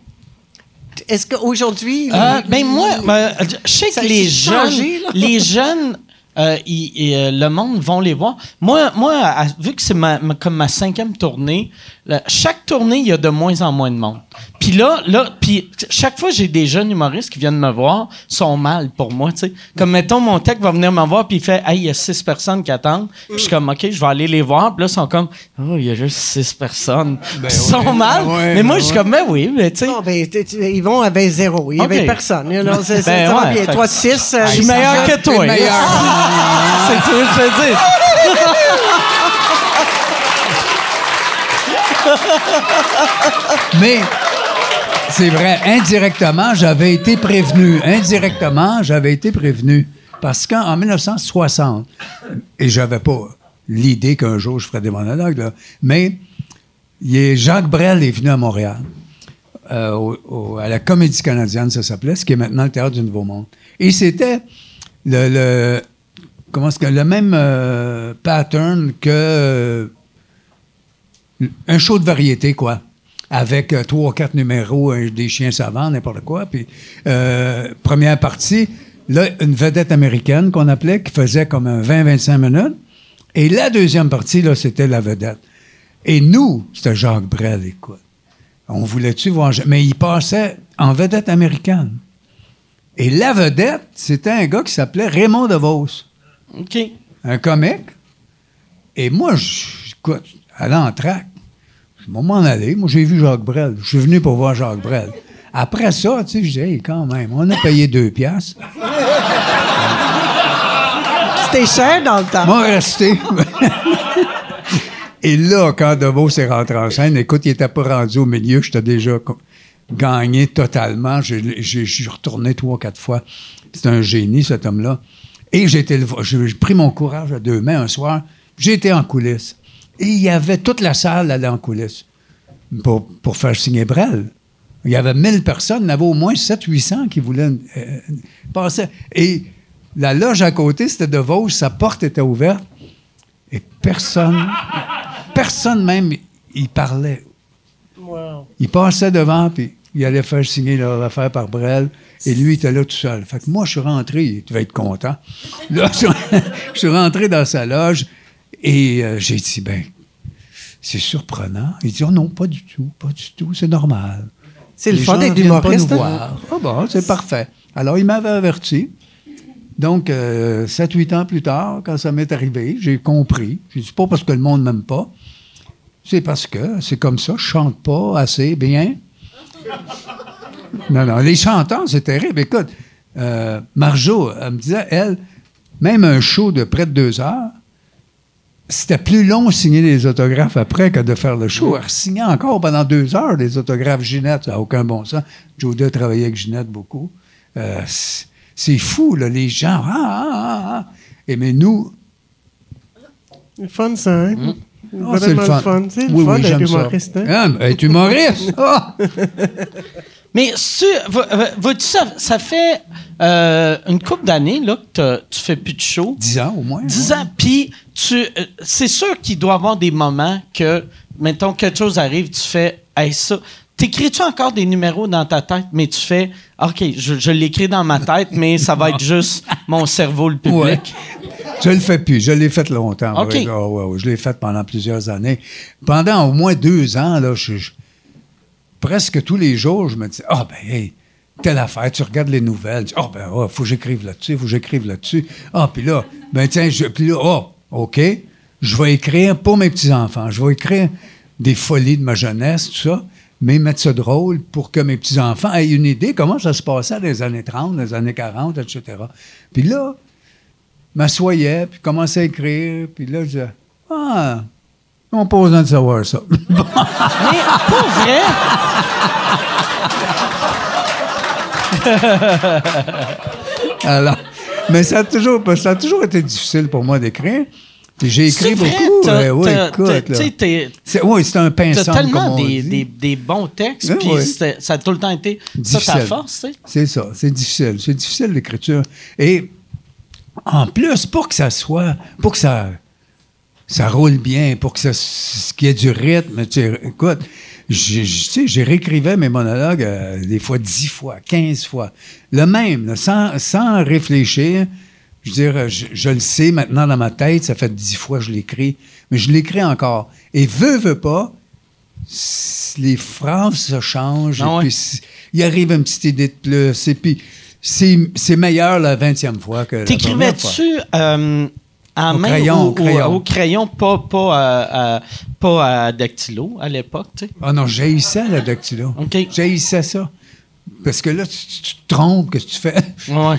Est-ce qu'aujourd'hui... Euh, ben moi, ben, je sais que les jeunes, les jeunes, euh, euh, le monde vont les voir. Moi, moi, vu que c'est ma- comme ma cinquième tournée, là, chaque tournée il y a de moins en moins de monde. Puis là, là, puis chaque fois j'ai des jeunes humoristes qui viennent me voir, sont mal pour moi, tu sais. Comme mettons mon tech va venir me voir puis il fait, hey, il y a six personnes qui attendent. Puis je suis comme, ok, je vais aller les voir. Puis là ils sont comme, oh, il y a juste six personnes. Puis ils sont ouais, mal. ouais, mais moi ben je suis comme, ben oui, mais tu sais. Non, ben, tu- Yvon avait zéro. Il n'y avait Ok. personne. C'est- c'est- Ben ça va ouais, bien. fait Toi, six. euh, Je suis il meilleur que toi. C'est tout ce que je veux dire. Mais c'est vrai, indirectement, j'avais été prévenu. Indirectement, j'avais été prévenu. Parce qu'en 1960, et j'avais pas l'idée qu'un jour je ferais des monologues, mais Jacques Brel est venu à Montréal. euh, à la Comédie canadienne, ça s'appelait, ce qui est maintenant le Théâtre du Nouveau Monde. Et c'était le, que, le même euh, pattern que euh, un show de variété, quoi. Avec euh, trois ou quatre numéros, des chiens savants, n'importe quoi. Puis, euh, première partie, là, une vedette américaine qu'on appelait, qui faisait comme un 20-25 minutes. Et la deuxième partie, là, c'était la vedette. Et nous, c'était Jacques Brel, écoute. On voulait-tu voir... Mais il passait en vedette américaine. Et la vedette, c'était un gars qui s'appelait Raymond DeVos OK. un comique. Et moi, je- écoute, à l'entraque, je vais m'en aller. Moi, j'ai vu Jacques Brel. Je suis venu pour voir Jacques Brel. Après ça, tu sais, je dis, hey, quand même, on a payé deux piastres. C'était cher dans le temps. Moi, resté. Et là, quand DeVos est rentré en scène, écoute, il était pas rendu au milieu, j'étais déjà gagné totalement. Je suis retourné trois, quatre fois. C'est un génie, cet homme-là. Et j'ai pris mon courage à deux mains un soir. J'ai été en coulisses. Et il y avait toute la salle allait en coulisses pour, pour faire signer Brel. Il y avait 1000 personnes, il y avait au moins 700-800 qui voulaient euh, passer. Et la loge à côté, c'était de Vosges, sa porte était ouverte. Et personne, personne même, il parlait. Il passait devant, puis il allait faire signer leur affaire par Brel, et lui, il était là tout seul. Fait que moi, je suis rentré, il devait être content. Là, je, je suis rentré dans sa loge, et euh, j'ai dit, ben, c'est surprenant. Il dit, oh non, pas du tout, pas du tout, c'est normal. C'est le fun d'être humoriste. nous hein? voir. Ah bon, c'est parfait. Alors, il m'avait averti. Donc, euh, 7-8 ans plus tard, quand ça m'est arrivé, j'ai compris. J'ai dit, pas parce que le monde m'aime pas, c'est parce que c'est comme ça, je chante pas assez bien. Non, non, les chanteurs, c'est terrible. Écoute, euh, Marjo, elle me disait, elle, même un show de près de deux heures, c'était plus long de signer des autographes après que de faire le show. Elle signait encore pendant deux heures des autographes Ginette, ça n'a aucun bon sens. Joda travaillait avec Ginette beaucoup. Euh, c'est- fou, là, les gens. Ah, ah, ah, ah. Et mais nous, C'est le fun, ça, hein? ah, c'est le fun. C'est le Oui, fun oui, d'être j'aime ça. humoriste. hein? Ah, ben, être humoriste! Ah! Mais tu, vois-tu, ça, ça fait euh, une couple d'années là, que tu fais plus de show. Dix ans au moins. 10 hein. ans, puis tu, euh, c'est sûr qu'il doit y avoir des moments que, mettons, quelque chose arrive, tu fais, hey, ça. T'écris-tu encore des numéros dans ta tête, mais tu fais, OK, je, je l'écris dans ma tête, mais ça va être juste mon cerveau, le public. Ouais. Je le fais plus. Je l'ai fait longtemps. Ouais, ouais. Je l'ai fait pendant plusieurs années. Pendant au moins deux ans, là, je- je- presque tous les jours, je me dis Ah, ben, hey, telle affaire, tu regardes les nouvelles. Tu dis, Ah, ben, ah, faut que j'écrive là-dessus, faut que j'écrive là-dessus. Ah, puis là, ben, tiens, je, puis là, ah, OK, je vais écrire pour mes petits-enfants. Je vais écrire des folies de ma jeunesse, tout ça, mais mettre ça drôle pour que mes petits-enfants aient une idée comment ça se passait dans les années 30, dans les années 40, etc. Puis là, m'assoyais, puis commençais à écrire, puis là, je disais, ah, on pas besoin de savoir ça. Mais pour vrai, Alors, mais ça a toujours, ça a toujours été difficile pour moi d'écrire. J'ai écrit vrai, beaucoup. t'as- ouais, écoute, t'es- C'est, oui, c'est un pain T'as tellement comme on des, dit. des, des bons textes, puis ouais. ça a tout le temps été ça ta Difficile. force. C'est ça, c'est difficile. C'est difficile l'écriture. Et en plus, pour que ça soit, pour que ça, ça roule bien, pour que ça, qu'il y ait du rythme, tu sais, écoute, j'ai- réécrivais mes monologues euh, des fois 10 fois, 15 fois. Le même, là, sans, sans réfléchir. Je veux dire, je, je le sais maintenant dans ma tête, ça fait 10 fois que je l'écris, mais je l'écris encore. Et veux, veux pas, les phrases se changent, Ah et ouais? puis il arrive une petite idée de plus, et puis c'est c'est meilleur la 20e fois que la première fois. T'écrivais-tu euh, Au main crayon, ou, au crayon. ou- au crayon, pas, pas, à, à- pas à dactylo à l'époque, tu sais? Ah non, j'haïssais la dactylo. OK. J'haïssais ça. Parce que là, tu, te trompes, qu'est-ce que tu fais? Ouais.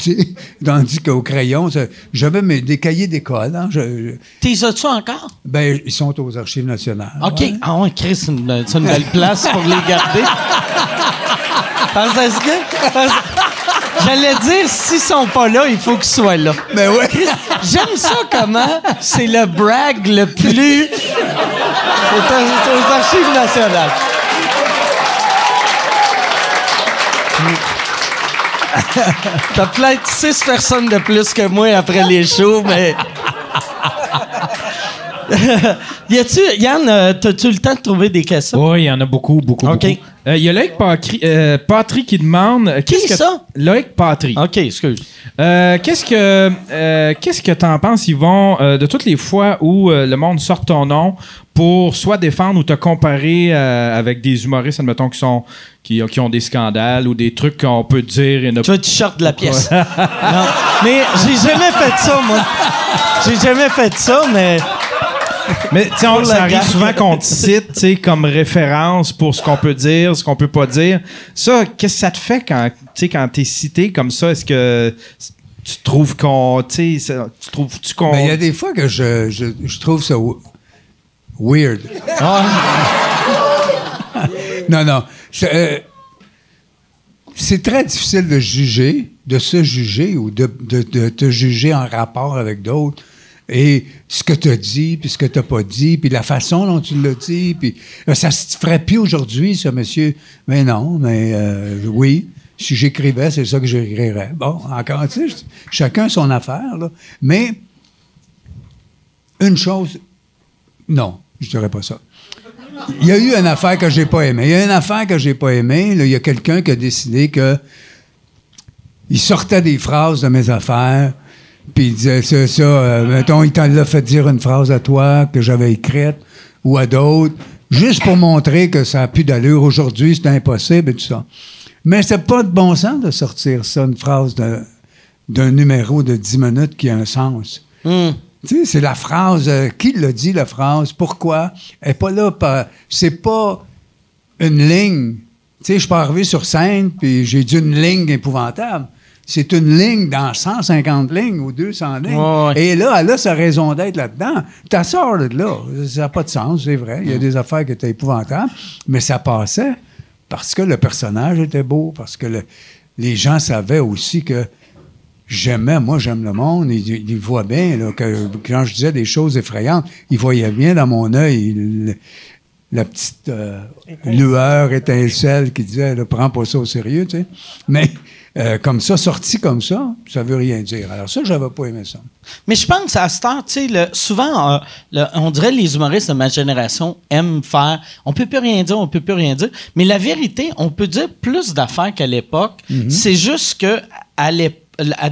Tandis qu'au crayon, j'avais mes, des cahiers d'école. Hein, je- je- T'es as-tu encore? ben, ils sont aux Archives nationales. OK. ouais. Ah ouais, Chris, c'est une, belle place pour les garder. Parce que... parce- J'allais dire, s'ils sont pas là, il faut qu'ils soient là. Ben ouais. J'aime ça comment c'est le brag le plus... C'est aux archives nationales. T'as peut-être six personnes de plus que moi après les shows, mais... y a-tu, Yann, euh, t'as-tu le temps de trouver des questions? Oui, il y en a beaucoup, beaucoup, beaucoup. Euh, Il y a Loïc Patry, euh, Patry qui demande... euh, Qui qu'est-ce que- ça? Loïc Patry. OK, excuse. Euh, qu'est-ce que euh, qu'est-ce que t'en penses, Yvon, euh, de toutes les fois où euh, le monde sort ton nom pour soit défendre ou te comparer euh, avec des humoristes, admettons, qui sont qui, qui ont des scandales ou des trucs qu'on peut dire et ne Tu veux t-shirt de la pièce. non. Mais j'ai jamais fait ça, moi. J'ai jamais fait ça, mais. Mais ça arrive gaffe. souvent qu'on te cite, tu sais, comme référence pour ce qu'on peut dire, ce qu'on peut pas dire. Ça, qu'est-ce que ça te fait quand, tu sais, quand t'es cité comme ça? Est-ce que tu trouves qu'on, tu sais, ça- tu trouves-tu qu'on il y a des fois que je, je, je trouve ça weird. non, non. C'est euh, c'est très difficile de juger, de se juger ou de, de- de te juger en rapport avec d'autres. Et ce que tu as dit, puis ce que tu n'as pas dit, puis la façon dont tu l'as dit, puis euh, ça se ferait plus aujourd'hui, ça, monsieur. Mais non, mais euh, oui, si j'écrivais, c'est ça que j'écrirais. Bon, encore, tu sais, chacun son affaire, là. Mais une chose, non, je dirais pas ça. Il y a eu une affaire que j'ai pas aimée. Il y a une affaire que j'ai pas aimée. Il y a quelqu'un qui a décidé que il sortait des phrases de mes affaires, puis il disait c'est ça. euh, mettons, il t'en l'a fait dire une phrase à toi que j'avais écrite ou à d'autres, juste pour montrer que ça a plus d'allure aujourd'hui, c'est impossible et tout ça. Mais c'est pas de bon sens de sortir ça, une phrase d'un numéro de 10 minutes qui a un sens. Tu sais, c'est la phrase. euh, qui l'a dit, la phrase? Pourquoi? Elle n'est pas là. par- C'est pas une ligne. Tu sais, je suis pas arrivé sur scène, puis j'ai dit une ligne épouvantable. C'est une ligne dans 150 lignes ou 200 lignes. Ouais, ouais. Et là, elle a sa raison d'être là-dedans. Ta sort de là. Ça n'a pas de sens, c'est vrai. Il y a des affaires qui étaient épouvantables, mais ça passait parce que le personnage était beau, parce que le- les gens savaient aussi que j'aimais, moi j'aime le monde, ils, ils voient bien, là, que quand je disais des choses effrayantes, ils voyaient bien dans mon œil le- la petite euh, lueur, étincelle qui disait, là, prends pas ça au sérieux, tu sais. Mais euh, comme ça, sorti comme ça, ça veut rien dire. Alors ça, j'avais pas aimé ça. Mais je pense à cette heure, tu sais, souvent, euh, le- on dirait les humoristes de ma génération aiment faire. On peut plus rien dire, on peut plus rien dire. Mais la vérité, on peut dire plus d'affaires qu'à l'époque. C'est juste que à l'ép- à-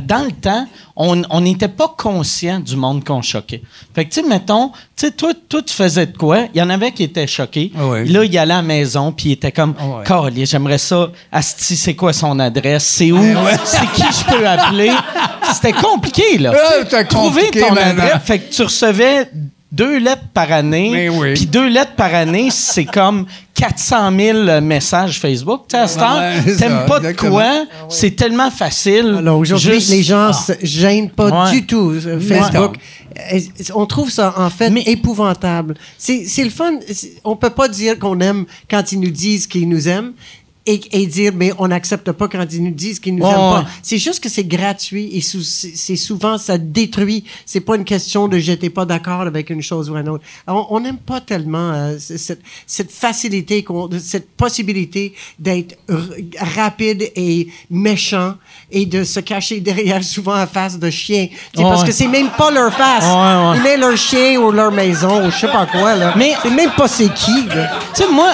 dans le temps, on n'était pas conscient du monde qu'on choquait. Fait que, tu sais, mettons, tu sais, toi, toi, tu faisais de quoi? Il y en avait qui étaient choqués. Ah. Là, il allait à la maison, puis il était comme, Ah. Calais, j'aimerais ça. Asti, c'est quoi son adresse? C'est où? C'est qui je peux appeler? C'était compliqué, là. Ah, Trouver ton adresse. Fait que tu recevais deux lettres par année. Mais oui. Puis deux lettres par année, c'est comme 400 000 messages Facebook. Tu sais, à t'aimes pas de quoi, c'est tellement facile. Alors aujourd'hui, Juste- les gens Ah. se gênent pas Ouais. du tout euh, Facebook. On trouve ça en fait épouvantable. C'est c'est le fun. On peut pas dire qu'on aime quand ils nous disent qu'ils nous aiment. Et, et dire mais on n'accepte pas quand ils nous disent qu'ils nous Ouais, aiment ouais. pas. C'est juste que c'est gratuit et sou- c'est souvent ça détruit. C'est pas une question de j'étais pas d'accord avec une chose ou une autre. Alors, on n'aime pas tellement euh, cette, cette facilité, cette possibilité d'être rapide et méchant et de se cacher derrière souvent en face de chien. C'est parce Ouais. que c'est même pas leur face. Ouais, ouais. Ils mettent leur chien ou leur maison ou je sais pas quoi là. Mais- c'est même pas c'est qui. Tu sais, moi,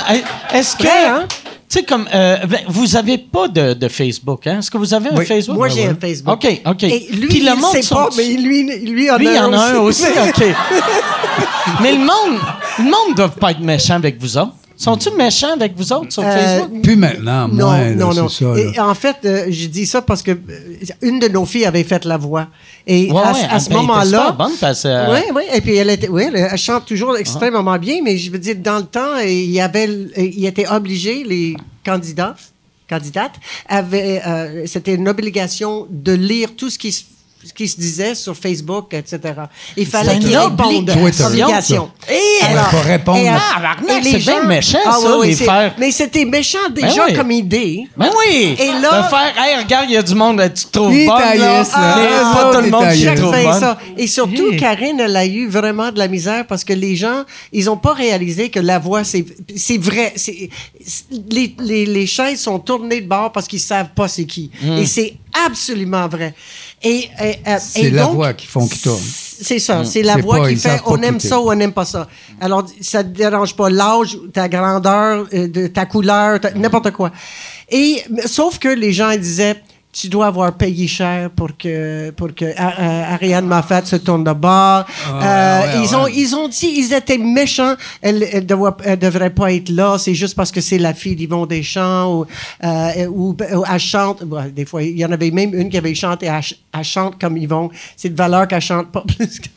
est-ce que. Hein? Sais, comme. euh, ben, vous avez pas de, de Facebook, hein? Est-ce que vous avez un Oui. Facebook? Moi j'ai un Facebook. OK, OK. Et lui, Puis le il monde sait pas, mais lui, lui, en Lui, a il y en a un aussi, aussi. OK. Mais le monde, le monde ne doit pas être méchant avec vous autres. Sont-ils méchants avec vous autres sur Euh, Facebook? Plus maintenant, Non, moi, là, non, non. ça. là. Et en fait, euh, je dis ça parce que euh, une de nos filles avait fait la voix. Et Ouais, à, ouais, à ce moment-là. super bonne parce que, euh, Oui, oui. Et puis elle était, oui, elle, elle chante toujours extrêmement bien, mais je veux dire, dans le temps, il y avait, il était obligé, les candidats, candidates, avaient, euh, c'était une obligation de lire tout ce qui se qui se disait sur Facebook, etc. Il fallait qu'ils répondent. Obligation. Eh, Alors, faut répondre. et, euh, Ah, et les c'est bien gens- méchant, Ah, ça, oui, les faire- Mais c'était méchant déjà Ben oui. comme idée. Ben oui! Et là- De faire, hey, regarde, il y a du monde, tu te trouves bonne, là. là. Mais Ah, pas tout le monde qui trouve bonne. ça. Et surtout, Hey. Karine, elle a eu vraiment de la misère parce que les gens, ils ont pas réalisé que la voix, c'est, c'est vrai. C'est, les, les, les chaises sont tournées de bord parce qu'ils savent pas c'est qui. Hmm. Et c'est absolument vrai. Et, et, euh, C'est la voix qui font qui tourne. C'est ça, c'est la voix qui fait on aime ça ou on n'aime pas ça. Alors, ça te dérange pas l'âge, ta grandeur, euh, de, ta couleur, ta- n'importe quoi. Et, sauf que les gens disaient, tu dois avoir payé cher pour que, pour que A- A- Ariane Moffat se tourne de bord. Euh, ouais, ils, ont, ils ont dit, ils étaient méchants. Elle, elle, doit- elle devrait pas être là. C'est juste parce que c'est la fille d'Yvon Deschamps ou, euh, ou, ou elle chante. bon, des fois, il y en avait même une qui avait chanté, elle, ch- elle chante comme Yvon. C'est de valeur qu'elle chante pas plus que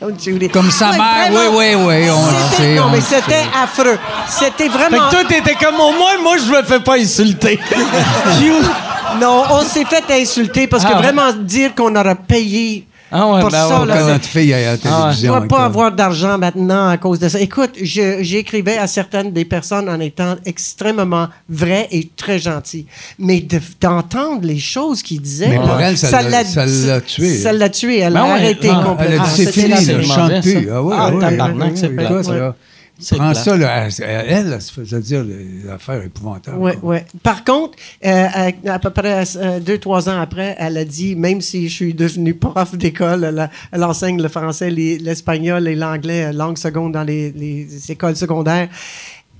comme Julie. Comme sa Ouais, mère, vraiment. oui, oui, oui, on le sait, Non, on mais c'était affreux. C'était Fait vraiment. que toi, t'étais comme au moins, moi, je me fais pas insulter. Non, on s'est fait insulter parce que Ah. vraiment dire qu'on aurait payé Ah ouais, Pour ben ça, ouais, là, Quand notre fille est à la Je télévision. ne avec pas avoir d'argent maintenant à cause de ça. Écoute, je- j'écrivais à certaines des personnes en étant extrêmement vrai et très gentil. Mais de- d'entendre les choses qu'ils disaient. Mais là, pour elle, ça l'a- ça l'a tué. Ça l'a tué. Elle Ben a ouais, arrêté non, complètement. Elle a dit, c'est fini, je c'est chante plus. Ah ouais, Ah, ouais, tabarnak, ouais, c'est Prends ça, là, elle, elle, elle se faisait dire des affaires épouvantables. Ouais, ouais. Par contre, euh, à, à peu près euh, deux, trois ans après, elle a dit, même si je suis devenue prof d'école, elle, enseigne le français, les- l'espagnol et l'anglais, euh, langue seconde dans les, les écoles secondaires.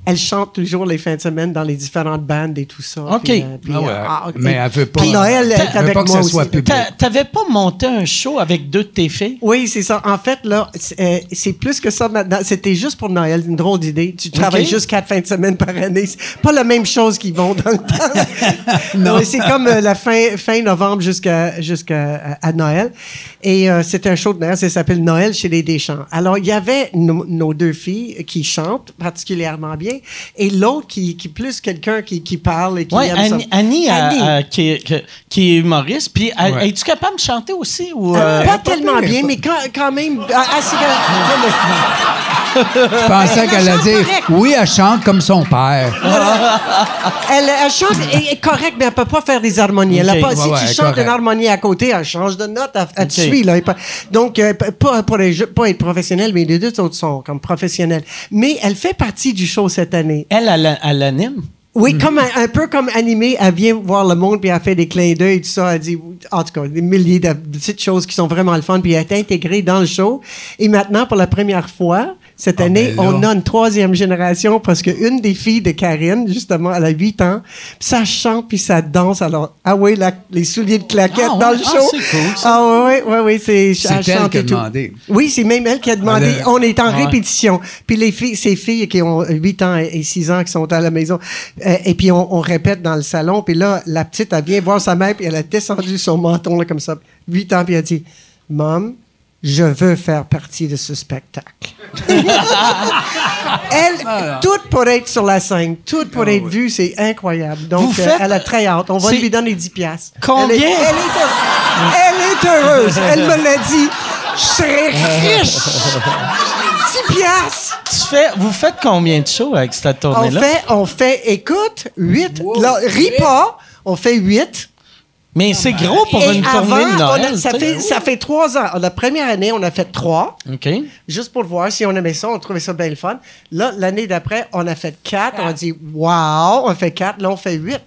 Elle chante toujours les fins de semaine dans les différentes bandes et tout ça. OK. Puis, euh, puis, Ah ouais, euh, ok. mais elle veut pas- Puis Noël elle est veut avec pas que moi ça soit aussi. T'avais pas monté un show avec deux de tes filles? Oui, c'est ça. En fait, là, c'est euh, plus que ça maintenant. C'était juste pour Noël, une drôle d'idée. Tu travailles juste quatre fins de semaine par année. C'est pas la même chose qu'ils vont dans le temps. non. c'est comme euh, la fin, fin novembre jusqu'à jusqu'à à, à Noël. Et euh, c'est un show de Noël, ça s'appelle Noël chez les Deschamps. Alors, il y avait nos deux filles qui chantent particulièrement bien et l'autre qui, qui plus quelqu'un qui, qui parle et qui Oui, aime Annie, ça. Annie, euh, Annie. euh, qui, est, qui est humoriste. Puis, Ouais. es-tu capable de chanter aussi? Ou, Euh, euh, pas tellement bien, pas- mais quand, quand même. assez- Je pensais qu'elle allait dire oui, elle chante comme son père. Elle, elle chante, elle est correcte, mais elle peut pas faire des harmonies. Elle pas, Ouais, si ouais, tu chantes une harmonie à côté, elle change de note, elle, elle te suit. Là. Donc, euh, pas pour être, pas être professionnelle, mais les deux autres sont comme professionnels. Mais elle fait partie du show cette année. elle, elle, elle anime? Oui, comme un, un peu comme animée, elle vient voir le monde puis elle fait des clins d'œil et tout ça. Elle dit, en tout cas, des milliers de, de petites choses qui sont vraiment le fun. Puis elle est intégrée dans le show. Et maintenant, pour la première fois, cette Ah, année, ben on a une troisième génération parce qu'une des filles de Karine, justement, elle a 8 ans, puis ça chante puis ça danse. Alors, ah oui, la- les souliers de claquettes Ah ouais, dans le ah, show. c'est cool, ça. Ah oui, oui, oui, c'est C'est elle elle qui a tout. demandé. Oui, c'est même elle qui a demandé. On est en Ouais. répétition. Puis les filles, ces filles qui ont 8 ans et 6 ans qui sont à la maison, euh, et puis on, on répète dans le salon, puis là, la petite, elle vient voir sa mère, puis elle a descendu son menton, là, comme ça, 8 ans, puis elle a dit, « Mom, je veux faire partie de ce spectacle. » Elle, toute pour être sur la scène, toute pour être vue, c'est incroyable. Donc, euh, elle a très hâte. On va lui donner 10 piastres. Combien? Elle est, elle est heureuse. Elle est heureuse. Elle me l'a dit. Je serai riche. 10 piastres. Tu fais, vous faites combien de shows avec cette On tournée-là? fait, on fait, écoute, 8. Là, ris pas. On fait 8. Mais c'est gros pour Et une avant, tournée de on a- Noël. ça, tu sais. fait, ça fait trois ans. La première année, on a fait trois. OK. Juste pour voir si on aimait ça, on trouvait ça bien le fun. Là, l'année d'après, on a fait quatre. On a dit, wow, on fait quatre. Là, on fait huit.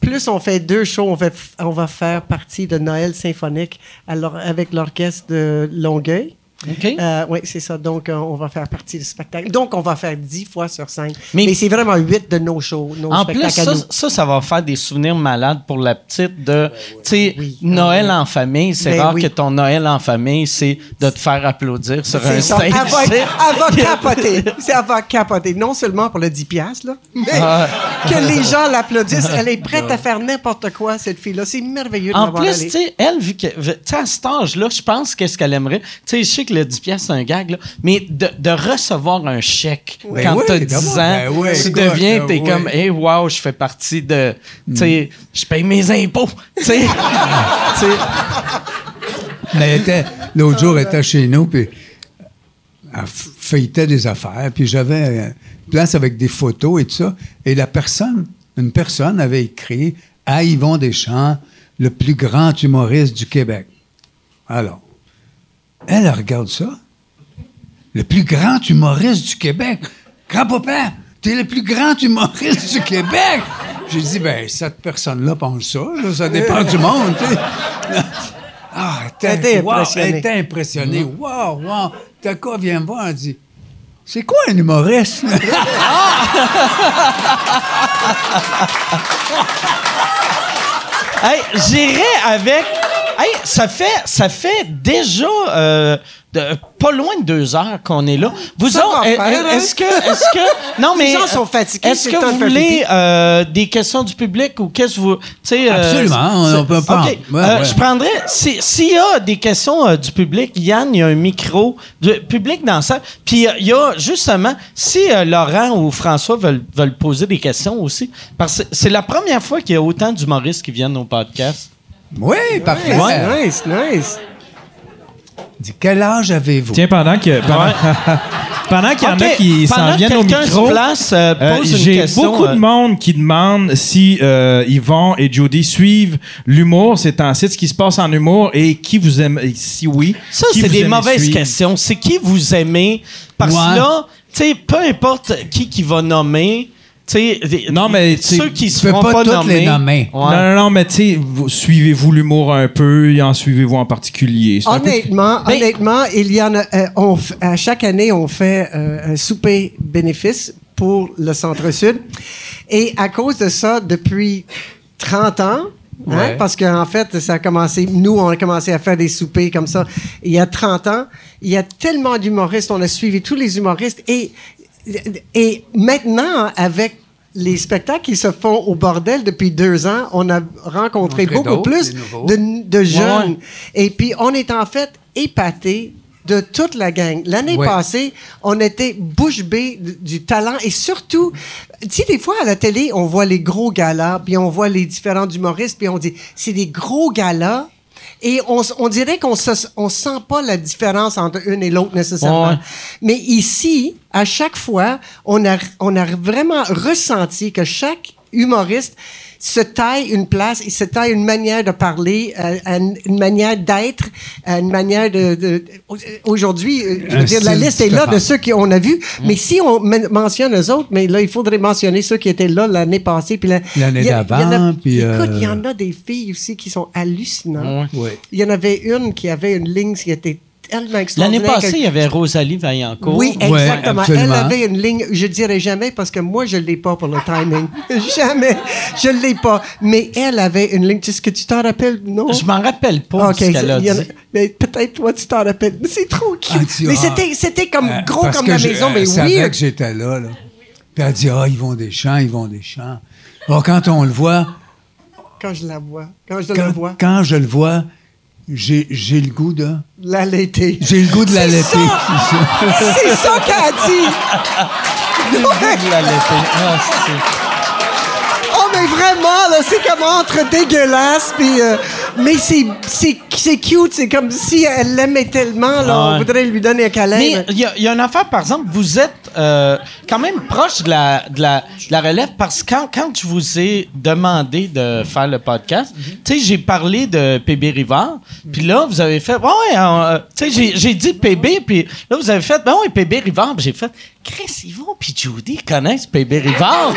Plus on fait deux shows, on, fait, on va faire partie de Noël symphonique alors, avec l'orchestre de Longueuil. OK. Euh, oui, c'est ça. Donc, euh, on va faire partie du spectacle. Donc, on va faire dix fois sur cinq. Mais- Mais, c'est vraiment huit de nos shows, nos En plus, spectacles ça, ça, ça va faire des souvenirs malades pour la petite de, tu sais, Oui. Noël oui. en famille. C'est Ben rare oui. que ton Noël en famille, c'est de te faire applaudir sur un stage. Elle va, capoter. C'est- Elle va capoter. Non seulement pour le 10 piastres, là, mais Ah. que les gens l'applaudissent. Elle est prête à faire n'importe quoi, cette fille-là. C'est merveilleux de En plus, tu sais, elle, vu que, tu sais, à cet âge-là, je pense qu'est-ce qu'elle aimerait. Tu sais, je sais que le 10 piastres, c'est un gag, là, mais de, de recevoir un chèque Ben quand oui, t'as 10 d'abord, ans, ben oui, tu écoute, deviens, ben t'es comme, hey, wow, je fais partie de, tu sais, je paye mes impôts, tu sais. Mais l'autre jour, elle était chez nous, puis elle feuilletait des affaires, puis j'avais une place avec des photos et tout ça. Et la personne, une personne avait écrit à Yvon Deschamps, le plus grand humoriste du Québec. Alors, elle, elle regarde ça. Le plus grand humoriste du Québec. Grand-papa, t'es le plus grand humoriste du Québec. J'ai dit, ben, cette personne-là pense ça, là, ça dépend du monde, tu. Ah, elle Elle était était, wow, impressionnée. elle était impressionnée. Wow, wow. Taka vient me voir, elle dit C'est quoi un humoriste Hey, j'irais avec. Hey, ça fait, ça fait déjà euh, de- pas loin de deux heures qu'on est là. Vous Ça autres, va est- faire, hein? est-ce que, est-ce que, non mais, Les gens sont fatigués, Est-ce que vous voulez euh, des questions du public ou qu'est-ce que vous, tu sais, euh, Absolument, on c'est- peut pas- Ok, ouais, euh, ouais. Je prendrais, si- s'il y a des questions euh, du public, Yann, il y a un micro du public dans ça. Puis euh, il y a justement, si euh, Laurent ou François veulent, veulent poser des questions aussi, parce que c'est la première fois qu'il y a autant d'humoristes qui viennent au podcast. Oui, parfait. Nice, nice, nice. Il dit Quel âge avez-vous? Tiens, pendant que. Pendant, pendant qu'il y en a qui s'en viennent au micro. se place, euh, euh, pose une J'ai question, beaucoup euh, de monde qui demande si euh, Yvon et Judy suivent l'humour, c'est un site ce qui se passe en humour et qui vous aime, si oui. Ça, qui c'est vous des mauvaises suivre? questions. C'est qui vous aimez? Parce Ouais. que là, tu sais, peu importe qui qui va nommer, Non, mais tu- ceux qui se feront pas pas, toutes nommer. les nommer. Ouais. Non, non, non, mais tu suivez-vous l'humour un peu et en suivez-vous en particulier? Peu- Honnêtement, Mais- honnêtement, il y en a. euh, on f- à chaque année, on fait euh, un souper bénéfice pour le Centre-Sud. Et à cause de ça, depuis 30 ans, hein, Ouais. parce qu'en fait, ça a commencé. Nous, on a commencé à faire des soupers comme ça il y a 30 ans. Il y a tellement d'humoristes. On a suivi tous les humoristes. Et, et maintenant, avec les spectacles qui se font au bordel depuis deux ans, on a rencontré beaucoup plus de, de jeunes. Ouais. Et puis, on est en fait épatés de toute la gang. L'année Ouais. passée, on était bouche bée du, du talent et surtout, tu sais, des fois à la télé, on voit les gros galas, puis on voit les différents humoristes, puis on dit, c'est des gros galas. Et on, on dirait qu'on se, on sent pas la différence entre une et l'autre nécessairement. Ouais. Mais ici, à chaque fois, on a, on a vraiment ressenti que chaque humoriste se taille une place, il se taille une manière de parler, euh, une, manière d'être, euh, une manière de... de- Aujourd'hui, euh, je veux dire, la liste est là de ceux qu'on a vus, mais si on men- mentionne eux autres, mais là, il faudrait mentionner ceux qui étaient là l'année passée. puis la- L'année d'avant, puis, Écoute, il y euh, en a des filles aussi qui sont hallucinantes. Ouais. Il y en avait une qui avait une ligne qui était tellement L'année passée, que- il y avait Rosalie Vaillancourt. oui, exactement. Elle avait une ligne, je dirais jamais parce que moi, je l'ai pas pour le timing. jamais. Je l'ai pas. Mais elle avait une ligne. Est-ce que tu t'en rappelles? Non? Je m'en rappelle pas Ok, ce qu'elle a il y en a- dit. mais peut-être toi, tu t'en rappelles. Mais C'est trop cute. Ah, tu- mais ah. c'était, c'était comme Euh, gros comme la je- maison, mais elle savait weird. que j'étais là, là. Puis elle dit Ah, ils vont des champs, ils vont des champs. Alors, quand on le voit, Quand je la vois. Quand je quand, la vois. quand je le vois, j'ai j'ai le goût de. L'allaiter. J'ai le goût de la C'est ça! C'est ça qu'elle a dit! Il l'a laissé. Ah, Oh, mais vraiment, là, c'est comme entre dégueulasse, puis... euh, mais c'est, c'est, cute, c'est comme si elle l'aimait tellement, là, on voudrait lui donner un câlin. Mais il y, a- il y a une affaire, par exemple, vous êtes euh, quand même proche de la, de, la, de la relève parce que quand, quand je vous ai demandé de faire le podcast, tu sais, j'ai parlé de PB Rivard, puis là, vous avez fait, ouais, ouais, euh, tu sais, j'ai- dit PB, puis là, vous avez fait, ben ouais, PB Rivard, puis j'ai fait, Chris, Yvon puis Judy connaissent PB Rivard.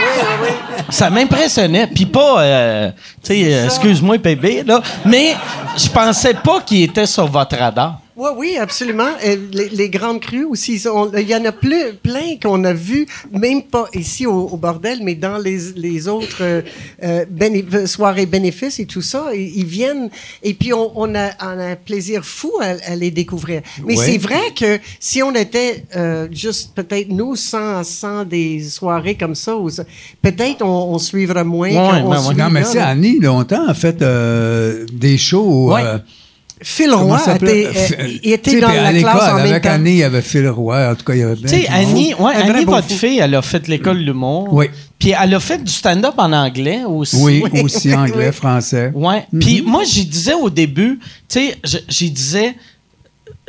Ça m'impressionnait. Puis pas, euh, tu sais, excuse-moi, PB, là, mais je pensais pas qu'il était sur votre radar. Oui, oui, absolument. Et les, les grandes crues aussi. on- Il y en a plus, plein qu'on a vu, même pas ici au, au bordel, mais dans les, les autres euh, euh, béné- soirées bénéfices et tout ça. Ils, ils viennent et puis on, on a, on a un plaisir fou à, à les découvrir. Mais Ouais. c'est vrai que si on était euh, juste peut-être nous sans, sans des soirées comme ça, peut-être on, on suivrait moins. Ouais. suit Non, mais là. Annie, longtemps, a fait euh, des shows. Ouais. Phil Roy était, euh, il était dans la l'école, classe en même avec temps. Annie, il y avait Phil Roy. En tout cas, il y avait Tu sais, Annie, ouais, Annie votre fou. fille, elle a fait l'école de l'humour. Oui. Puis elle a fait du stand-up en anglais aussi. Oui, aussi anglais, Oui. français. Ouais. Puis moi, j'y disais au début, tu sais, je- j'y disais,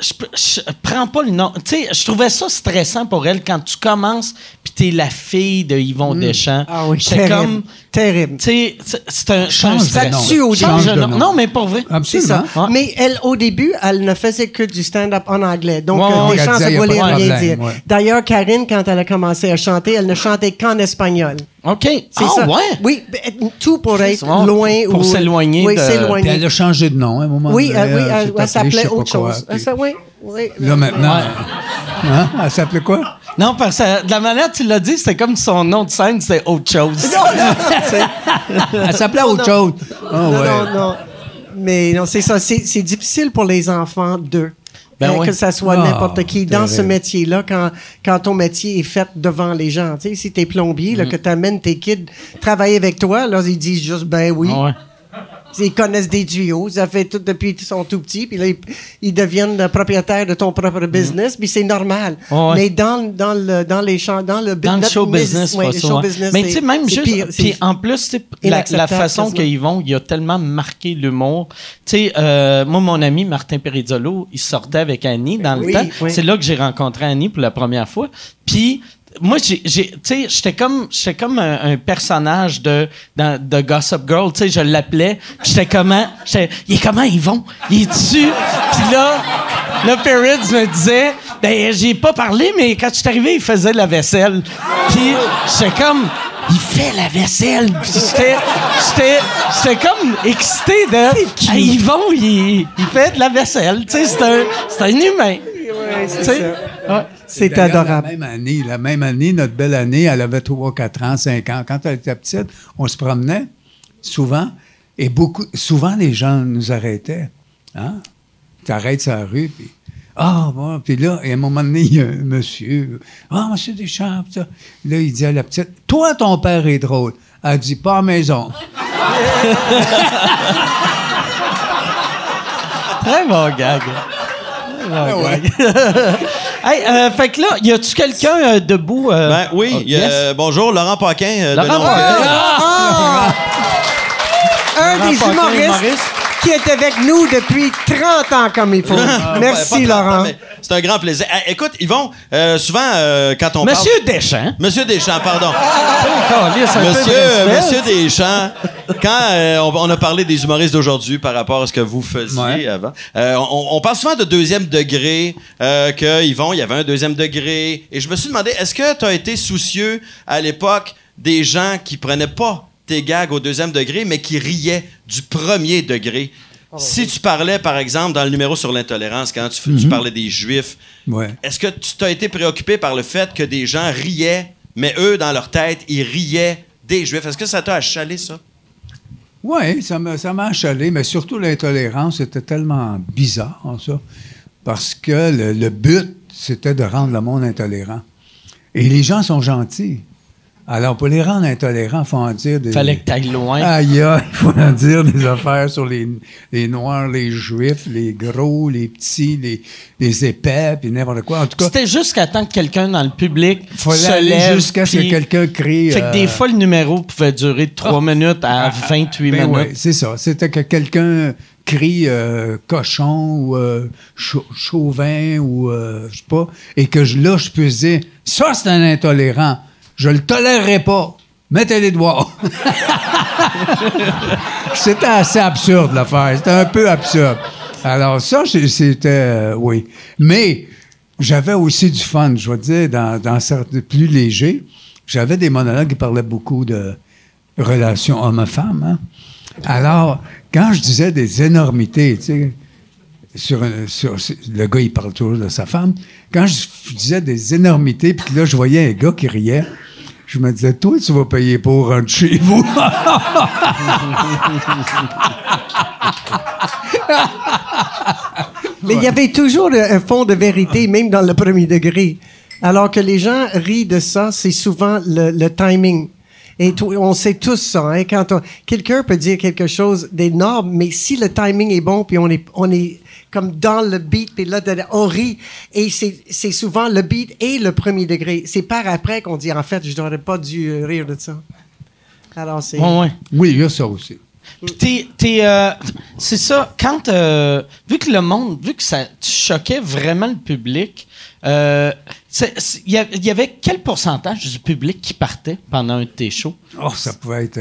je, je prends pas le nom. Tu sais, je trouvais ça stressant pour elle quand tu commences, puis t'es la fille de Yvon Deschamps. Ah oui, terrible. comme, Terrible. tu sais, c'est- un, c'est un statut au Change change de de nom. nom. Non, mais pour vrai. C'est ça. Absolument. Ouais. Mais elle, au début, elle ne faisait que du stand-up en anglais. Donc, Ouais, euh, disait, ça voulait rien problème, dire. ouais. D'ailleurs, Karine, quand elle a commencé à chanter, elle ne chantait qu'en espagnol. OK. C'est ah, ça. ouais. Oui, ben, tout pour être loin. pour ou- s'éloigner Oui, de- Puis s'éloigner. elle a changé de nom à un moment Oui, donné. euh, oui, elle, elle s'appelait autre quoi, chose. puis- Euh, ça, oui, oui. Là, maintenant. Ouais. Hein? Elle s'appelait quoi? Non, parce que de la manière que tu l'as dit, c'était comme son nom de scène, c'était autre chose. Elle s'appelait autre chose. Ah, non, ouais. non, non. Mais non, c'est ça. C'est c'est difficile pour les enfants d'eux. Ben oui. Que ça soit Ah, n'importe qui. Dans ce métier-là, quand, quand ton métier est fait devant les gens. Tu sais, si t'es plombier, Mm. là, que t'amènes tes kids travailler avec toi, là, ils disent juste, ben oui. Ah ouais. Ils connaissent des duos, ça fait tout depuis qu'ils sont tout petits, puis là, ils, ils deviennent propriétaires de ton propre business, puis c'est normal. Ouais. Mais dans, dans, le, dans les champs, dans le Dans le show business, ouais, pas le ça, show business, Mais tu sais, même juste. pire, Puis en plus, la, la façon qu'ils vont, il a tellement marqué l'humour. Tu sais, euh, moi, mon ami Martin Perizzolo, il sortait avec Annie dans le Oui, temps. oui. C'est là que j'ai rencontré Annie pour la première fois. Puis. Moi, j'ai, tu sais, j'étais comme, j'étais comme un, un personnage de, de Gossip Girl, tu sais, je l'appelais. J'étais comment, j'étais, il est comment ils vont, il est dessus? Puis là, le Perrids me disait, ben, j'ai pas parlé, mais quand je suis arrivé, il faisait la vaisselle. Puis j'étais comme, il fait la vaisselle. J'étais, comme excité de, Hey, Yvon, il, il fait de la vaisselle. Tu sais, c'est un, c'est un humain. Ouais. C'est D'ailleurs, adorable. La même année, la même année, notre belle année, elle avait 3, 4 ans, 5 ans. Quand elle était petite, on se promenait souvent et beaucoup, souvent les gens nous arrêtaient. Hein? Tu arrêtes sur la rue, puis ah, bon, puis là, et à un moment donné, il y a un monsieur, ah, monsieur Deschamps, ça. Là, il dit à la petite, toi, ton père est drôle. Elle dit, pas à la maison. Très bon gag. Bon gag. hey, euh, fait que là, y a-tu quelqu'un euh, debout? euh? Ben oui, Oh, il y a- yes. bonjour, Laurent Paquin. euh, de Laurent nom- Paquin. Ah! Un Laurent des Paquin, humoriste. Qui est avec nous depuis 30 ans comme il faut. Merci, Laurent. C'est un grand plaisir. Ah, écoute, Yvon, euh, souvent, euh, quand on Monsieur parle... Deschamps. Monsieur Deschamps, pardon. De Monsieur. Monsieur Deschamps, quand euh, on, on a parlé des humoristes d'aujourd'hui par rapport à ce que vous faisiez Ouais. avant, euh, on, on parle souvent de deuxième degré, euh, que Yvon, il y avait un deuxième degré. Et je me suis demandé, est-ce que tu as été soucieux à l'époque des gens qui prenaient pas tes gags au deuxième degré, mais qui riaient du premier degré? Si tu parlais, par exemple, dans le numéro sur l'intolérance, quand tu, tu parlais des Juifs, Ouais. est-ce que tu t'as été préoccupé par le fait que des gens riaient, mais eux, dans leur tête, ils riaient des Juifs? Est-ce que ça t'a achalé, ça? Oui, ça m'a, ça m'a achalé, mais surtout l'intolérance, c'était tellement bizarre, ça, parce que le, le but, c'était de rendre le monde intolérant. Et les gens sont gentils. Alors, pour les rendre intolérants, il faut en dire des... Fallait que t'ailles loin. Aïe, il faut en dire des affaires sur les, les Noirs, les Juifs, les gros, les petits, les, les épais, puis n'importe quoi. En tout cas, C'était jusqu'à temps que quelqu'un dans le public se aller lève. jusqu'à ce que quelqu'un crie... Fait que des euh, fois, le numéro pouvait durer de 3 minutes à 28 Ben minutes. ouais, c'est ça. C'était que quelqu'un crie euh, cochon ou euh, chau- chauvin ou euh, je sais pas, et que je, là, je puisse dire ça, c'est un intolérant. Je le tolérerai pas. Mettez les doigts. C'était assez absurde l'affaire. C'était un peu absurde. Alors ça, c'était euh, oui. Mais j'avais aussi du fun, je veux dire, dans, dans certains plus légers. J'avais des monologues qui parlaient beaucoup de relations hommes-femmes. hein. Alors, quand je disais des énormités, tu sais, sur, un- sur- le gars, il parle toujours de sa femme. Quand je, je disais des énormités, puis là, je voyais un gars qui riait, je me disais, toi, tu vas payer pour rentrer chez vous. Mais il y avait toujours un fond de vérité, même dans le premier degré. Alors que les gens rient de ça, c'est souvent le, le timing. Et tout- on sait tous ça. Hein, quand on- quelqu'un peut dire quelque chose d'énorme, mais si le timing est bon, puis on est, on est comme dans le beat, puis là, on rit. Et c'est c'est souvent le beat et le premier degré. C'est par après qu'on dit, en fait, je n'aurais pas dû rire de ça. Alors, c'est... Ouais, ouais. oui, il y a ça aussi. T'es- t'es, euh, c'est ça, quand, euh, vu que le monde, vu que ça tu choquais vraiment le public, euh, il y, a- il y avait quel pourcentage du public qui partait pendant un de tes shows? Oh, ça pouvait être...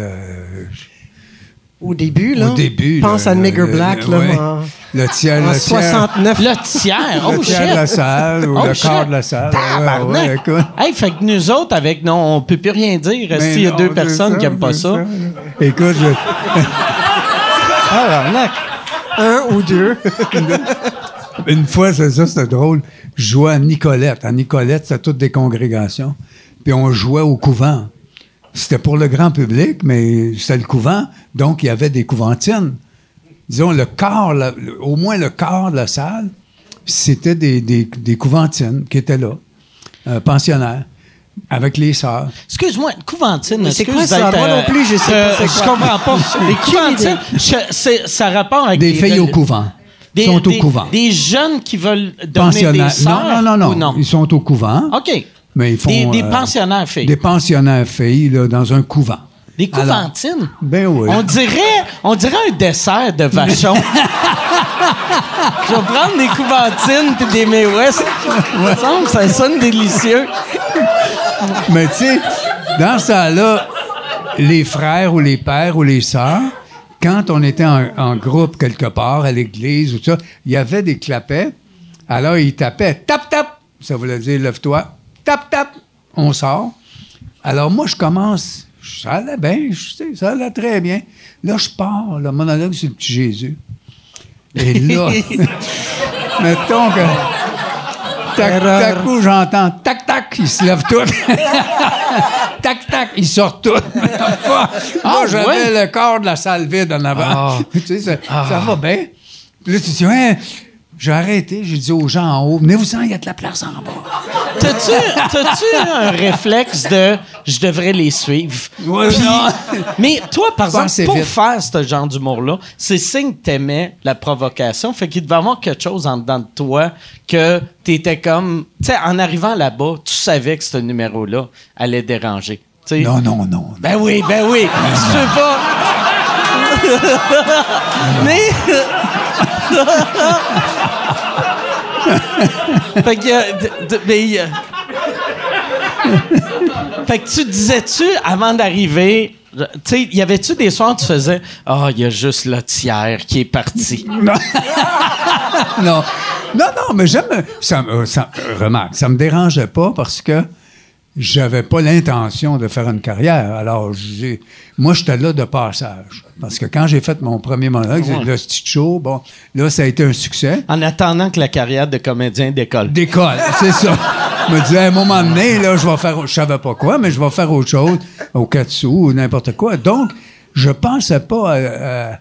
Au début, là. Au début. Pense là, à Nigger le- Black, le- là. ouais. en- Le tiers, en le tiers, 69. Le tiers, oh le tiers shit! de la salle ou Oh, le shit. quart de la salle. Ouais, Tabarnak! ouais, écoute. Hey, fait que nous autres, avec non, on peut plus rien dire Mais s'il y a non, deux personnes ça, qui aiment pas ça. Écoute, je- Tabarnak. Un ou deux. une fois, c'est ça, c'était drôle. Je jouais à Nicolette. À Nicolette, c'était toutes des congrégations. Puis on jouait au couvent. C'était pour le grand public, mais c'était le couvent. Donc, il y avait des couventines. Disons, le quart, la- le- au moins le quart de la salle, c'était des, des, des couventines qui étaient là, euh, pensionnaires. avec les sœurs. Excuse-moi, Couventine. Mais c'est quoi ça? Moi non plus, je sais euh, pas Je comprends pas. Les Couventine, je- c'est- ça rapport avec Des filles des- au couvent. Des, Ils sont au des- couvent. Des jeunes qui veulent devenir Pensionnaires. des sœurs non, non, non, ou non, non? Ils sont au couvent. OK. Mais ils font. Des, des euh, pensionnaires filles. Des pensionnaires filles, là, dans un couvent. Des Alors, couventines? Ben oui. On dirait, on dirait un dessert de vachon. Je vais prendre des couventines puis des May West. Que ça sonne délicieux. Mais tu sais, dans ce temps-là, les frères ou les pères ou les sœurs, quand on était en, en groupe quelque part, à l'église ou tout ça, il y avait des clapets. Alors, ils tapaient tap, tap. Ça voulait dire lève-toi. Tap, tap. On sort. Alors, moi, je commence. Ça allait bien, je sais, ça allait très bien. Là, je pars. Le monologue sur le petit Jésus. Et là, mettons que. Tac, tac, coup, j'entends tac, tac, ils se lèvent tous. tac, tac, ils sortent tous. Moi, j'avais ouais? le corps de la salle vide en avant. tu sais, ça, ça va bien. Puis là, tu dis, ouais, j'ai arrêté, j'ai dit aux gens en haut, venez-vous-en, il y a de la place en bas. T'as-tu, t'as-tu un réflexe de je devrais les suivre? Ouais, Puis- non. mais toi, par exemple, pour vite. faire ce genre d'humour-là, c'est signe que t'aimais la provocation. Fait qu'il devait avoir quelque chose en dedans de toi que t'étais comme... Tu sais, en arrivant là-bas, tu savais que ce numéro-là allait déranger. Sais? Non, non, non. Ben oui, ben oui. tu peux pas... mais... fait que... euh, mais, euh, fait que tu disais-tu, avant d'arriver, tu sais, y avait-tu des soirs où tu faisais « Ah, il y a juste le tiers qui est parti. non, non, non, mais j'aime. Ça, ça- remarque, ça me dérangeait pas parce que j'avais pas l'intention de faire une carrière. Alors, j'ai, moi, j'étais là de passage. Parce que quand j'ai fait mon premier monologue, Ouais. le petit show, bon, là, ça a été un succès. En attendant que la carrière de comédien décolle. D'école, c'est ça. Je me disais, à un moment donné, là, je vais faire, je savais pas quoi, mais je vais faire autre chose, au Katsu ou n'importe quoi. Donc, je pensais pas à- à-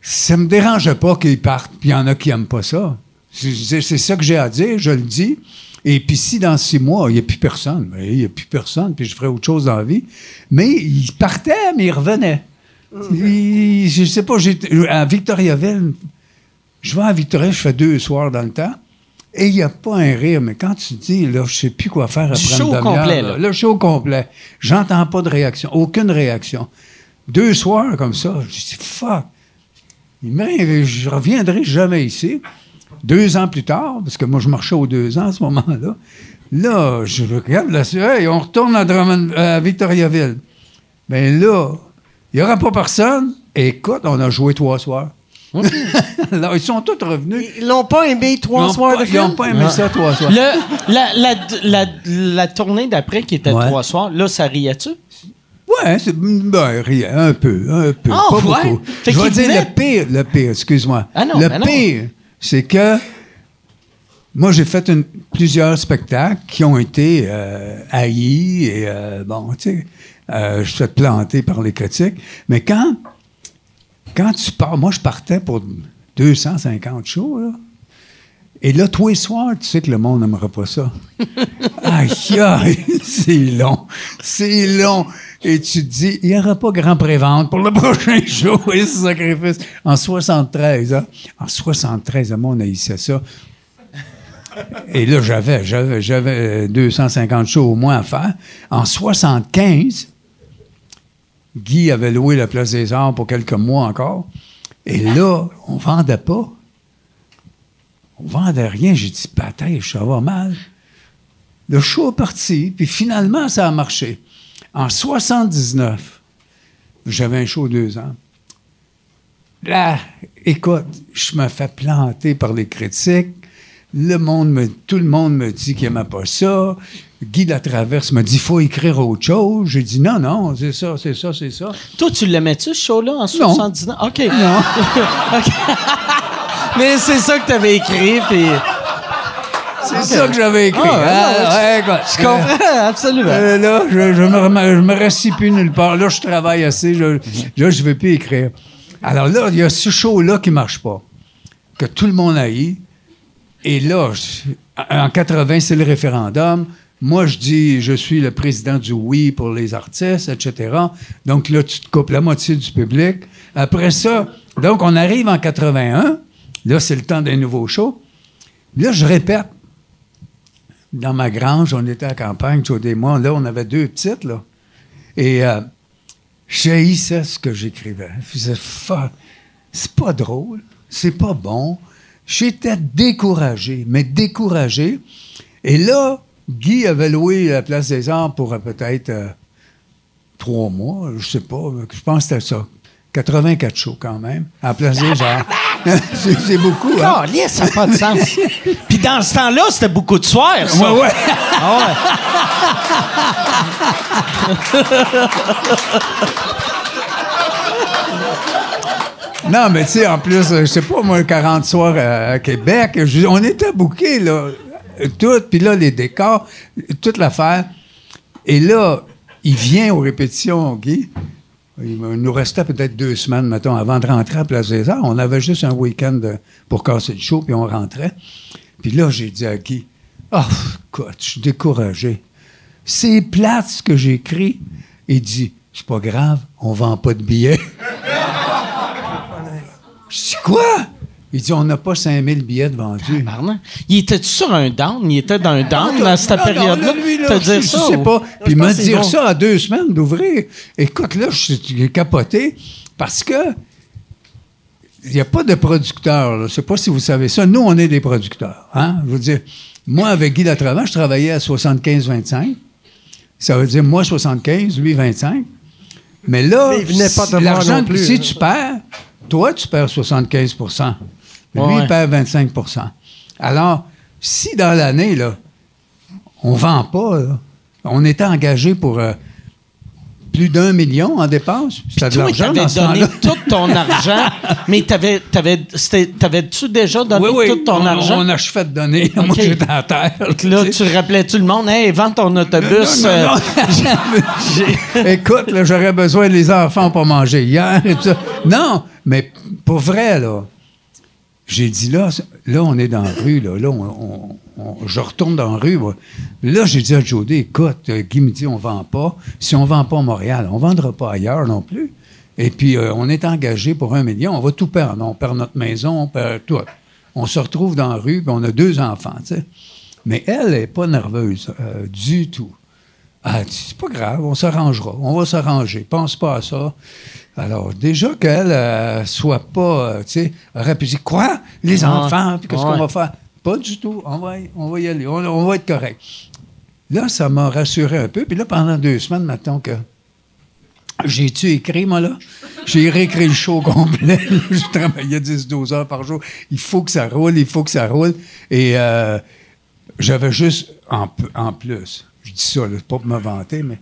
ça me dérangeait pas qu'ils partent, puis il y en a qui aiment pas ça. C'est ça que j'ai à dire, je le dis. Et puis si dans six mois, il n'y a plus personne, ben, il n'y a plus personne, puis je ferai autre chose dans la vie. Mais ils partaient, mais ils revenaient. Ils- je sais pas, à Victoriaville, je vais à Victoriaville, je fais deux soirs dans le temps. Et il n'y a pas un rire, mais quand tu dis, là, je sais plus quoi faire après show une complet, là, le show complet, j'entends pas de réaction, aucune réaction. Deux soirs comme ça, je dis, fuck. Il je reviendrai jamais ici. Deux ans plus tard, parce que moi, je marchais aux deux ans à ce moment-là. Là, je regarde là, hey, on retourne à, Drummond- à Victoriaville. Ben là, il n'y aura pas personne. Écoute, on a joué trois soirs. Alors, ils sont tous revenus. Ils l'ont pas aimé trois n'ont soirs pas, de ils ont film? pas aimé ça, trois soirs. Le, la, la, la, la tournée d'après, qui était Ouais. trois soirs, là, ça riait-tu? Ouais, c'est ben, rien, un peu, un peu, Ah, pas ouais? beaucoup. Fait Je vais dire venait- le pire, le pire, excuse-moi. Ah non, le ben non. pire, c'est que moi, j'ai fait une- plusieurs spectacles qui ont été euh, haïs et, euh, bon, tu sais, euh, je suis fait planter par les critiques. Mais quand, quand tu pars, moi, je partais pour 250 shows, là. Et là, tous les soirs, tu sais que le monde n'aimera pas ça. aïe, aïe, c'est long. C'est long. Et tu te dis, il n'y aura pas grand prévente pour le prochain show et ce sacrifice. En 73, hein? En 73, le monde haïssait ça. Et là, j'avais, j'avais, j'avais 250 shows au moins à faire. En 75, Guy avait loué la Place des Arts pour quelques mois encore. Et là, on vendait pas. On vendait rien. J'ai dit, patate, ça va mal. Le show est parti, puis finalement, ça a marché. En 79, j'avais un show deux ans. Là, écoute, je me fais planter par les critiques. Le monde me, tout le monde me dit qu'il n'aimait pas ça. Guy Latraverse me dit, il faut écrire autre chose. J'ai dit, non, non, c'est ça, c'est ça, c'est ça. Toi, tu l'aimais-tu, ce show-là, en 79? OK. Non. Mais c'est ça que tu avais écrit, puis... C'est ça que j'avais écrit. Ah, ouais, Ah, ouais, écoute, Je comprends, absolument. Euh, là, je, je me, je me plus nulle part. Là, je travaille assez. Je, là, je vais plus écrire. Alors là, il y a ce show-là qui marche pas. Que tout le monde haït. Et là, en 80, c'est le référendum. Moi, je dis, je suis le président du oui pour les artistes, etc. Donc là, tu te coupes la moitié du public. Après ça, donc on arrive en 81. Là, c'est le temps d'un nouveau show. Là, je répète. Dans ma grange, on était à campagne, Joe et moi. Là, on avait deux petites, là. Et euh, j'haïssais ce que j'écrivais. Je faisais, c'est pas drôle, c'est pas bon. J'étais découragé, mais découragé. Et là, Guy avait loué la Place des Arts pour euh, peut-être euh, trois mois, je sais pas, je pense que c'était ça. 84 shows quand même, à la Place des Arts. c'est beaucoup, hein? Oh, ça n'a pas de sens. Puis dans ce temps-là, c'était beaucoup de soirs, ça. Ouais, ouais. Ah ouais. Non, mais tu sais, en plus, euh, je sais pas, moi, 40 soirs à, Québec, je- on était bouqués, là, tout, puis là, les décors, toute l'affaire. Et là, il vient aux répétitions, Guy. Il nous restait peut-être deux semaines, mettons, avant de rentrer à Place des Arts. On avait juste un week-end pour casser le show, puis on rentrait. Puis là, j'ai dit à Guy, « Ah, écoute, je suis découragé. C'est plate ce que j'écris. » Il dit, « C'est pas grave, on vend pas de billets. » dis quoi? Il dit on n'a pas 5000 billets de vendus. Il était sur un down? Il était dans un down dans cette période-là? là, T'as dit je, ça? sais pas. Puis il m'a pense que dit c'est bon. ça à deux semaines d'ouvrir. Écoute, là, je suis capoté parce que il n'y a pas de producteurs. là. Je sais pas si vous savez ça. Nous, on est des producteurs. Hein? Je veux dire, moi, avec Guy Latravant, je travaillais à 75-25. Ça veut dire moi 75, lui 25. Mais là, te l'argent, si hein. tu perds, toi, tu perds 75 Lui, Ouais. il perd 25% Alors, si dans l'année, là, on vend pas, là, on était engagé pour euh, plus d'un million en dépenses. C'était de l'argent t'avais dans ce donné tout ton argent, mais t'avais, t'avais, t'avais-tu déjà donné Oui, oui, tout ton on, argent? on a achevé de donner. Moi, Ok. j'étais à terre. Là, tu sais. tu rappelais-tu le monde? Hey, vends ton autobus. Non, non, euh, Écoute, j'aurais besoin des enfants pour manger hier et tout ça. Non, mais pour vrai, là, j'ai dit là, là, on est dans la rue, là, là, on, je retourne dans la rue. Là, j'ai dit à Jody, écoute, euh, Guy me dit, on vend pas. Si on vend pas à Montréal, on vendra pas ailleurs non plus. Et puis, euh, on est engagé pour un million, on va tout perdre. On perd notre maison, on perd tout. On se retrouve dans la rue, puis on a deux enfants, tu sais. Mais elle n'est pas nerveuse euh, du tout. Ah, c'est pas grave, on s'arrangera. On va s'arranger. Pense pas à ça. Alors, déjà qu'elle euh, soit pas, euh, tu sais, aurait pu dire quoi? Les enfants, puis qu'est-ce Ouais. qu'on va faire? Pas du tout. On va, y- on va y aller. On, on va être correct. Là, ça m'a rassuré un peu. Puis là, pendant deux semaines, maintenant que j'ai-tu écrit, moi, là? J'ai réécrit le show complet. je travaillais 10-12 heures par jour. Il faut que ça roule, il faut que ça roule. Et euh, j'avais juste, en plus, je dis ça, pas pour me vanter, mais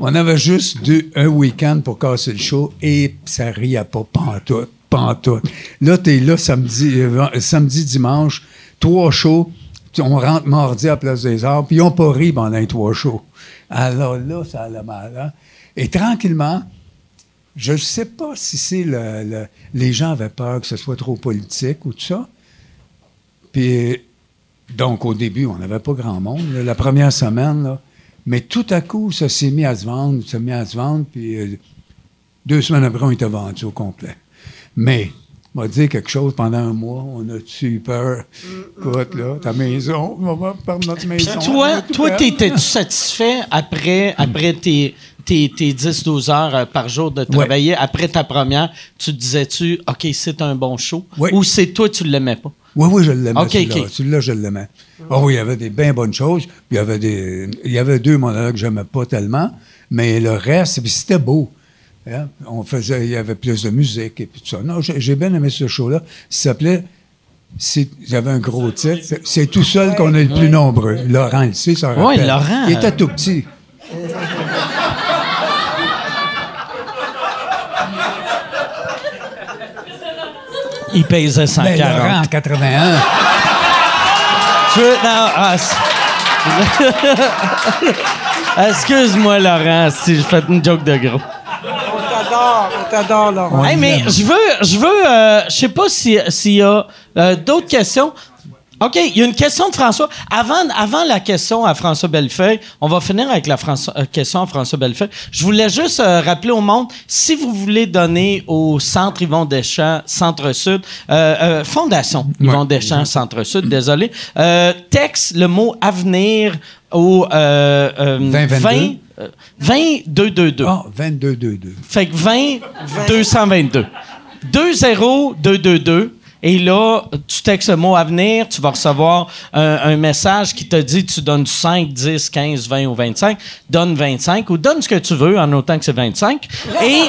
on avait juste un week-end pour casser le show et ça riait pas pantoute, pantoute. Là, t'es là samedi, euh, samedi, dimanche, trois shows. On rentre mardi à Place des Arts, puis ils n'ont pas ri pendant les trois shows. Alors là, ça allait mal. hein. Et tranquillement, je ne sais pas si c'est le- les gens avaient peur que ce soit trop politique ou tout ça. Puis, donc, au début, on n'avait pas grand monde, là, la première semaine, là. Mais tout à coup, ça s'est mis à se vendre, ça s'est mis à se vendre, puis euh, deux semaines après, on était vendu au complet. Mais, on va dire quelque chose, pendant un mois, on a eu peur. Écoute, là, ta maison, on va perdre notre maison. on toi, toi, t'étais-tu satisfait après, après tes, tes, tes 10-12 heures euh, par jour de travailler, après ta première, tu te disais-tu, OK, c'est un bon show? Oui. Ou c'est toi, tu l'aimais pas? Oui, oui, je l'aimais. OK, celui-là. OK. Celui-là, je l'aimais. Ah oui, il y avait des bien bonnes choses. Puis il y avait des. Il y avait deux monologues que j'aimais pas tellement. Mais le reste, puis c'était beau. Hein? On faisait. Il y avait plus de musique et puis tout ça. Non, j'ai j'ai bien aimé ce show-là. Ça s'appelait. c'est- J'avais un gros titre. C'est- C'est tout seul qu'on est le plus nombreux. Laurent, il sait, ça rappelle. Laurent, Il était euh, tout petit. Il pesait 140. Ben, Laurent, en 81. Tu veux- non, ah, Excuse-moi, Laurent, si j'ai fait une joke de gros. On t'adore, on t'adore, Laurent. Hey, mais je veux, je veux, euh, je sais pas si- s'il y a euh, d'autres questions. OK, il y a une question de François. Avant, avant la question à François Bellefeuille, on va finir avec la François- euh, question à François Bellefeuille. Je voulais juste euh, rappeler au monde, si vous voulez donner au Centre Yvon Deschamps, Centre-Sud, euh, euh, Fondation Yvon Deschamps, Centre-Sud, désolé, texte le mot avenir au euh, euh, 2022. 20 euh, 20 222. Ah, 22, 2, 2. Fait que 20, 222. 2 0 2 2 2. Et là, tu textes le mot à venir, tu vas recevoir un, message qui te dit tu donnes 5, 10, 15, 20 ou 25. Donne 25 ou donne ce que tu veux en autant que c'est 25. Et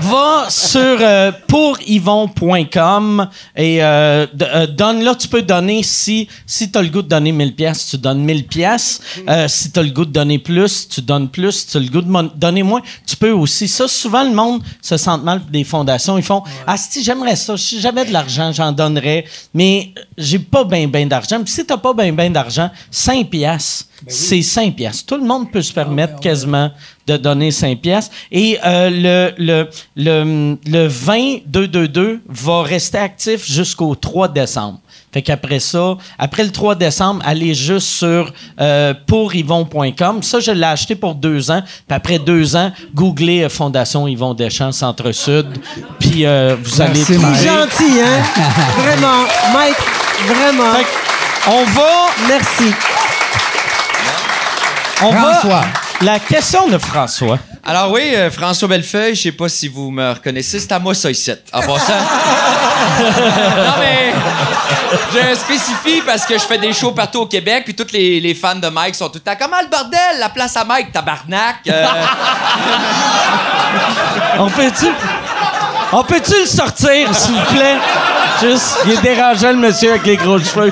va sur euh, pouryvon.com et euh, euh, donne là tu peux donner si si tu as le goût de donner 1000 pièces tu donnes 1000 pièces Euh, si tu as le goût de donner plus tu donnes plus. Si tu as le goût de donner moins tu peux aussi. Ça souvent le monde se sent mal des fondations. Ils font ah si j'aimerais ça. Si j'avais de l'argent j'en donnerais. Mais j'ai pas ben ben d'argent. Puis si t'as pas ben ben d'argent 5 pièces c'est 5 pièces tout le monde peut se permettre quasiment de donner 5 pièces. Et euh, le, le, le, le 20 222 va rester actif jusqu'au 3 décembre. Fait qu'après ça, après le 3 décembre, allez juste sur euh, pouryvon.com. Ça, je l'ai acheté pour deux ans. Puis après deux ans, googlez euh, Fondation Yvon Deschamps Centre-Sud. Puis euh, vous allez. Mike. Gentil, hein? Vraiment. Mike, vraiment. Fait on va... Merci. On François. va... La question de François. Alors oui, euh, François Bellefeuille, je sais pas si vous me reconnaissez, c'est à moi ça ici. En passant. non mais je spécifie parce que je fais des shows partout au Québec puis tous les, les fans de Mike sont tout le temps comment le bordel, la place à Mike, tabarnak. Euh, On peut-tu... On peut-tu le sortir, s'il vous plaît? Juste, il est dérangeant, le monsieur avec les gros cheveux.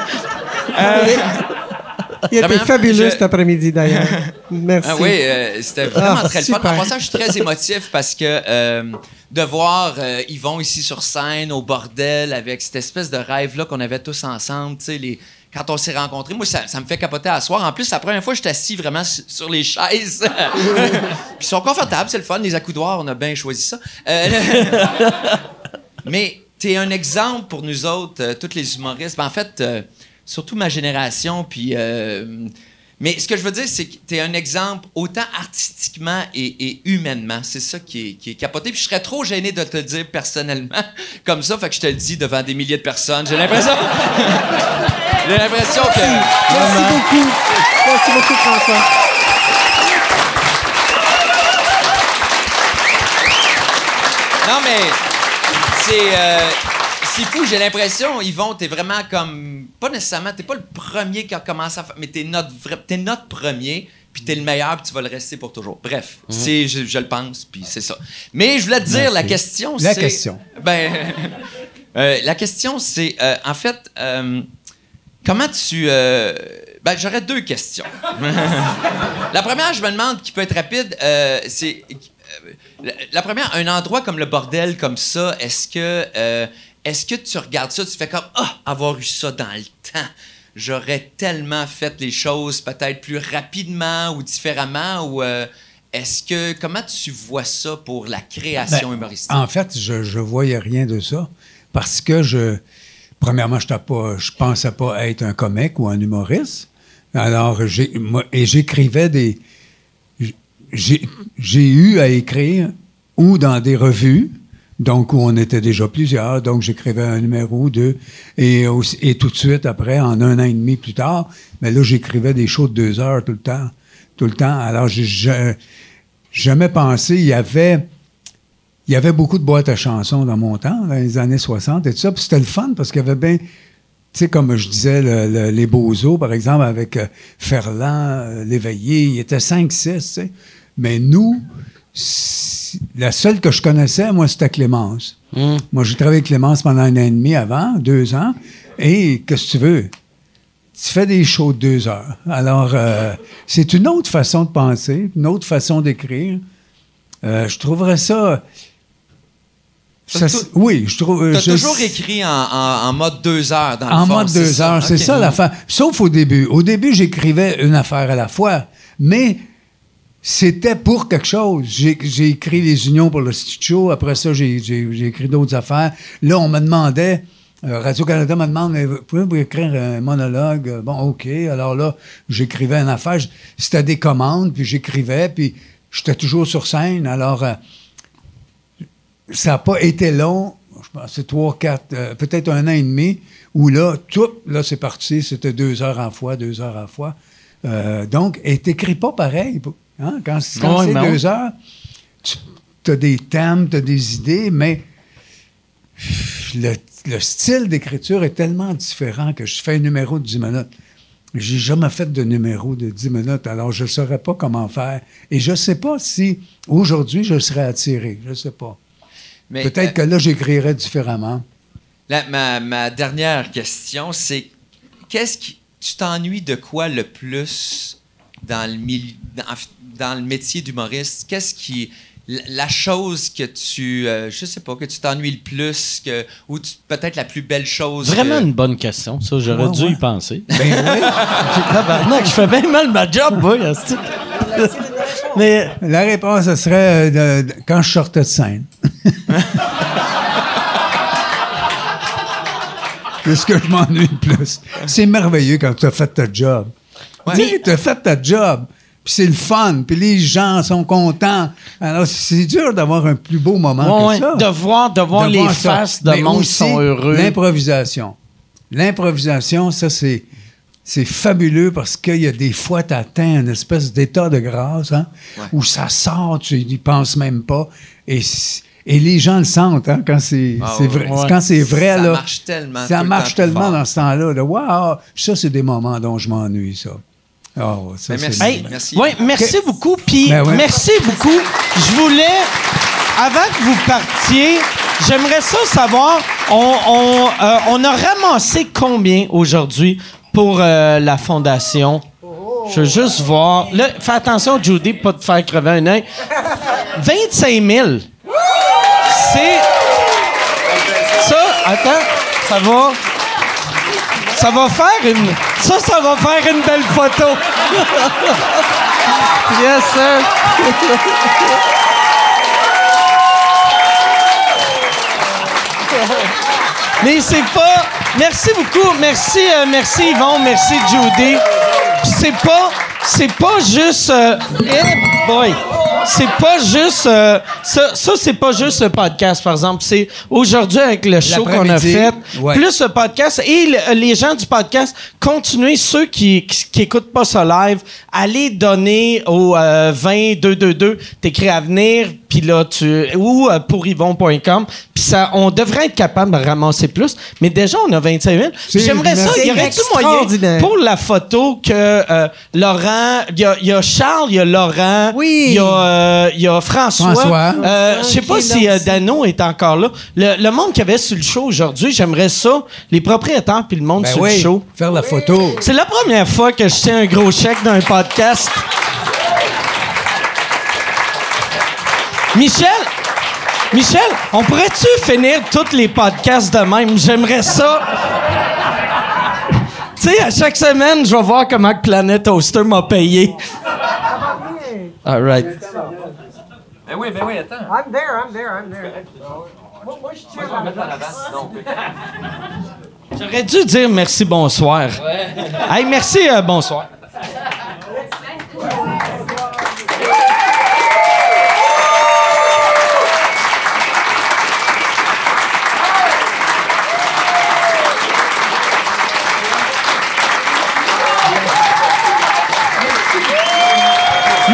Il était Vraiment, fabuleux je- cet après-midi, d'ailleurs. Merci. Ah oui, euh, c'était vraiment Ah, très le fun. super. En passant, je suis très émotif parce que euh, de voir euh, Yvon ici sur scène, au bordel, avec cette espèce de rêve-là qu'on avait tous ensemble, tu sais, les... quand on s'est rencontrés, moi, ça, ça me fait capoter à soir. En plus, la première fois je suis assis vraiment su- sur les chaises. Puis ils sont confortables, c'est le fun. Les accoudoirs, on a bien choisi ça. Euh, Mais tu es un exemple pour nous autres, euh, tous les humoristes. Ben, en fait, euh, surtout ma génération. Puis, euh, mais ce que je veux dire, c'est que tu es un exemple autant artistiquement et, et humainement. C'est ça qui est, qui est capoté. Puis je serais trop gêné de te le dire personnellement comme ça. Fait que je te le dis devant des milliers de personnes. J'ai l'impression. J'ai l'impression que. Merci beaucoup. Merci beaucoup, François. Non, mais c'est. euh, c'est fou, j'ai l'impression, Yvon, t'es vraiment comme. Pas nécessairement, t'es pas le premier qui a commencé à faire. Mais t'es notre, vrai- notre premier, puis t'es le meilleur, puis tu vas le rester pour toujours. Bref, c'est, je, je le pense, puis c'est ça. Mais je voulais te dire, la question, La c'est. question. Ben. euh, la question, c'est. euh, en fait, euh, comment tu. ben, j'aurais deux questions. La première, je me demande, qui peut être rapide, euh, c'est. euh, La, la première, un endroit comme le bordel, comme ça, est-ce que. euh, est-ce que tu regardes ça, tu fais comme. Ah, avoir eu ça dans le temps. J'aurais tellement fait les choses peut-être plus rapidement ou différemment, ou. euh, est-ce que. Comment tu vois ça pour la création Ben, humoristique? En fait, je ne voyais rien de ça parce que je. Premièrement, je pas, je pensais pas être un comique ou un humoriste. Alors, moi, et j'écrivais des. J'ai eu à écrire ou dans des revues, donc où on était déjà plusieurs, donc j'écrivais un numéro deux, et, tout de suite après, en un an et demi plus tard, mais là, j'écrivais des shows de deux heures tout le temps. Tout le temps. Alors, j'ai ja- jamais pensé, il y avait beaucoup de boîtes à chansons dans mon temps, dans les années 60 et tout ça. Puis c'était le fun parce qu'il y avait bien, tu sais, comme je disais, le- le- les Beaux-Os, par exemple, avec euh, Ferland, euh, Léveillé, il était 5-6, tu sais. Mais nous, la seule que je connaissais, moi, c'était Clémence. Moi, j'ai travaillé avec Clémence pendant un an et demi avant, deux ans. Et qu'est-ce que tu veux? tu fais des shows de deux heures. Alors, euh, c'est une autre façon de penser, une autre façon d'écrire. Euh, je trouverais ça. oui, je trouve. euh, T'as je- toujours écrit en, en- en mode deux heures dans le en fond, mode deux ça? heures, c'est ça l'affaire. Sauf au début. Au début, j'écrivais une affaire à la fois, mais c'était pour quelque chose. J'ai écrit les unions pour le Show. Après ça, j'ai écrit d'autres affaires. Là, on me demandait euh, Radio-Canada me demande, pouvez-vous écrire un monologue? Euh, Bon, OK. Alors là, j'écrivais une affaire. C'était des commandes, puis j'écrivais, puis j'étais toujours sur scène. Alors, euh, ça n'a pas été long. Je pense que c'est trois, quatre, peut-être un an et demi, où là, tout, là, c'est parti. C'était deux heures en fois, deux heures en fois. Donc, et t'écris pas pareil. Hein? Quand, quand Ouais, c'est ben deux heures, tu as des thèmes, tu as des idées, mais le, le style d'écriture est tellement différent que je fais un numéro de 10 minutes. J'ai jamais fait de numéro de 10 minutes, alors je ne saurais pas comment faire. Et je ne sais pas si aujourd'hui je serais attiré. Je ne sais pas. Mais, Peut-être que là, j'écrirais différemment. La- ma, ma dernière question, c'est qu'est-ce qui. Tu t'ennuies de quoi le plus dans le, mili- dans, dans le métier d'humoriste? Qu'est-ce qui. La la chose que tu. euh, je sais pas, que tu t'ennuies le plus, que, ou tu- peut-être la plus belle chose. Vraiment que- une bonne question, ça. J'aurais Ouais, dû ouais. y penser. Ben oui. Tabarnak, je fais bien mal ma job, moi. Mais La réponse, ce serait euh, de- de- quand je sortais de scène. C'est ce que je m'ennuie le plus. C'est merveilleux quand tu as fait ta job. Tu as fait ta job. Puis c'est le fun. Puis les gens sont contents. Alors, c'est dur d'avoir un plus beau moment ouais, que ça. de voir, de voir De les voir faces de monde qui sont heureux. L'improvisation. L'improvisation, ça, c'est, c'est fabuleux parce qu'il y a des fois, tu atteins une espèce d'état de grâce hein, où ça sort, tu n'y penses même pas. Et, et les gens le sentent hein, quand c'est, Ah ouais. vrai. Ouais. Quand c'est vrai, Ça là, marche tellement. ça marche tellement dans ce temps-là. De, wow, ça, c'est des moments dont je m'ennuie, ça. Ah, ça, Ben, merci. Hey, Merci. ouais, merci beaucoup. Puis Ben ouais. merci beaucoup. Je voulais, avant que vous partiez, j'aimerais ça savoir, on, on, euh, on a ramassé combien aujourd'hui pour euh, la fondation? Je veux juste voir. Là, fais attention, Judy, pas te faire crever un œil. 25 000. C'est. Ça, attends, ça va. Ça va faire une. Ça, ça va faire une belle photo. yes, sir. Mais c'est pas. Merci beaucoup. Merci, euh, merci Yvon. Merci Judy. C'est pas. C'est pas juste. euh, eh boy. C'est pas juste. euh, ça, ça c'est pas juste le podcast, par exemple. C'est aujourd'hui avec le show qu'on a fait. ouais. Plus le podcast et le- les gens du podcast, continuez, ceux qui, qui, qui écoutent pas ça live, allez donner au euh, 20 222, t'écris à venir, puis là, tu, ou euh, pour yvon.com, puis ça, on devrait être capable de ramasser plus, mais déjà, on a 25 000. C'est- J'aimerais ça, il y aurait-tu moyen extraordinaire. pour la photo que euh, Laurent, il y y a Charles, il y a Laurent, Oui. il y a, euh, il y a François. François. Euh, Je sais pas si euh. Dano est encore là. Le, le monde qui avait sur le show aujourd'hui, j'aimerais ça, les propriétaires puis le monde Ben sur oui, le show. faire la photo. C'est la première fois que je tiens un gros chèque d'un podcast. Michel, Michel, on pourrait-tu finir tous les podcasts de même? J'aimerais ça. Tu sais, à chaque semaine, je vais voir comment que Planet Toaster m'a payé. All right. Ben oui, ben oui, attends. I'm there, I'm there, I'm there. Moi, moi, je la J'aurais dû dire merci, bonsoir. Hey, merci, euh, bonsoir.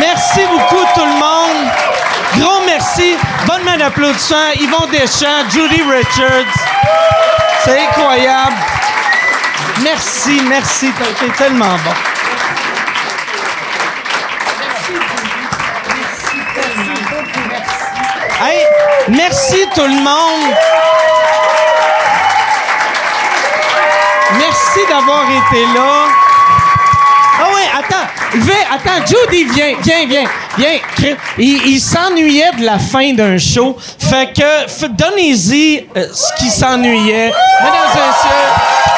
Merci beaucoup tout le monde. Gros merci. Bonne main d'applaudissement. Yvon Deschamps, Judy Richards. C'est incroyable. Merci, merci. T'as été tellement bon. Hey, merci tout le monde. Merci d'avoir été là. Oui, attends, Judy, viens, viens, viens, viens. Il, s'ennuyait de la fin d'un show. Fait que, donnez-y euh, ce qui s'ennuyait. Mesdames et messieurs,